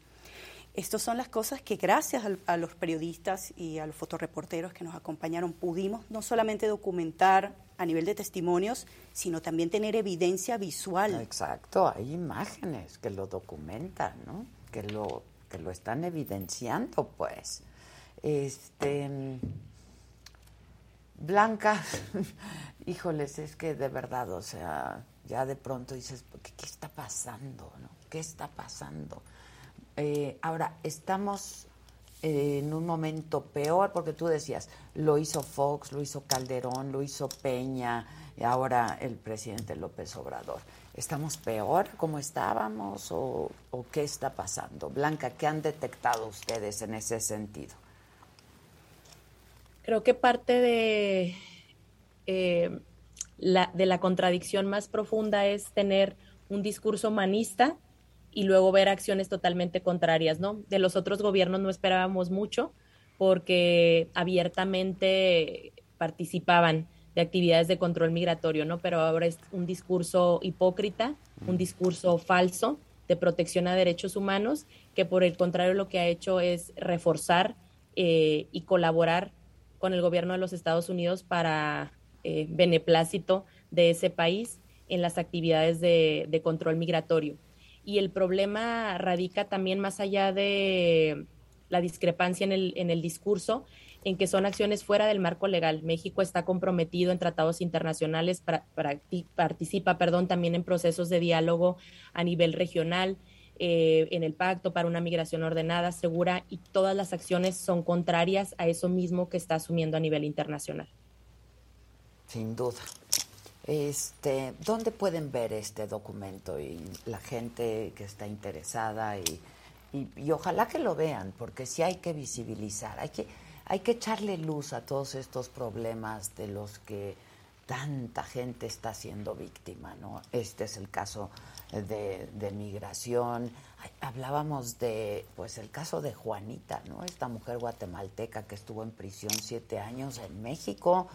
Estas son las cosas que gracias a, los periodistas y a los fotoreporteros que nos acompañaron pudimos no solamente documentar a nivel de testimonios, sino también tener evidencia visual. Exacto, hay imágenes que lo documentan, ¿no? Que lo que lo están evidenciando, pues. Este Blanca, híjoles, es que de verdad, o sea, ya de pronto dices, ¿qué, qué está pasando, no? ¿Qué está pasando? Eh, ahora, estamos en un momento peor, porque tú decías, lo hizo Fox, lo hizo Calderón, lo hizo Peña, y ahora el presidente López Obrador. ¿Estamos peor como estábamos o, o qué está pasando? Blanca, ¿qué han detectado ustedes en ese sentido? Creo que parte de, eh, la, de la contradicción más profunda es tener un discurso humanista y luego ver acciones totalmente contrarias, ¿no? De los otros gobiernos no esperábamos mucho porque abiertamente participaban de actividades de control migratorio, ¿no? Pero ahora es un discurso hipócrita, un discurso falso de protección a derechos humanos, que por el contrario lo que ha hecho es reforzar eh, y colaborar con el gobierno de los Estados Unidos para eh, beneplácito de ese país en las actividades de, de control migratorio. Y el problema radica también más allá de la discrepancia en el, en el discurso, en que son acciones fuera del marco legal. México está comprometido en tratados internacionales, participa perdón, también en procesos de diálogo a nivel regional, eh, en el Pacto para una Migración Ordenada, Segura, y todas las acciones son contrarias a eso mismo que está asumiendo a nivel internacional. Sin duda. Este, ¿Dónde pueden ver este documento y la gente que está interesada y, y, ojalá que lo vean, porque sí hay que visibilizar, hay que, hay que echarle luz a todos estos problemas de los que tanta gente está siendo víctima, ¿no? Este es el caso de, de, migración. Hablábamos de, pues, el caso de Juanita, ¿no? Esta mujer guatemalteca que estuvo en prisión siete años en México,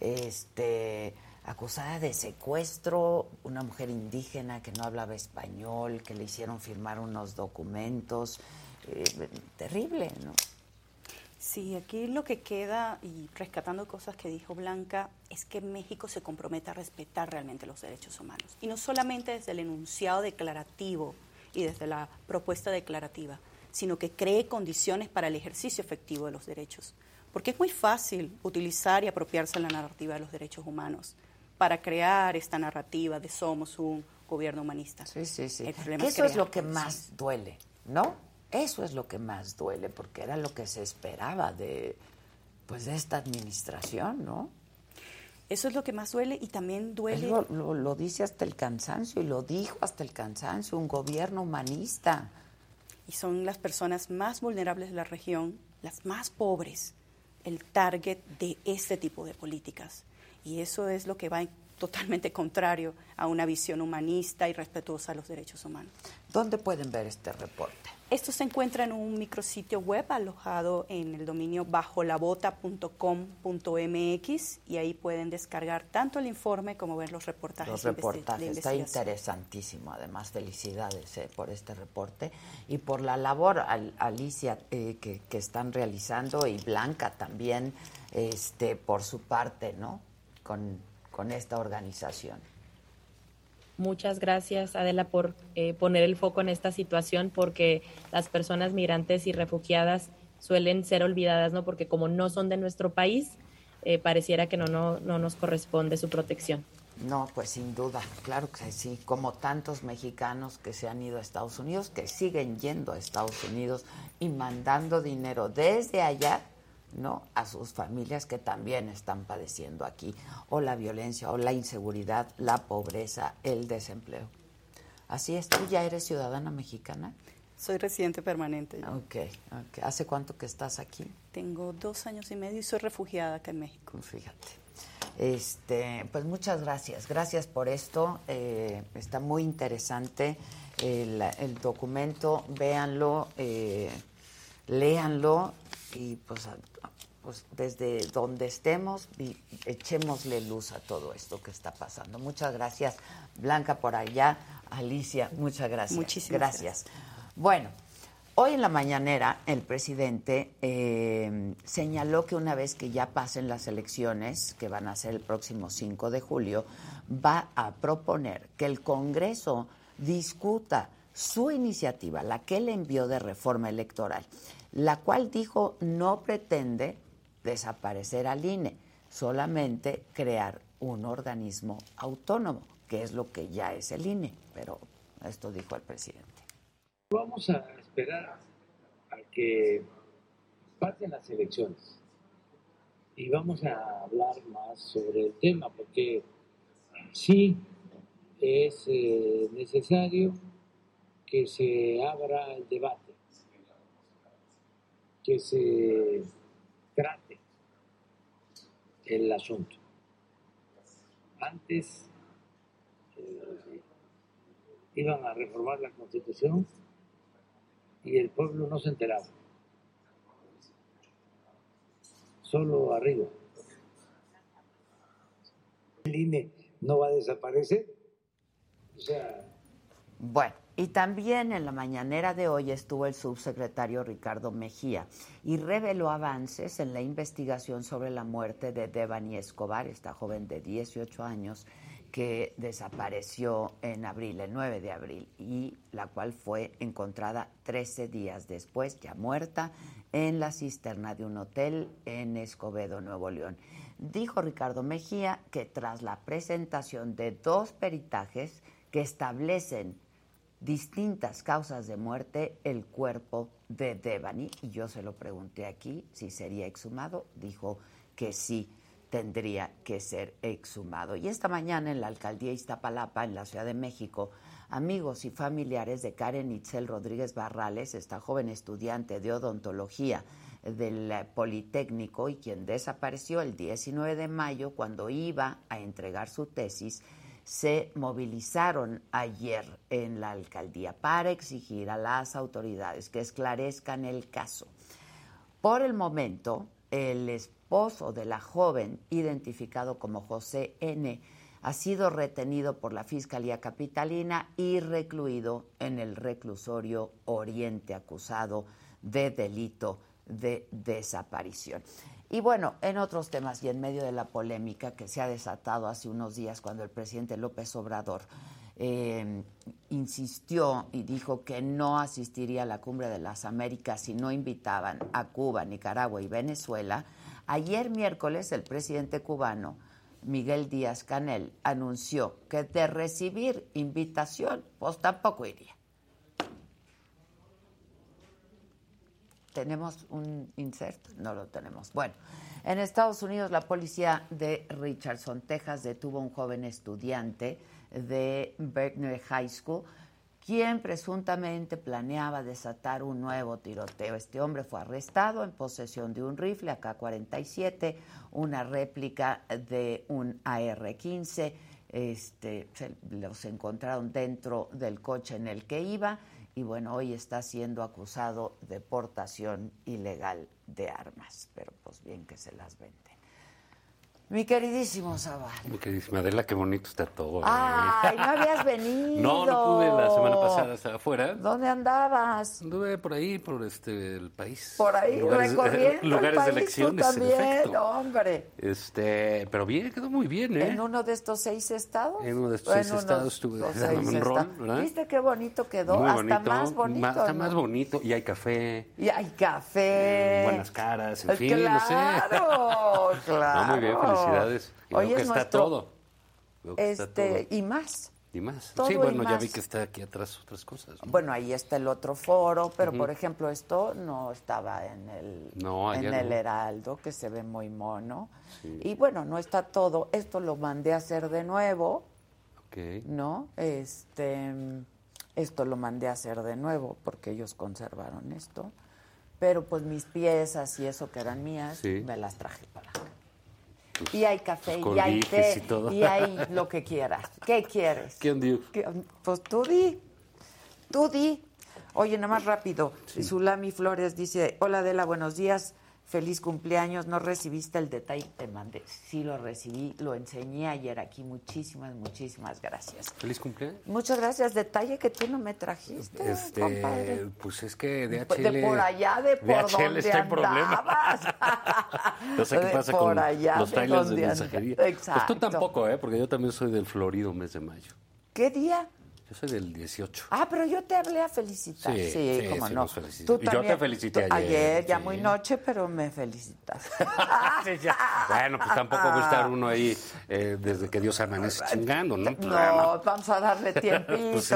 este, acusada de secuestro, una mujer indígena que no hablaba español, que le hicieron firmar unos documentos, eh, terrible, ¿no? Sí, aquí lo que queda, y rescatando cosas que dijo Blanca, es que México se compromete a respetar realmente los derechos humanos. Y no solamente desde el enunciado declarativo y desde la propuesta declarativa, sino que cree condiciones para el ejercicio efectivo de los derechos. Porque es muy fácil utilizar y apropiarse de la narrativa de los derechos humanos para crear esta narrativa de somos un gobierno humanista. Sí, sí, sí. eso es lo que más duele, ¿no? Eso es lo que más duele, porque era lo que se esperaba de, pues, de esta administración, ¿no? Eso es lo que más duele y también duele. Lo, lo, dice hasta el cansancio y lo dijo hasta el cansancio, un gobierno humanista. Y son las personas más vulnerables de la región, las más pobres, el target de este tipo de políticas. Y eso es lo que va totalmente contrario a una visión humanista y respetuosa a los derechos humanos. ¿Dónde pueden ver este reporte? Esto se encuentra en un micrositio web alojado en el dominio bajolabota.com.mx y ahí pueden descargar tanto el informe como ver los reportajes. Los reportajes, está interesantísimo. Además, felicidades eh, por este reporte y por la labor, Alicia, eh, que, que, están realizando y Blanca también, este, por su parte, ¿no? Con, con esta organización. Muchas gracias, Adela, por eh, poner el foco en esta situación, porque las personas migrantes y refugiadas suelen ser olvidadas, ¿no? Porque como no son de nuestro país, eh, pareciera que no, no, no nos corresponde su protección. No, pues sin duda, claro que sí, como tantos mexicanos que se han ido a Estados Unidos, que siguen yendo a Estados Unidos y mandando dinero desde allá ¿no? a sus familias que también están padeciendo aquí, o la violencia, o la inseguridad, la pobreza, el desempleo. Así es, ¿tú ya eres ciudadana mexicana? Soy residente permanente. Ok, ok. ¿Hace cuánto que estás aquí? Tengo dos años y medio y soy refugiada acá en México. Fíjate. Este, pues muchas gracias. Gracias por esto. Eh, está muy interesante el, documento. Véanlo, eh, léanlo y pues, pues desde donde estemos y echémosle luz a todo esto que está pasando. Muchas gracias, Blanca, por allá. Alicia, muchas gracias. Muchísimas gracias. Bueno, hoy en la mañanera el presidente eh, señaló que una vez que ya pasen las elecciones, que van a ser el próximo 5 de julio, va a proponer que el Congreso discuta su iniciativa, la que él envió de reforma electoral la cual dijo no pretende desaparecer al INE, solamente crear un organismo autónomo, que es lo que ya es el INE, pero esto dijo el presidente. Vamos a esperar a que pasen las elecciones y vamos a hablar más sobre el tema, porque sí es eh, necesario que se abra el debate que se trate el asunto. Antes eh, iban a reformar la constitución y el pueblo no se enteraba. Solo arriba. El INE no va a desaparecer. O sea. Bueno. Y también en la mañanera de hoy estuvo el subsecretario Ricardo Mejía y reveló avances en la investigación sobre la muerte de Devani Escobar, esta joven de 18 años que desapareció en abril, el 9 de abril, y la cual fue encontrada 13 días después, ya muerta, en la cisterna de un hotel en Escobedo, Nuevo León. Dijo Ricardo Mejía que tras la presentación de dos peritajes que establecen distintas causas de muerte el cuerpo de Devani y yo se lo pregunté aquí si sería exhumado, dijo que sí, tendría que ser exhumado. Y esta mañana en la alcaldía Iztapalapa, en la Ciudad de México, amigos y familiares de Karen Itzel Rodríguez Barrales, esta joven estudiante de odontología del Politécnico y quien desapareció el 19 de mayo cuando iba a entregar su tesis, se movilizaron ayer en la alcaldía para exigir a las autoridades que esclarezcan el caso. Por el momento, el esposo de la joven, identificado como José N., ha sido retenido por la Fiscalía Capitalina y recluido en el reclusorio Oriente, acusado de delito de desaparición. Y bueno, en otros temas y en medio de la polémica que se ha desatado hace unos días cuando el presidente López Obrador eh, insistió y dijo que no asistiría a la cumbre de las Américas si no invitaban a Cuba, Nicaragua y Venezuela, ayer miércoles el presidente cubano Miguel Díaz Canel anunció que de recibir invitación, pues tampoco iría. ¿Tenemos un insert? No lo tenemos. Bueno, en Estados Unidos la policía de Richardson, Texas, detuvo a un joven estudiante de Berkner High School, quien presuntamente planeaba desatar un nuevo tiroteo. Este hombre fue arrestado en posesión de un rifle AK-47, una réplica de un AR-15. Este, los encontraron dentro del coche en el que iba y bueno, hoy está siendo acusado de portación ilegal de armas, pero pues bien que se las vende. Mi queridísimo Zaval. Mi queridísima Adela, qué bonito está todo. ¿eh? Ay, no habías venido. No, no pude la semana pasada, estaba afuera. ¿Dónde andabas? Anduve por ahí, por este el país. Por ahí, lugares, recorriendo lugares el país, de elecciones, tú también, en efecto. hombre. Este, pero bien, quedó muy bien, ¿eh? ¿En uno de estos seis estados? En uno de estos seis estados estuve dándome un rol. ¿Viste qué bonito quedó? Muy Hasta más bonito. Está ¿no? más bonito y hay café, Y hay café. buenas caras, en fin, claro, no sé. Claro, No, muy bien, Y Hoy veo que es está nuestro- todo. Veo que está Este, todo. y más. Y más. todo sí, bueno, ya vi que está aquí atrás otras cosas. ¿no? Bueno, ahí está el otro foro, pero por ejemplo esto no estaba en el, No, en el no. Heraldo, que se ve muy mono. Sí. Y bueno, no está todo. Esto lo mandé a hacer de nuevo, Ok. ¿no? Este, esto lo mandé a hacer de nuevo porque ellos conservaron esto. Pero pues mis piezas y eso que eran mías, Sí. me las traje para acá. Y hay café, y hay té, y todo. y hay lo que quieras. ¿Qué quieres? ¿Qué Pues tú di, tú di. Oye, nada más rápido. Zulami Flores dice, hola Adela, buenos días, feliz cumpleaños. ¿No recibiste el detalle que te mandé? Sí lo recibí, lo enseñé ayer aquí. Muchísimas, muchísimas gracias. Feliz cumpleaños. Muchas gracias. Detalle que tú no me trajiste, Este, compadre. pues es que De DHL. por allá, de por DHL donde está en problema. andabas. No sé qué De pasa por con allá, los de trailers de anda- mensajería. Exacto. Pues tú tampoco, ¿eh? Porque yo también soy del florido mes de mayo. ¿Qué día? Yo soy del 18. Ah, pero yo te hablé a felicitar. Sí, Sí, sí, cómo sí, no. Tú Y yo te también- felicité tú- ayer, ya muy noche, pero me felicitas. Bueno, pues tampoco va a estar uno ahí eh, desde que Dios amanece chingando, ¿no? No, vamos a darle tiempito. Pues.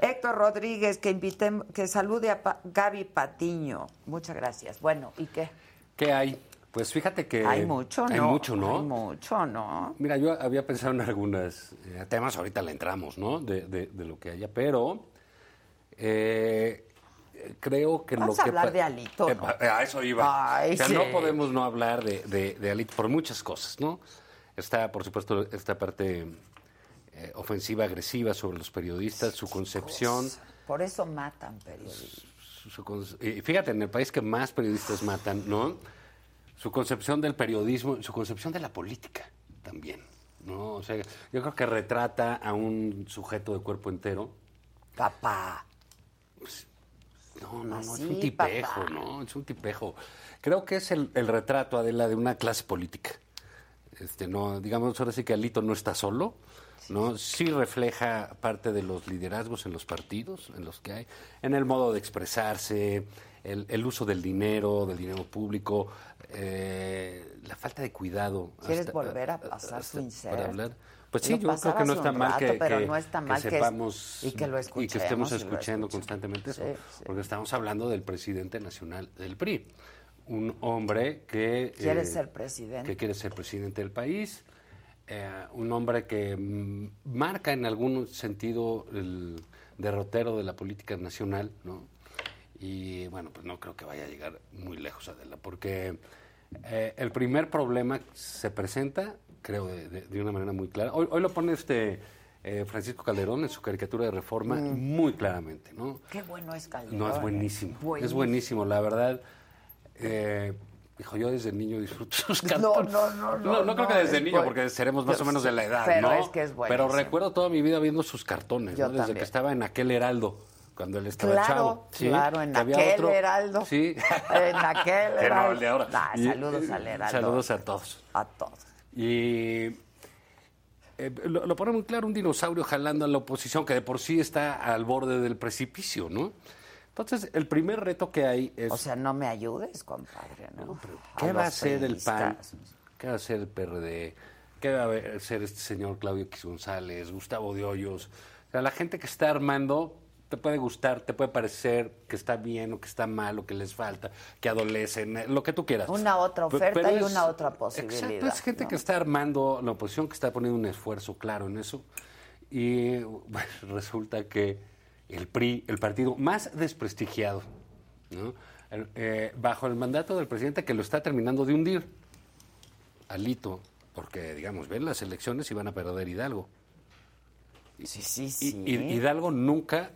Héctor Rodríguez, que invité, que salude a Pa- Gaby Patiño. Muchas gracias. Bueno, ¿y qué? ¿Qué hay? Pues fíjate que... hay mucho, ¿no? Hay mucho, ¿no? Hay mucho, ¿no? Mira, yo había pensado en algunos eh, temas, ahorita le entramos, ¿no? De, de- de lo que haya, pero eh, creo que Vamos lo a que... hablar de Alito, Eh, ¿no? pa- A eso iba. Ay, o sea, sí. no podemos no hablar de, de, de Alito por muchas cosas, ¿no? Está, por supuesto, esta parte eh, ofensiva, agresiva sobre los periodistas, su concepción... Por eso matan periodistas. su- fíjate, en el país que más periodistas matan, ¿no? Su concepción del periodismo, su concepción de la política también, ¿no? O sea, yo creo que retrata a un sujeto de cuerpo entero. Papá. No, no, no, es Así, un tipejo, papá. ¿no? Es un tipejo. Creo que es el, el retrato, Adela, de una clase política. Este, no, digamos, ahora sí que Alito no está solo, ¿no? Sí refleja parte de los liderazgos en los partidos, en los que hay, en el modo de expresarse, el, el uso del dinero, del dinero público, eh, la falta de cuidado. ¿Quieres hasta- volver a pasar su insert? Para hablar. Pues sí, Lo yo creo que no está mal que, pero que- no está que mal que es- sepamos y que lo y que estemos escuchando constantemente eso, Sí, sí. porque estamos hablando del presidente nacional del PRI. un hombre que... Quiere eh, ser presidente. Que quiere ser presidente del país. eh, un hombre que mm, marca en algún sentido el derrotero de la política nacional, ¿no? Y bueno, pues no creo que vaya a llegar muy lejos, Adela, porque eh, el primer problema se presenta, creo, de, de- de una manera muy clara. Hoy, hoy lo pone este eh, Francisco Calderón en su caricatura de reforma Mm. muy claramente, ¿no? Qué bueno es Calderón. No, es ¿eh? buenísimo. Es buenísimo, la verdad. Eh, hijo, yo desde niño disfruto sus No, cartones. no, no, no, No, creo no, que desde es niño, porque seremos más o menos de la edad, Pero ¿no? es que es Pero buenísimo. recuerdo toda mi vida viendo sus cartones, Yo ¿no? Desde también. que estaba en aquel Heraldo, cuando él estaba Claro, chavo. ¿sí? claro, en aquel otro- Heraldo. Sí. En aquel Heraldo. el de ahora. Ah, Y- saludos al Heraldo. Saludos a todos. A todos. Y eh, lo, lo pone muy claro un dinosaurio jalando a la oposición que de por sí está al borde del precipicio, ¿no? Entonces, el primer reto que hay es... O sea, no me ayudes, compadre, ¿no? ¿Qué A va a hacer el PAN? ¿Qué va a hacer el PRD? ¿Qué va a hacer este señor Claudio X González, Gustavo de Hoyos? O sea, la gente que está armando te puede gustar, te puede parecer que está bien o que está mal o que les falta, que adolecen, eh, lo que tú quieras. Una otra oferta pero y es- una otra posibilidad. Exacto, es gente ¿no? que está armando la oposición, que está poniendo un esfuerzo claro en eso. Y bueno, resulta que el PRI, el partido más desprestigiado, ¿no? Eh, bajo el mandato del presidente que lo está terminando de hundir, Alito, porque digamos, ven las elecciones y van a perder Hidalgo. Sí, sí, sí. y- Hidalgo nunca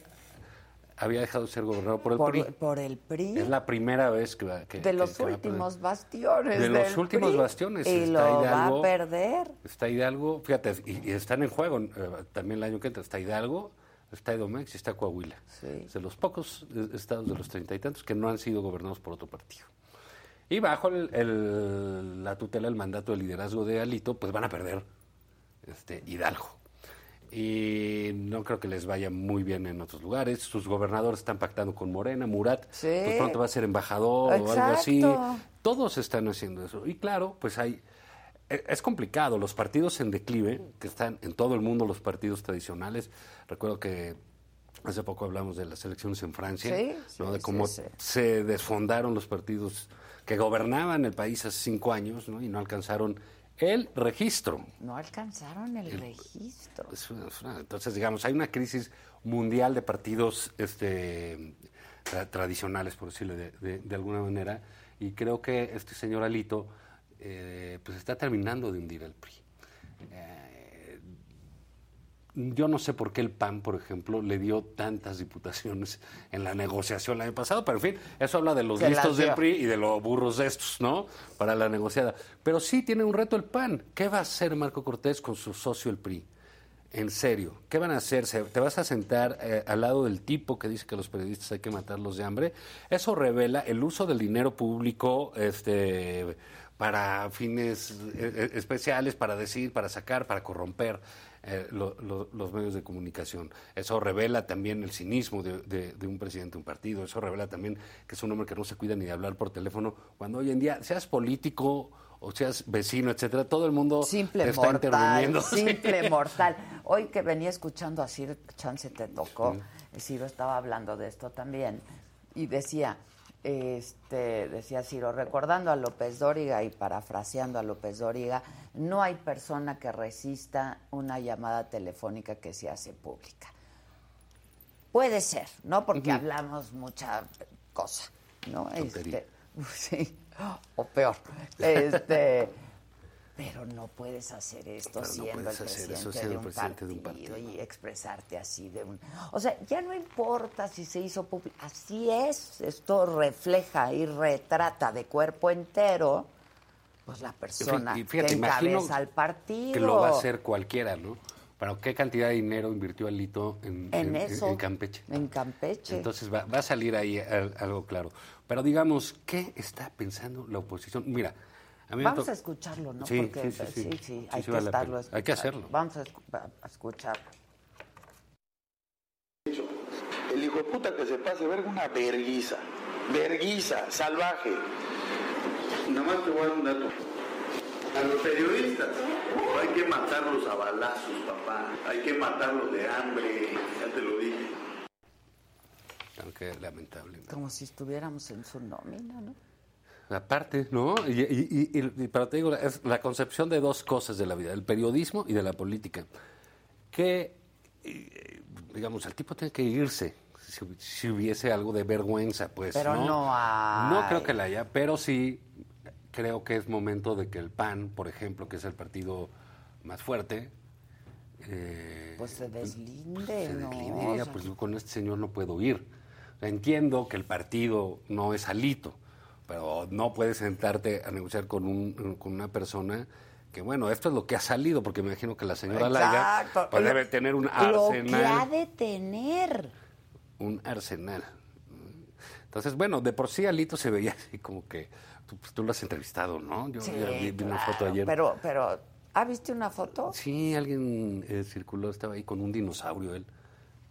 había dejado de ser gobernado por el por, PRI. por el PRI. Es la primera vez que va que- de los que va últimos bastiones. De los últimos PRI. bastiones, Y está lo va Hidalgo. a perder. Está Hidalgo, fíjate, y, y están en juego eh, también el año que entra. Está Hidalgo, está Edomex y está Coahuila. Es de los pocos eh, estados de los treinta y tantos que no han sido gobernados por otro partido. Y bajo el- el- la tutela, el mandato de liderazgo de Alito, pues van a perder este, Hidalgo. Y no creo que les vaya muy bien en otros lugares. Sus gobernadores están pactando con Morena, Murat, Sí. pues pronto va a ser embajador o algo así. Todos están haciendo eso. Y claro, pues hay... e- Es complicado, los partidos en declive, que están en todo el mundo los partidos tradicionales. Recuerdo que hace poco hablamos de las elecciones en Francia, Sí, ¿no? sí, de cómo sí, sí. se desfondaron los partidos que gobernaban el país hace cinco años ¿no? y no alcanzaron el registro. No alcanzaron el registro. Es una- es una- entonces, digamos, hay una crisis mundial de partidos este, tra- tradicionales, por decirlo de, de- de alguna manera, y creo que este señor Alito eh, pues está terminando de hundir al PRI. Eh, yo no sé por qué el PAN, por ejemplo, le dio tantas diputaciones en la negociación el año pasado, pero en fin, eso habla de los listos del. PRI y de los burros de estos, ¿no? Para la negociada. Pero sí tiene un reto el PAN. ¿Qué va a hacer Marco Cortés con su socio el PRI? En serio, ¿qué van a hacer? ¿Se- ¿Te vas a sentar eh, al lado del tipo que dice que los periodistas hay que matarlos de hambre? Eso revela el uso del dinero público este, para fines eh, eh, especiales, para decir, para sacar, para corromper eh, lo- lo- los medios de comunicación. Eso revela también el cinismo de, de- de un presidente de un partido. Eso revela también que es un hombre que no se cuida ni de hablar por teléfono. Cuando hoy en día, seas político o seas vecino, etcétera, todo el mundo Simple te está mortal, interviniendo. simple mortal. Hoy que venía escuchando a Ciro, chance te tocó, Ciro estaba hablando de esto también, y decía, este, decía Ciro, recordando a López Dóriga y parafraseando a López Dóriga, no hay persona que resista una llamada telefónica que se hace pública. Puede ser, ¿no? Porque hablamos mucha cosa, ¿no? Este, sí, o peor. Este, pero no puedes hacer esto Pero no siendo puedes el hacer presidente, eso siendo de, un presidente de un partido y expresarte así de un... O sea, ya no importa si se hizo público, así es, esto refleja y retrata de cuerpo entero pues la persona Y fíjate, que encabeza al partido. Que lo va a hacer cualquiera, ¿no? Pero ¿qué cantidad de dinero invirtió Alito en, En en- eso. en Campeche? En Campeche. Entonces va, va a salir ahí al- algo claro. Pero digamos, ¿qué está pensando la oposición? Mira, a mí me Vamos to- a escucharlo, ¿no? Sí, Porque sí, sí, sí. sí, Sí, hay sí que vale estarlo. Hay que hacerlo. Vamos a, a escucharlo. El hijo de puta que se pase verga una verguiza. Verguiza, salvaje. Nada más te voy a dar un dato. A los periodistas hay que matarlos a balazos, papá. Hay que matarlos de hambre. Ya te lo dije. Aunque lamentable. Como si estuviéramos en su nómina, ¿no? Aparte, ¿no? Y, y- y- y- pero te digo, es la concepción de dos cosas de la vida, el periodismo y de la política. Que, eh, digamos, el tipo tiene que irse si, hu- si hubiese algo de vergüenza, pues. Pero no hay. No creo que la haya, pero sí creo que es momento de que el PAN, por ejemplo, que es el partido más fuerte, eh, Pues se deslinde, se ¿no? decline, O diga, sea, pues yo con este señor no puedo ir. Entiendo que el partido no es alito, pero no puedes sentarte a negociar con, un, con una persona que, bueno, esto es lo que ha salido, porque me imagino que la señora Exacto. pues, Lo- debe tener un Lo que ha arsenal. de tener. Un arsenal. Entonces, bueno, de por sí Alito se veía así como que tú, pues, tú lo has entrevistado, ¿no? Yo Sí, ya vi, vi una foto ayer. Pero, pero, ¿ha visto una foto? Sí, alguien eh, circuló, estaba ahí con un dinosaurio él.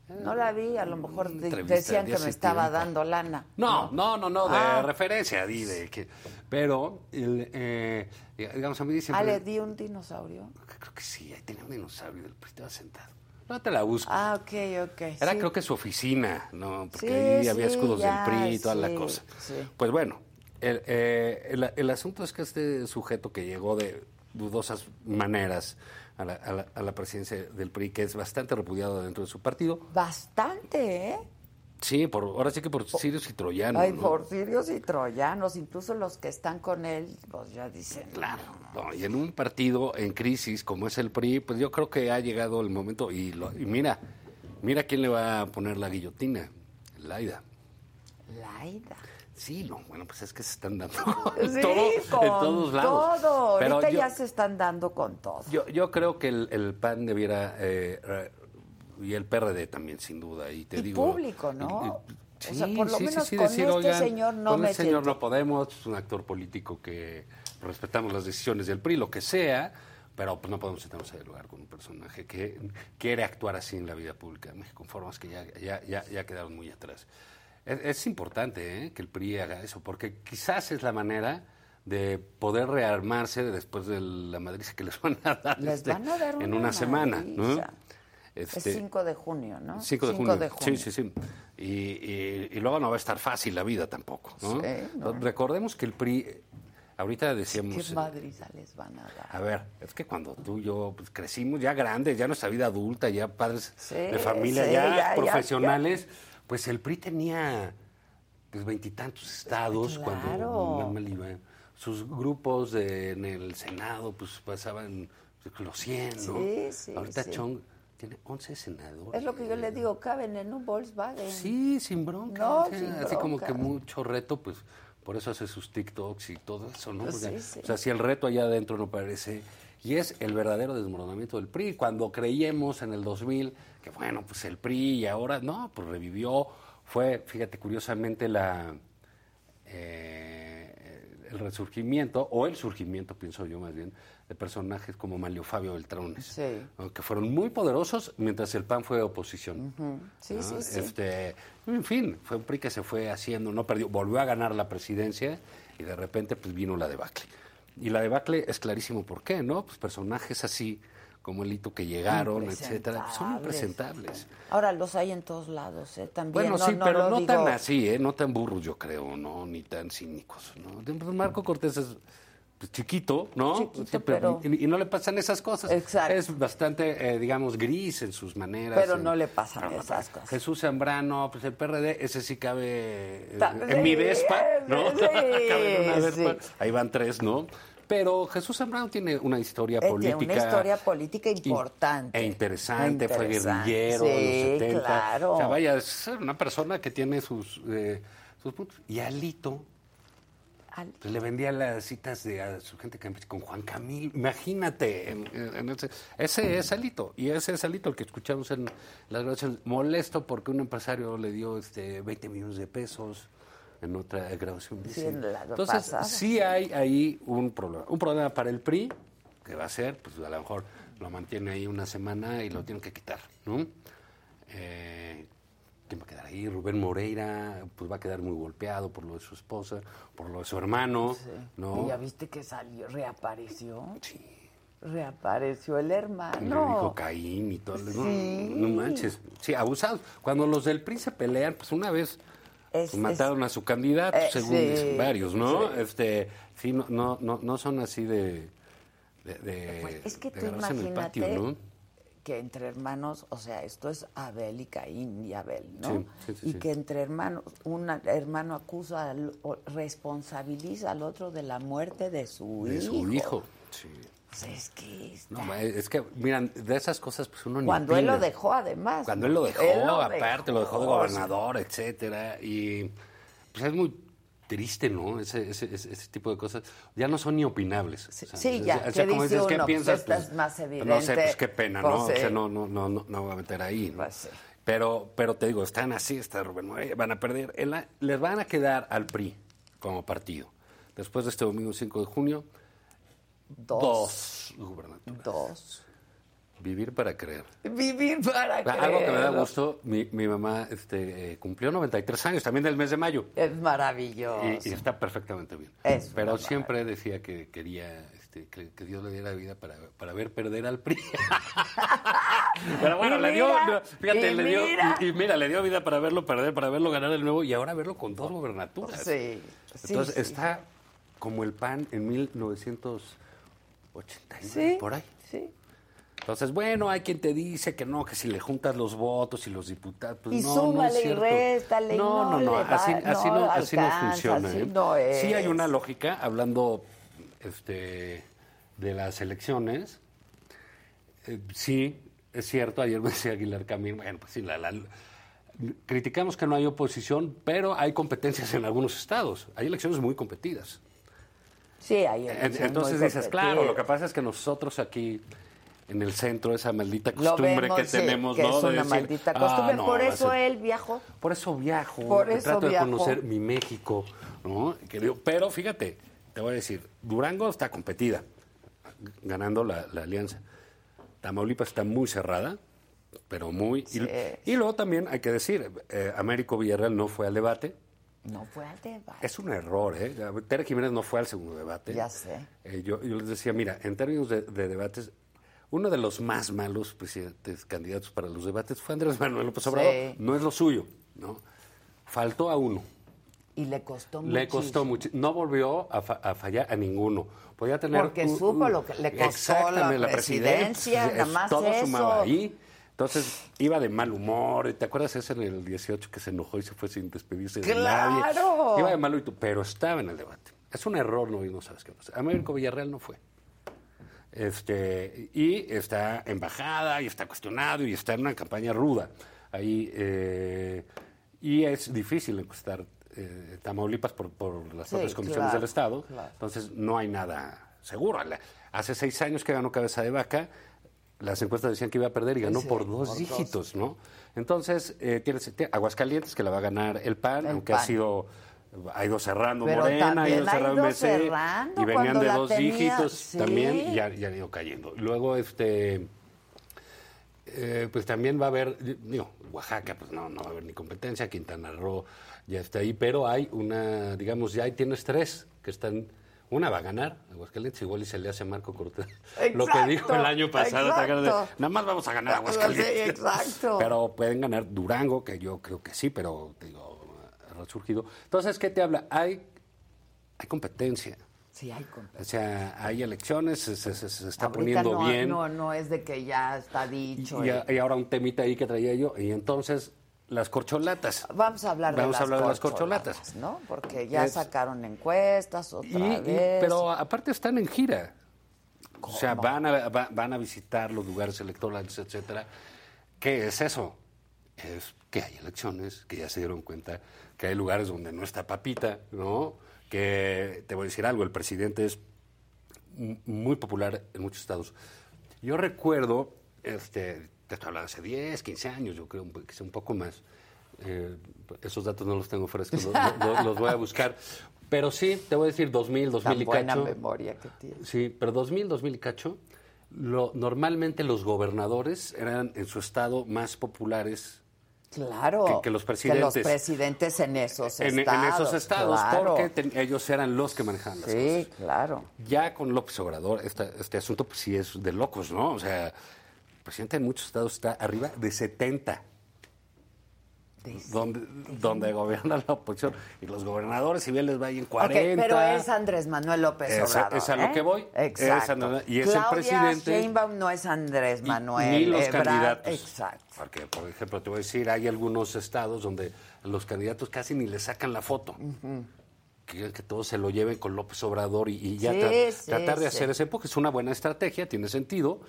No la vi, a lo mejor decían de que me estaba dando lana. No, no, no, no, de Ah. referencia, di, de que, pero, el, eh, digamos, a mí dicen... Ah, le di un dinosaurio. Creo que sí, ahí tenía un dinosaurio del PRI, estaba sentado. No te la busco. Ah, ok, ok. Era sí. creo que su oficina, ¿no? Porque Sí, ahí había escudos del PRI y toda la cosa. Pues bueno, el, eh, el- el asunto es que este sujeto que llegó de dudosas maneras a la, a la- a la presidencia del PRI, que es bastante repudiado dentro de su partido, Bastante, ¿eh? sí, por, ahora sí que por sirios y troyanos. Ay, ¿no? por sirios y troyanos, incluso los que están con él, pues ya dicen. Claro. No, y en un partido en crisis como es el PRI, pues yo creo que ha llegado el momento. Y, lo- y mira, mira quién le va a poner la guillotina. Laida. Laida. Sí, no, bueno, pues es que se están dando Sí, todo, con en todos lados. todo. Pero Ahorita yo, ya se están dando con todo. yo, yo creo que el, el PAN debiera, eh, y el PRD también, sin duda, y te Y digo... público, ¿no? y- y- O sea, por lo sí, sí, menos sí, con decir, este oigan, señor no con me este señor no podemos, es un actor político que respetamos las decisiones del PRI, lo que sea, pero pues no podemos sentarnos a dialogar con un personaje que quiere actuar así en la vida pública de México, con formas que ya, ya, ya, ya quedaron muy atrás. Es, es importante ¿eh? que el PRI haga eso, porque quizás es la manera de poder rearmarse después de la madriza que les van a dar, Les este, van a dar en una semana. Este, es 5 de junio, ¿no? 5 de, 5 junio. de junio. Sí, sí, sí. Y, y- y luego no va a estar fácil la vida tampoco. ¿no? Sí, no. Recordemos que el PRI, eh, ahorita decíamos... ¿Qué madriza les van a dar? A ver, es que cuando tú y yo pues, crecimos ya grandes, ya nuestra vida adulta, ya padres de familia, sí, ya, ya, ya, profesionales, pues el PRI tenía pues veintitantos estados Claro. cuando Manuel iba. Sus grupos de- en el Senado pues pasaban pues, los 100, ¿no? Sí, sí, Ahorita sí. Chong tiene 11 senadores. Es lo que yo le digo, caben en un Volkswagen. Sí, sin bronca. No, o sea, sin así como que mucho reto, pues por eso hace sus TikToks y todo eso, ¿no? Porque, sí, sí. O sea, si el reto allá adentro no parece. Y es el verdadero desmoronamiento del PRI. Cuando creíamos en el 2000 que, bueno, pues el PRI y ahora, no, pues revivió. Fue, fíjate, curiosamente, la. eh, el resurgimiento, o el surgimiento, pienso yo más bien, de personajes como Manlio Fabio Beltrones, Sí. ¿no? que fueron muy poderosos mientras el PAN fue oposición. Ujú. Sí, ¿no? sí, sí. Este, en fin, fue un PRI que se fue haciendo, no perdió, volvió a ganar la presidencia y de repente pues vino la debacle. Y la debacle es clarísimo por qué, ¿no? Pues personajes así como el hito que llegaron, etcétera, son impresentables. Ahora los hay en todos lados, ¿eh? También. Bueno, no, sí, no pero no digo- tan así, ¿eh? No tan burros, yo creo, ¿no? Ni tan cínicos, ¿no? Marco Cortés es pues, chiquito, ¿no? Chiquito, Sí, pero- pero- y, y no le pasan esas cosas. Exacto. Es bastante, eh, digamos, gris en sus maneras. Pero en- no le pasan No, no, esas cosas. Jesús Zambrano, pues el PRD, ese sí cabe eh, Ta- en mi Vespa, ¿no? sí, cabe en una. Vespa. Ahí van tres, ¿no? Pero Jesús Zambrano tiene una historia Eh, tiene política. una historia política importante. E interesante, fue Interesante. guerrillero Sí, en los 70. claro. O sea, vaya, es una persona que tiene sus, eh, sus puntos. Y Alito, Al- pues, le vendía las citas de a su gente con Juan Camil. Imagínate, en, en ese, ese es Alito. Y ese es Alito el que escuchamos en las grabaciones. Molesto porque un empresario le dio este 20 millones de pesos en otra grabación. Sí, Entonces, pasada. sí hay ahí un problema. Un problema para el PRI, que va a ser, pues a lo mejor lo mantiene ahí una semana y lo tienen que quitar, ¿no? Eh, ¿Quién va a quedar ahí? Rubén Moreira, pues va a quedar muy golpeado por lo de su esposa, por lo de su hermano, ¿no? ¿Y ya viste que salió, reapareció? Sí. Reapareció el hermano. Y le dijo Caín y todo. No, Sí. no manches. Sí, abusados. Cuando los del PRI se pelean, pues una vez Es- mataron a su candidato, Eh, según sí, dicen varios, ¿no? sí. Este, sí, no, no, no, no son así de, de, de- Pues es que de tú agarrarse en el imagínate patio, ¿no? que entre hermanos, o sea, esto es Abel y Caín y Abel, ¿no? Y que entre hermanos, un hermano acusa, al, responsabiliza al otro de la muerte de su De hijo. su hijo. Sí. Sea, es que está- No, es que, miran, de esas cosas, pues uno ni cuando él lo dejó, además. Cuando él lo dejó, Él lo aparte, lo dejó de dejó, gobernador, etcétera. Y pues es muy triste, ¿no? Ese, ese, ese, ese tipo de cosas. Ya no son ni opinables. O sea, sí, ya, o sea, ¿qué como dice dices, ¿qué uno? Pues piensas? esta es más No sé, pues qué pena, ¿no? Pues, O sea, sí. no, no, no, no, no voy a meter ahí, ¿no? Pues, Pero, pero te digo, están así, está Rubén van a perder. En la- les van a quedar al PRI como partido. Después de este domingo 5 de junio, Dos. dos gubernaturas. Dos. Vivir para creer. Vivir para Algo que me da gusto, mi, mi mamá este, eh, cumplió 93 años, también del mes de mayo. Es maravilloso. Y, y está perfectamente bien. Es Pero siempre decía que quería este, que, que Dios le diera vida para, para ver perder al PRI. Pero bueno, Y le dio, mira, fíjate, le dio, mira. y, y mira, le dio vida para verlo perder, para verlo ganar de nuevo y ahora verlo con dos gobernaturas. Sí, sí, Entonces sí. está como el PAN en 1989, Sí, por ahí. sí. Entonces, bueno, hay quien te dice que no, que si le juntas los votos y los diputados, pues Y no, no súmale es y cierto. réstale, y No, no, no no, así, no no, así no funciona. así ¿eh? no Sí hay es. una lógica, hablando este, de las elecciones. Eh, sí, es cierto, ayer me decía Aguilar Camín, bueno, pues sí, la, la- criticamos que no hay oposición, pero hay competencias en algunos estados. Hay elecciones muy competidas. Sí, elecciones Entonces dices, claro, lo que pasa es que nosotros aquí en el centro, esa maldita costumbre vemos, que sí, tenemos, que ¿no? es De una decir, maldita "Ah, costumbre. no, Por eso ser- él viajó. Por eso viajo, Por eso trato de conocer mi México, ¿no? Pero fíjate, te voy a decir, Durango está competida, ganando la, la alianza. Tamaulipas está muy cerrada, pero muy... Y, y luego también hay que decir, eh, Américo Villarreal no fue al debate. No fue al debate. Es un error, ¿eh? Tere Jiménez no fue al segundo debate. Ya sé. Eh, yo, yo les decía, mira, en términos de, de debates, uno de los más malos presidentes candidatos para los debates fue Andrés Manuel López Obrador. Sí. No es lo suyo, ¿no? Faltó a uno. Y le costó mucho. Le costó mucho. No volvió a, fa- a fallar a ninguno. Podía tener. Porque un- supo un- lo que le costó la presidencia, presidencia, nada más Todo eso. sumaba ahí. Entonces iba de mal humor. ¿Te acuerdas ese en el 18 que se enojó y se fue sin despedirse de nadie? ¡Claro! Iba de malo y tú, pero estaba en el debate. Es un error no ir, no sabes qué pasa. Américo Villarreal no fue. Este, y está embajada, y está cuestionado, y está en una campaña ruda. Ahí, eh, y es difícil encuestar eh, Tamaulipas por, por las Sí, propias comisiones claro, del Estado. claro. Entonces, no hay nada seguro. Hace seis años que ganó Cabeza de Vaca, las encuestas decían que iba a perder y ganó Sí, por dos por dígitos, ¿no? Entonces, eh, tienes tiene Aguascalientes, que la va a ganar el PAN, El aunque ha sido... Ha ido cerrando Pero Morena, ha ido cerrando MC, y venían de dos tenía, dígitos sí. también y ya, ya han ido cayendo. Luego, este, eh, pues también va a haber, digo, Oaxaca, pues no, no va a haber ni competencia, Quintana Roo ya está ahí, pero hay una, digamos, ya ahí tienes tres que están, una va a ganar, Aguascalientes, igual y se le hace Marco Cortés lo que dijo el año pasado, ¿te acuerdas de, exacto. nada más vamos a ganar Aguascalientes. Sí, exacto. Pero pueden ganar Durango, que yo creo que sí, pero digo, resurgido. Entonces, ¿qué te habla? Hay, hay competencia. Sí, hay competencia. O sea, hay elecciones, se, se- se- se está Ahorita poniendo no, bien. No, no es de que ya está dicho. Y, y ahora un temita ahí que traía yo. Y entonces, las corcholatas. Vamos a hablar Vamos de a las hablar de las corcholatas. ¿no? Porque ya Es- sacaron encuestas otra Y- y- vez. pero aparte están en gira. O sea, van a, va- van a visitar los lugares electorales, etcétera. ¿Qué es eso? Es que hay elecciones, que ya se dieron cuenta que hay lugares donde no está papita, ¿no? Que te voy a decir algo, el presidente es muy popular en muchos estados. Yo recuerdo, este, te estoy hablando hace 10, 15 años, yo creo, po- quizá un poco más. Eh, esos datos no los tengo frescos, los, los- los voy a buscar. Pero sí, te voy a decir 2000, 2000 Tan y buena cacho. memoria que tiene. Sí, pero 2000, 2000 y cacho, lo, normalmente los gobernadores eran en su estado más populares Claro. que, que los presidentes. Que los presidentes en esos en, en estados. esos estados, claro. porque ten- ellos eran los que manejaban las Sí, cosas. claro. Ya con López Obrador, esta- este asunto pues sí es de locos, ¿no? O sea, presidente en muchos estados está arriba de 70. donde, donde gobierna la oposición. Y los gobernadores, si bien les va ahí en 40. Ok, pero es Andrés Manuel López Obrador. es a lo ¿eh? que voy. Exacto. Es y es el presidente. Sheinbaum no es Andrés Manuel. ni los Ebrard, candidatos. Exacto. Porque, por ejemplo, te voy a decir, hay algunos estados donde los candidatos casi ni le sacan la foto. Que, que todos se lo lleven con López Obrador y, y ya Sí, tra- sí, tratar de sí. hacer ese porque es una buena estrategia, tiene sentido,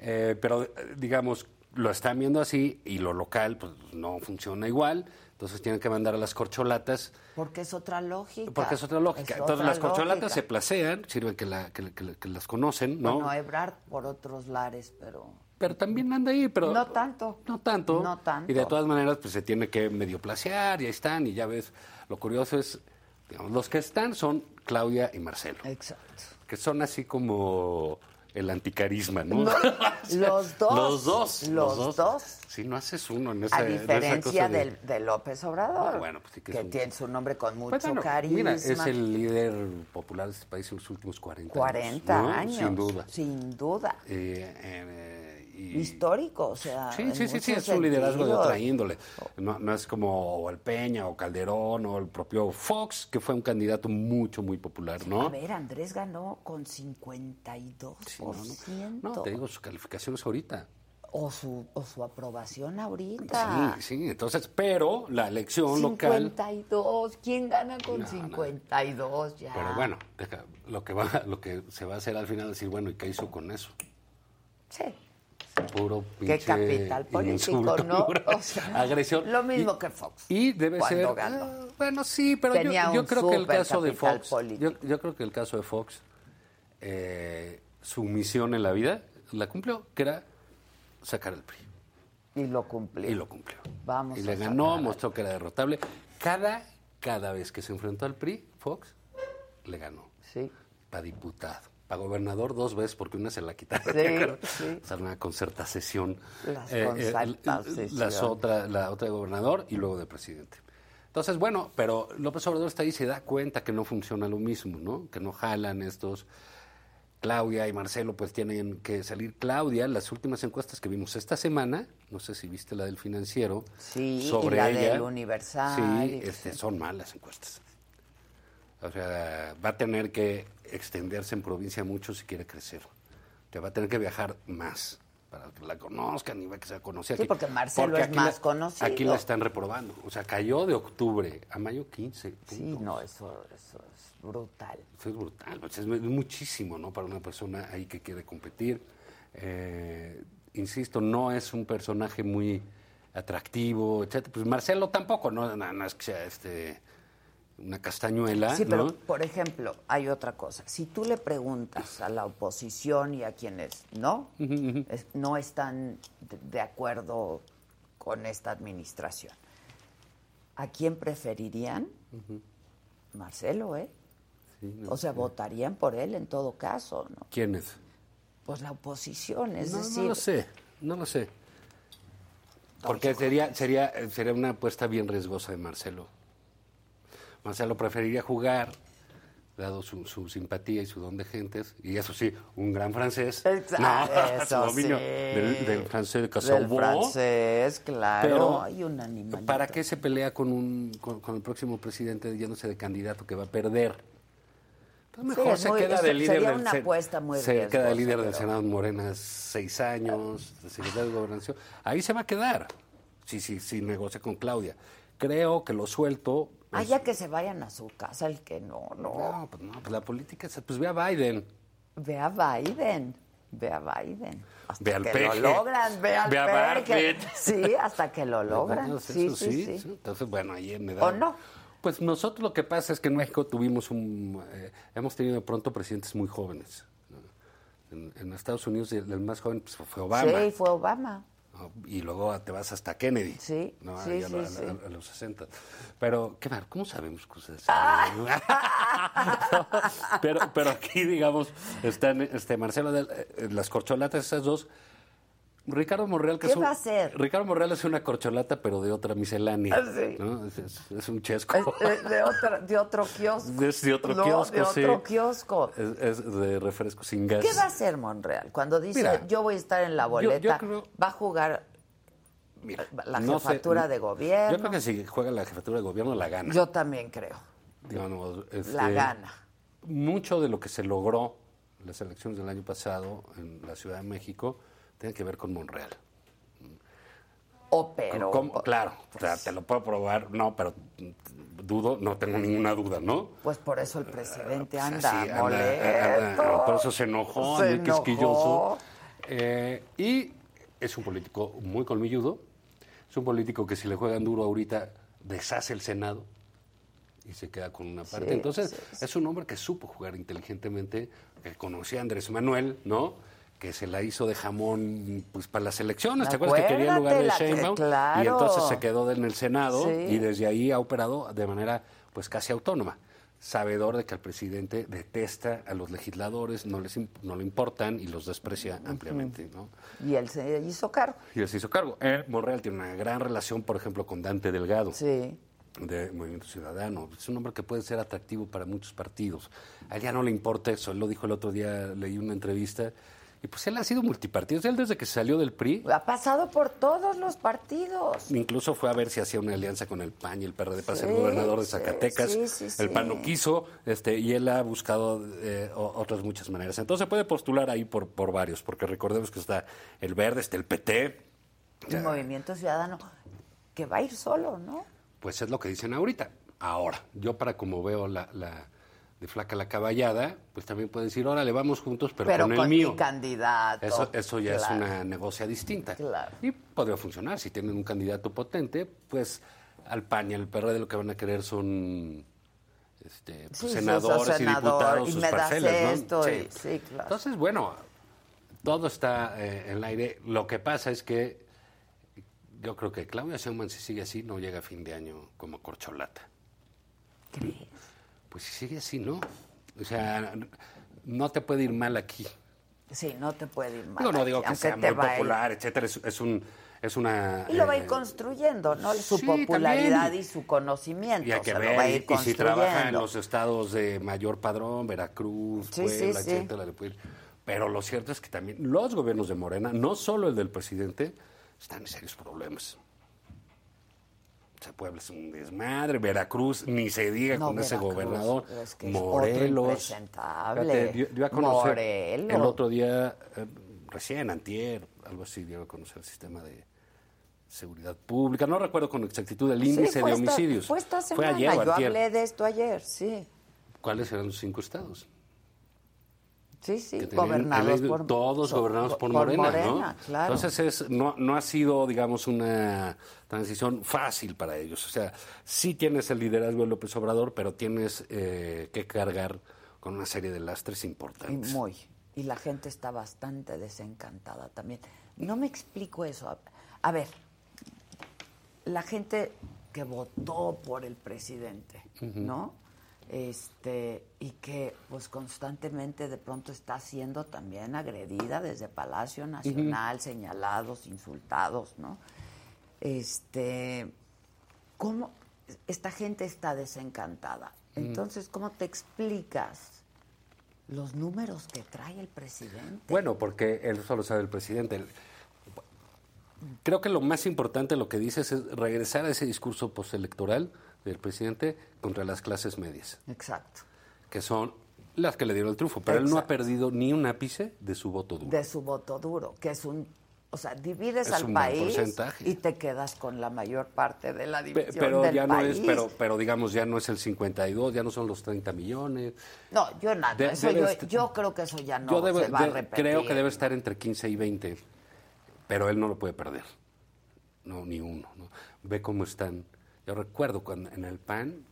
eh, pero eh, digamos, lo están viendo así y lo local pues no funciona igual, entonces tienen que mandar a las corcholatas Porque es otra lógica. porque es otra lógica. Es entonces otra las corcholatas lógica. se placean, sirven que, la- que- que- que las conocen, ¿no? Bueno, Ebrard por otros lares, pero... pero también anda ahí, pero No tanto. no tanto. No tanto. Y de todas maneras, pues se tiene que medio placear, y ahí están, y ya ves, lo curioso es, digamos, los que están son Claudia y Marcelo. Exacto. Que son así como el anticarisma, ¿no? No, los dos. Los dos. Los dos. Si no haces uno en esa A en esa diferencia cosa de- del, de López Obrador, Ah, bueno, pues sí que que, un- tiene su nombre con mucho Pues bueno, carisma. Mira, es el líder popular de este país en los últimos 40, 40 años. ¿no? años. Sin duda. Sin duda. Eh, eh, y- Histórico, o sea. Sí, sí, sí, sí, es un liderazgo de otra índole. No, no es como el Peña o Calderón o el propio Fox, que fue un candidato mucho, muy popular, A ¿no? ver, Andrés ganó con 52%. No, te digo, sus calificaciones ahorita. o, su, o su aprobación ahorita. Sí, sí, entonces, pero la elección local... 52. ¿Quién gana con 52 ya? Pero bueno, deja, lo que va, lo que se va a hacer al final es decir, bueno, ¿y qué hizo con eso? Sí. Puro Qué pinche capital político, ¿no? pura O sea, agresión. Lo mismo Y- que Fox. Y debe ser. ah, bueno, sí, pero yo, creo que el caso de Fox. Yo, creo que el caso de Fox, eh, su misión en la vida la cumplió, que era sacar el PRI. Y lo cumplió. Y lo cumplió. Vamos y le ganó, mostró que era derrotable. Cada, cada vez que se enfrentó al PRI, Fox le ganó. Sí. Para diputado. Para gobernador dos veces, porque una se la quitaron. Sí, sí. O sea, una concertación. Las Eh, eh, las otra, la otra de gobernador y luego de presidente. Entonces, bueno, pero López Obrador está ahí y se da cuenta que no funciona lo mismo, ¿no? Que no jalan estos. Claudia y Marcelo pues tienen que salir. Claudia, las últimas encuestas que vimos esta semana, no sé si viste la del financiero, Sí, sobre y la ella. del Universal. Sí, este, son malas encuestas. O sea, va a tener que extenderse en provincia mucho si quiere crecer. Te va a tener que viajar más para que la conozcan y va a que sea conocida. Sí, aquí. porque Marcelo es más la- conocido. Aquí la están reprobando. O sea, cayó de octubre a mayo 15. Sí, no, eso, eso es brutal. Eso es brutal, es mu- muchísimo, ¿no? Para una persona ahí que quiere competir. Eh, insisto, no es un personaje muy atractivo, etcétera. Pues Marcelo tampoco, no, no, no es que sea este una castañuela, Sí, pero ¿no? por ejemplo, hay otra cosa. Si tú le preguntas a la oposición y a quienes no, es- no están de, acuerdo con esta administración, ¿a quién preferirían? Marcelo, ¿eh? Sí, no O sea, votarían por él en todo caso, ¿no? ¿Quién es? Pues la oposición, es no, decir, no lo sé, no lo sé. Porque sería, sería, sería una apuesta bien riesgosa de Marcelo. Marcelo preferiría jugar, dado su, su simpatía y su don de gentes, y eso sí, un gran francés. Exacto, eso dominio sí. del, del francés de del Casaubon. francés, claro, Pero, hay un animalito. ¿para qué se pelea con, un, con, con el próximo presidente yéndose de candidato que va a perder? Pues Sí, mejor es se muy- queda de líder sería del una Sen- apuesta muy Se queda de líder del pero- Senado en Morena seis años, de secretario de Gobernación. Ahí se va a quedar. Sí, sí, sí, negocia con Claudia. Creo que lo suelto. Pues, ya que se vayan a su casa, el que no, no. no, pues no, pues la política, es- pues ve a Biden. Ve a Biden, ve a Biden. Hasta Ve al que peje. lo logran, ve al Ve a. Bartlett. Sí, hasta que lo logran. Bueno, Sí, sí, sí. Entonces, bueno, ahí me da. ¿O no? Pues nosotros lo que pasa es que en México tuvimos un. eh, hemos tenido de pronto presidentes muy jóvenes. En, en Estados Unidos el, el más joven pues, fue Obama. Sí, fue Obama. Y luego te vas hasta Kennedy. Sí, ¿no? sí, Ahí a, sí, lo- a- sí. a- a los 60. Pero, qué mal, ¿cómo sabemos cosas? pero, pero aquí, digamos, están este, Marcelo, de, eh, las corcholatas, esas dos. Ricardo Monreal, que ¿Qué es un- va a hacer? Ricardo Monreal es una corcholata, pero de otra miscelánea. Ah, sí. ¿no? Es, es- es un chesco. Es, de, otra- de otro kiosco. Es de otro No, kiosco, de sí. otro kiosco. Es, de refresco sin gas. ¿Qué va a hacer Monreal? Cuando dice, Mira, yo voy a estar en la boleta, creo- ¿va a jugar mira, La no sé, jefatura de gobierno. Yo creo que si juega la jefatura de gobierno, la gana. Yo también creo. Digamos, este, La gana. Mucho de lo que se logró en las elecciones del año pasado en la Ciudad de México tiene que ver con Monreal. O pero. ¿Cómo? Claro, o sea, te lo puedo probar, no, pero dudo, no tengo ninguna duda, ¿no? Pues por eso el presidente O sea, anda sí, anda- molesto. anda- por eso se enojó, Se muy enojó. quisquilloso. Eh, y es un político muy colmilludo. Es un político que si le juegan duro ahorita, deshace el Senado y se queda con una parte. Sí, Entonces, sí, es un hombre que supo jugar inteligentemente, que conocía a Andrés Manuel, ¿no? Que se la hizo de jamón pues para las elecciones. ¿Te acuerdas que quería el lugar de Sheinbaum? claro. Y entonces se quedó en el Senado Sí. y desde ahí ha operado de manera pues casi autónoma. Sabedor de que el presidente detesta a los legisladores, no les imp- no le importan y los desprecia ampliamente, ¿no? Y él se hizo cargo. Y él se hizo cargo. Él, Monreal tiene una gran relación, por ejemplo, con Dante Delgado. Sí. De Movimiento Ciudadano. Es un hombre que puede ser atractivo para muchos partidos. A él ya no le importa eso. Él lo dijo el otro día, leí una entrevista. Y pues él ha sido multipartido. Él desde que salió del PRI, Ha pasado por todos los partidos. incluso fue a ver si hacía una alianza con el PAN y el PRD para ser Sí, gobernador de Zacatecas. sí, sí, sí. El PAN no quiso, este, y él ha buscado eh, otras muchas maneras. Entonces puede postular ahí por, por varios, porque recordemos que está el Verde, está el PT, El Movimiento Ciudadano, que va a ir solo, ¿no? Pues es lo que dicen ahorita. Ahora, yo para como veo la, la de flaca la caballada, pues también pueden decir, órale, vamos juntos, pero, Pero con, con el mi mío. candidato. Eso, eso ya Claro. es una negocia distinta. Claro. Y podría funcionar. Si tienen un candidato potente, pues al PAN y al PRD lo que van a querer son este, pues, Sí, senadores y senador, diputados, y sus me das parcelas, ¿no? esto, y- sí, claro. Entonces, bueno, todo está eh, en el aire. Lo que pasa es que yo creo que Claudia Sheinbaum, si sigue así, no llega a fin de año como corcholata. ¿Crees? Pues si sigue así, ¿no? O sea, no te puede ir mal aquí. Sí, no te puede ir mal. Digo, no aquí, digo que sea muy popular, etcétera. Es, es un, es una... Y lo va a ir eh, construyendo, ¿no? Su sí, popularidad también. y su conocimiento. Y hay que se ver, lo va a y- ir y si trabaja en los estados de mayor padrón, Veracruz, Sí, Puebla, sí. etcétera, le puede ir. Pero lo cierto es que también los gobiernos de Morena, no solo el del presidente, están en serios problemas. Puebla es un desmadre, Veracruz, ni se diga No, con ese gobernador, es que es otro Morelos. Fíjate, dio, dio a conocer Morelos. el otro día, eh, recién, antier, algo así, dio a conocer el sistema de seguridad pública. No recuerdo con exactitud el índice de esta- homicidios. Fue esta Fue semana, ayer yo antier. hablé de esto ayer, sí. ¿Cuáles eran los cinco estados? Sí, sí, que gobernados por... todos gobernados por, por Morena, Morena, ¿no? claro. Entonces es, no, no ha sido, digamos, una transición fácil para ellos. O sea, sí tienes el liderazgo de López Obrador, pero tienes eh, que cargar con una serie de lastres Y importantes. muy. Y la gente está bastante desencantada también. No me explico eso. A, a ver, la gente que votó por el presidente. ¿no? Este, y que pues constantemente de pronto está siendo también agredida desde Palacio Nacional, señalados, insultados, ¿no? Este, ¿cómo esta gente está desencantada? Entonces, ¿cómo te explicas los números que trae el presidente? Bueno, porque él solo sabe el presidente. El- Creo que lo más importante, lo que dices, es regresar a ese discurso postelectoral del presidente contra las clases medias, Exacto. que son las que le dieron el triunfo. Pero él no ha perdido ni un ápice de su voto duro. De su voto duro, que es un... O sea, divides Es al país y te quedas con la mayor parte de la división pero del ya no es, pero, pero digamos, ya no es el 52, ya no son los 30 millones. No, yo nada, De- eso yo, creo que eso ya no Yo debe- se va a repetir. creo que debe estar entre 15 y 20, pero él no lo puede perder. No, ni uno. ¿no? Ve cómo están. Yo recuerdo cuando en el PAN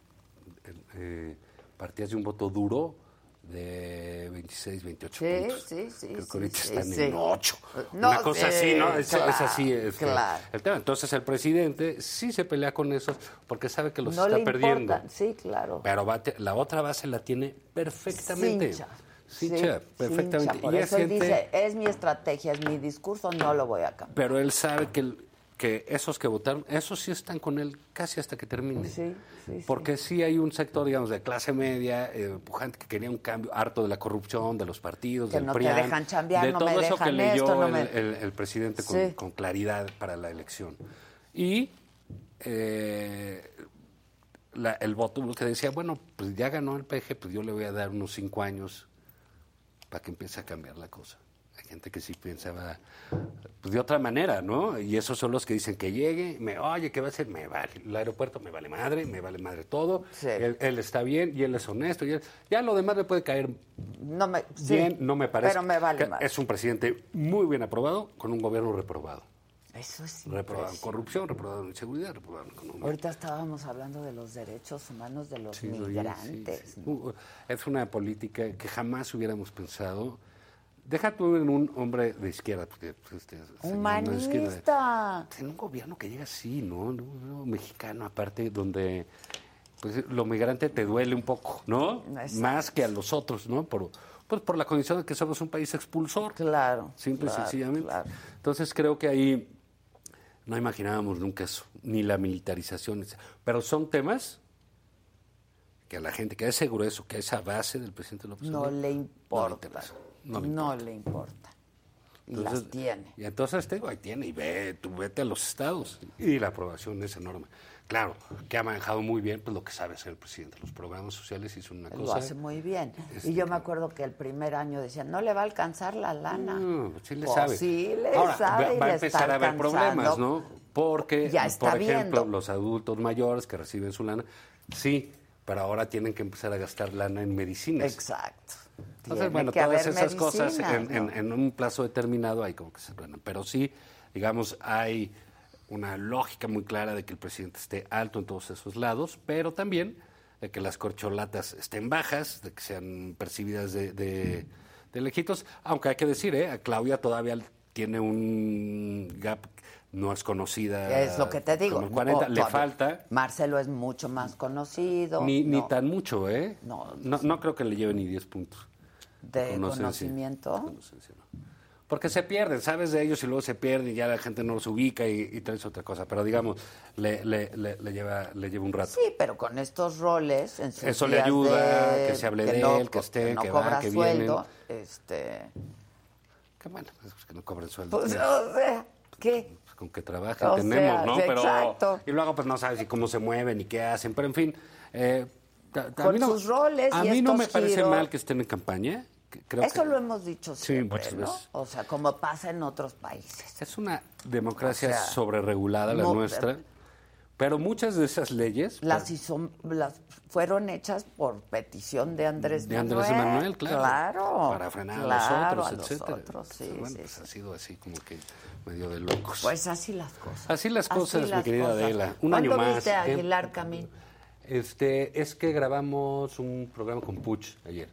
eh, partías de un voto duro de 26, 28 Sí, puntos. sí, sí, Creo que ahorita sí, están sí. en 8. No, Una cosa sí, así, ¿no? Es, claro, es así este, claro. el tema. Entonces el presidente sí se pelea con esos porque sabe que los no está le perdiendo. importa, sí, claro. Pero la otra base la tiene perfectamente. Cincha, Sí, perfectamente. cincha. Por y eso él siente- dice, es mi estrategia, es mi discurso, no lo voy a cambiar. pero él sabe que el- que esos que votaron, esos sí están con él casi hasta que termine. Sí, sí, Porque sí. hay un sector, digamos, de clase media, eh, pujante, que quería un cambio harto de la corrupción, de los partidos, Que del no te dejan chambear, de no todo me eso que leyó esto, no el, me- el- el presidente con claridad para la elección. Y eh, la- el voto que decía, bueno, pues ya ganó el PG, pues yo le voy a dar unos cinco años para que empiece a cambiar la cosa. Hay gente que sí pensaba pues, de otra manera, ¿no? Y esos son los que dicen que llegue, me oye, ¿qué va a hacer? Me vale. El aeropuerto me vale madre, me vale madre todo. Él, él está bien y él es honesto. Y él- ya lo demás le puede caer No me, sí, bien, no me parece. Pero me vale más. Es un presidente muy bien aprobado con un gobierno reprobado. Eso es Reprobado en corrupción, reprobado en inseguridad, reprobado en economía. Ahorita estábamos hablando de los derechos humanos de los Sí, migrantes. sí, sí. Uh, Es una política que jamás hubiéramos pensado. Deja tú en un hombre de izquierda, porque pues, este señor no es de izquierda. Humanista. En un gobierno que llega así, ¿no? Mexicano, aparte, donde pues lo migrante te duele un poco, ¿no? Exacto. Más que a los otros, ¿no? Por, pues por la condición de que somos un país expulsor. Claro. Simple claro, y sencillamente. claro. Entonces creo que ahí no imaginábamos nunca eso, ni la militarización. Pero son temas que a la gente que es seguro eso, que esa base del presidente López No Obrador, le importa. no No le le importa. Y Entonces, las tiene. Y entonces te digo, ahí tiene, y ve, tú vete a los estados. Y la aprobación es enorme. Claro, que ha manejado muy bien pues lo que sabe hacer el presidente. Los programas sociales hizo una Lo cosa. hace muy bien. Este- Y yo me acuerdo que el primer año decían, no le va a alcanzar la lana. No, sí le Pues sabe. sí le Ahora, sabe va, y va a empezar a haber problemas. ¿no? Porque, Ya está por ejemplo, viendo. los adultos mayores que reciben su lana, sí, pero ahora tienen que empezar a gastar lana en medicinas. Exacto. Entonces, bueno, que todas haber esas cosas en, en- ¿no? en un plazo determinado hay como que se frenan. Pero sí, digamos, hay una lógica muy clara de que el presidente esté alto en todos esos lados, pero también de que las corcholatas estén bajas, de que sean percibidas de, de, de lejitos. Aunque hay que decir, ¿eh? a Claudia todavía tiene un gap, no es conocida. Es lo que te digo. como el 40, O le todavía- falta. Marcelo es mucho más conocido. Ni, ni tan mucho, ¿eh? No, no, no creo que le lleve ni 10 puntos. De Conocencia. conocimiento. Conocencia, no. Porque se pierden, sabes de ellos y luego se pierden y ya la gente no los ubica y, y traes otra cosa. Pero digamos, le, le, le, le lleva, le lleva un rato. Sí, pero con estos roles, en sus Eso le ayuda, de- que se hable de no él, que esté, no que va, cobra que sueldo, vienen. este, Qué bueno, pues, que no cobren sueldo. pues, o sea, ¿qué? Pues con que trabajen tenemos, sea, ¿no? Pero, exacto. Y luego pues no sabes ni cómo se mueven ni qué hacen, pero en fin. eh, ta- ta- a Con no- sus roles A y mí no me parece giros. mal que estén en campaña. Creo Eso que lo hemos dicho Sí, siempre, muchas ¿no? veces. O sea, como pasa en otros países. Es una democracia O sea, sobreregulada la no- nuestra, pero muchas de esas leyes Las, hizo- las fueron hechas por petición de Andrés de Andrés Manuel. Manuel, claro, Claro. para frenar claro, a los otros, etcétera. otros, sí, bueno, sí, pues sí. ha sido así como que medio de locos. Pues así las cosas. así las cosas, mi las querida cosas. Adela. Un ¿Cuándo año más. viste a ¿eh? Aguilar Camín? Este, es que grabamos un programa con Puch ayer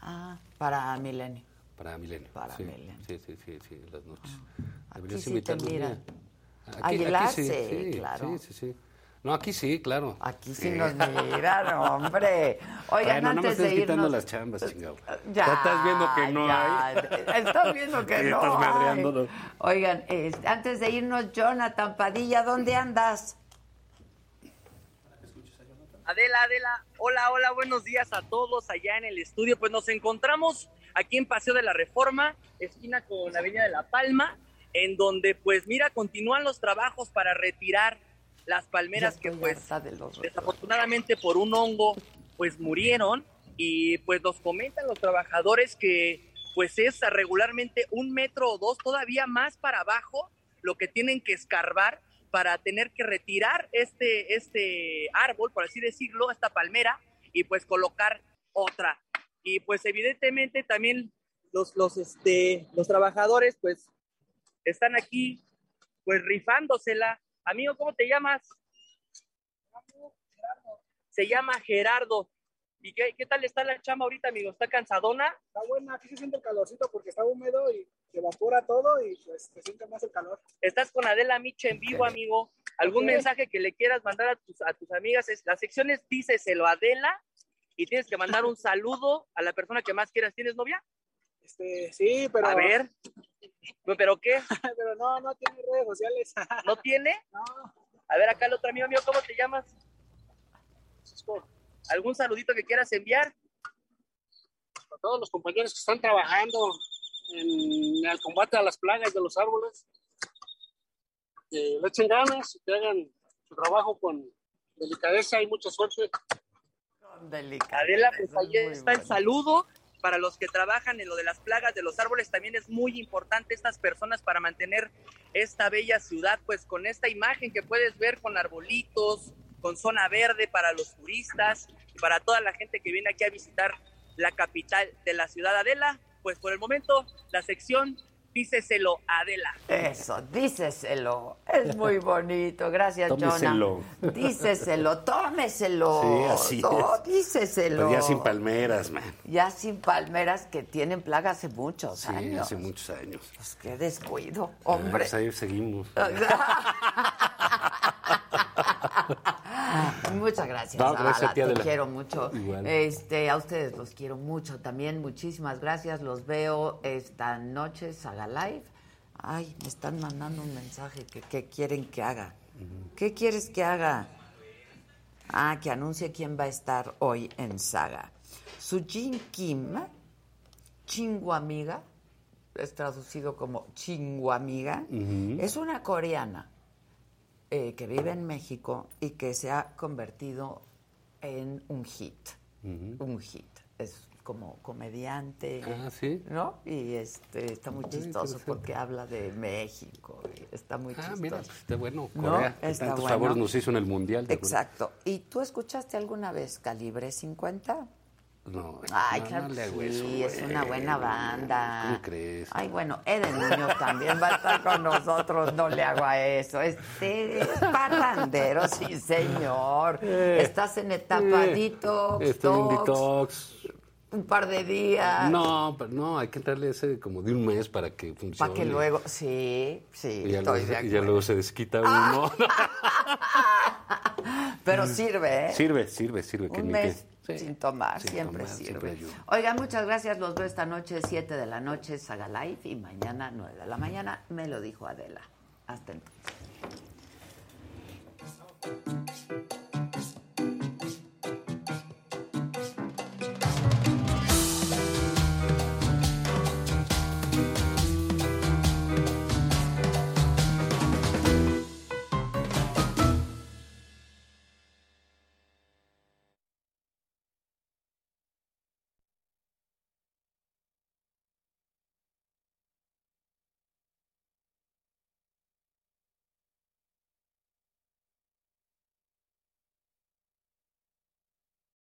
Ah, para Milenio. para Milenio. Para sí, Milenio. Ah, Sí, sí, sí, sí, las noches. Aquí Deberías sí te invitarlo un miran. día. Aguilar, sí, claro. Sí, sí, sí. No, aquí sí, claro. Aquí sí nos miran, hombre. Oigan, Bueno, no me antes de estés quitando irnos... las chambas, chingado. Ya, estás viendo que no ya. hay. Estás viendo que Sí, no estás hay. Oigan, este, antes de irnos, Jonathan Padilla, ¿dónde andas? Adela, Adela, hola, hola, buenos días a todos allá en el estudio. Pues nos encontramos aquí en Paseo de la Reforma, esquina con Avenida de la Palma, en donde pues mira, continúan los trabajos para retirar las palmeras que pues desafortunadamente por un hongo pues murieron. Y pues nos comentan los trabajadores que pues es regularmente un metro o dos todavía más para abajo lo que tienen que escarbar para tener que retirar este, este árbol, por así decirlo, esta palmera, y pues colocar otra. Y pues evidentemente también los, los, este, los trabajadores pues están aquí pues rifándosela. Amigo, ¿cómo te llamas? Se llama Gerardo. ¿Y qué, qué tal está la chamba ahorita, amigo? ¿Está cansadona? Está buena, aquí se siente el calorcito porque está húmedo y se evapora todo y pues se siente más el calor. Estás con Adela Micha en vivo, amigo. ¿Algún mensaje que le quieras mandar a tus, a tus amigas? Es, la sección es díceselo a Adela y tienes que mandar un saludo a la persona que más quieras. ¿Tienes novia? Este, sí, pero A ver. ¿Pero qué? Pero no, no tiene redes sociales. ¿No tiene? No. A ver, acá el otro amigo mío, ¿cómo te llamas? ¿Algún saludito que quieras enviar? A todos los compañeros que están trabajando en el combate a las plagas de los árboles, que le echen ganas y que hagan su trabajo con delicadeza y mucha suerte. Adela, pues ahí está el saludo. Para los que trabajan en lo de las plagas de los árboles, también es muy importante estas personas para mantener esta bella ciudad, pues con esta imagen que puedes ver con arbolitos, con zona verde para los turistas y para toda la gente que viene aquí a visitar la capital de la ciudad Adela. Pues por el momento, la sección Díceselo Adela. Eso, díceselo. Es muy bonito. Gracias, Tómeselo. Jonah. Díceselo, tómeselo. Sí, así No, es. díceselo. Pero ya sin palmeras, man. Ya sin palmeras que tienen plaga hace muchos Sí, años. hace muchos años. Pues qué descuido, hombre. Pues ahí seguimos. Muchas gracias, No, gracias a ti, te Adela. quiero mucho. Igual. Este, a ustedes los quiero mucho también. Muchísimas gracias. Los veo esta noche, Saga Live. Ay, me están mandando un mensaje que qué quieren que haga. ¿Qué quieres que haga? Ah, que anuncie quién va a estar hoy en Saga. Sujin Kim, Chinguamiga, es traducido como Chinguamiga, Ujú. es una coreana eh, que vive en México y que se ha convertido en un hit. Un hit. Es como comediante. Ah, ¿sí? ¿No? Y este está muy Ok, chistoso porque habla de México. y está muy Ah, chistoso. mira, pues está bueno. ¿No? Corea, que Está tantos bueno. favores nos hizo en el Mundial. de Exacto. ¿Y tú escuchaste alguna vez Calibre 50? No, Ay, no, claro no que le hago sí, eso, es una buena banda. ¿Cómo crees? Ay, bueno, Eden Muñoz también va a estar con nosotros, no le hago a eso. Este es parrandero, sí, señor. Eh, Estás en etapa eh, detox, Estoy en tox, detox. un par de días. No, pero no, hay que entrarle ese como de un mes para que funcione. Para que luego, sí, sí, Y ya, estoy luego, de y ya luego se desquita uno. Pero sirve, ¿eh? Sirve, sirve, sirve. Un mes sin tomar, sin siempre tomar, sirve. siempre. Oigan, muchas gracias. Los veo esta noche, 7 de la noche, Saga Live. Y mañana, 9 de la mañana, me lo dijo Adela. Hasta entonces.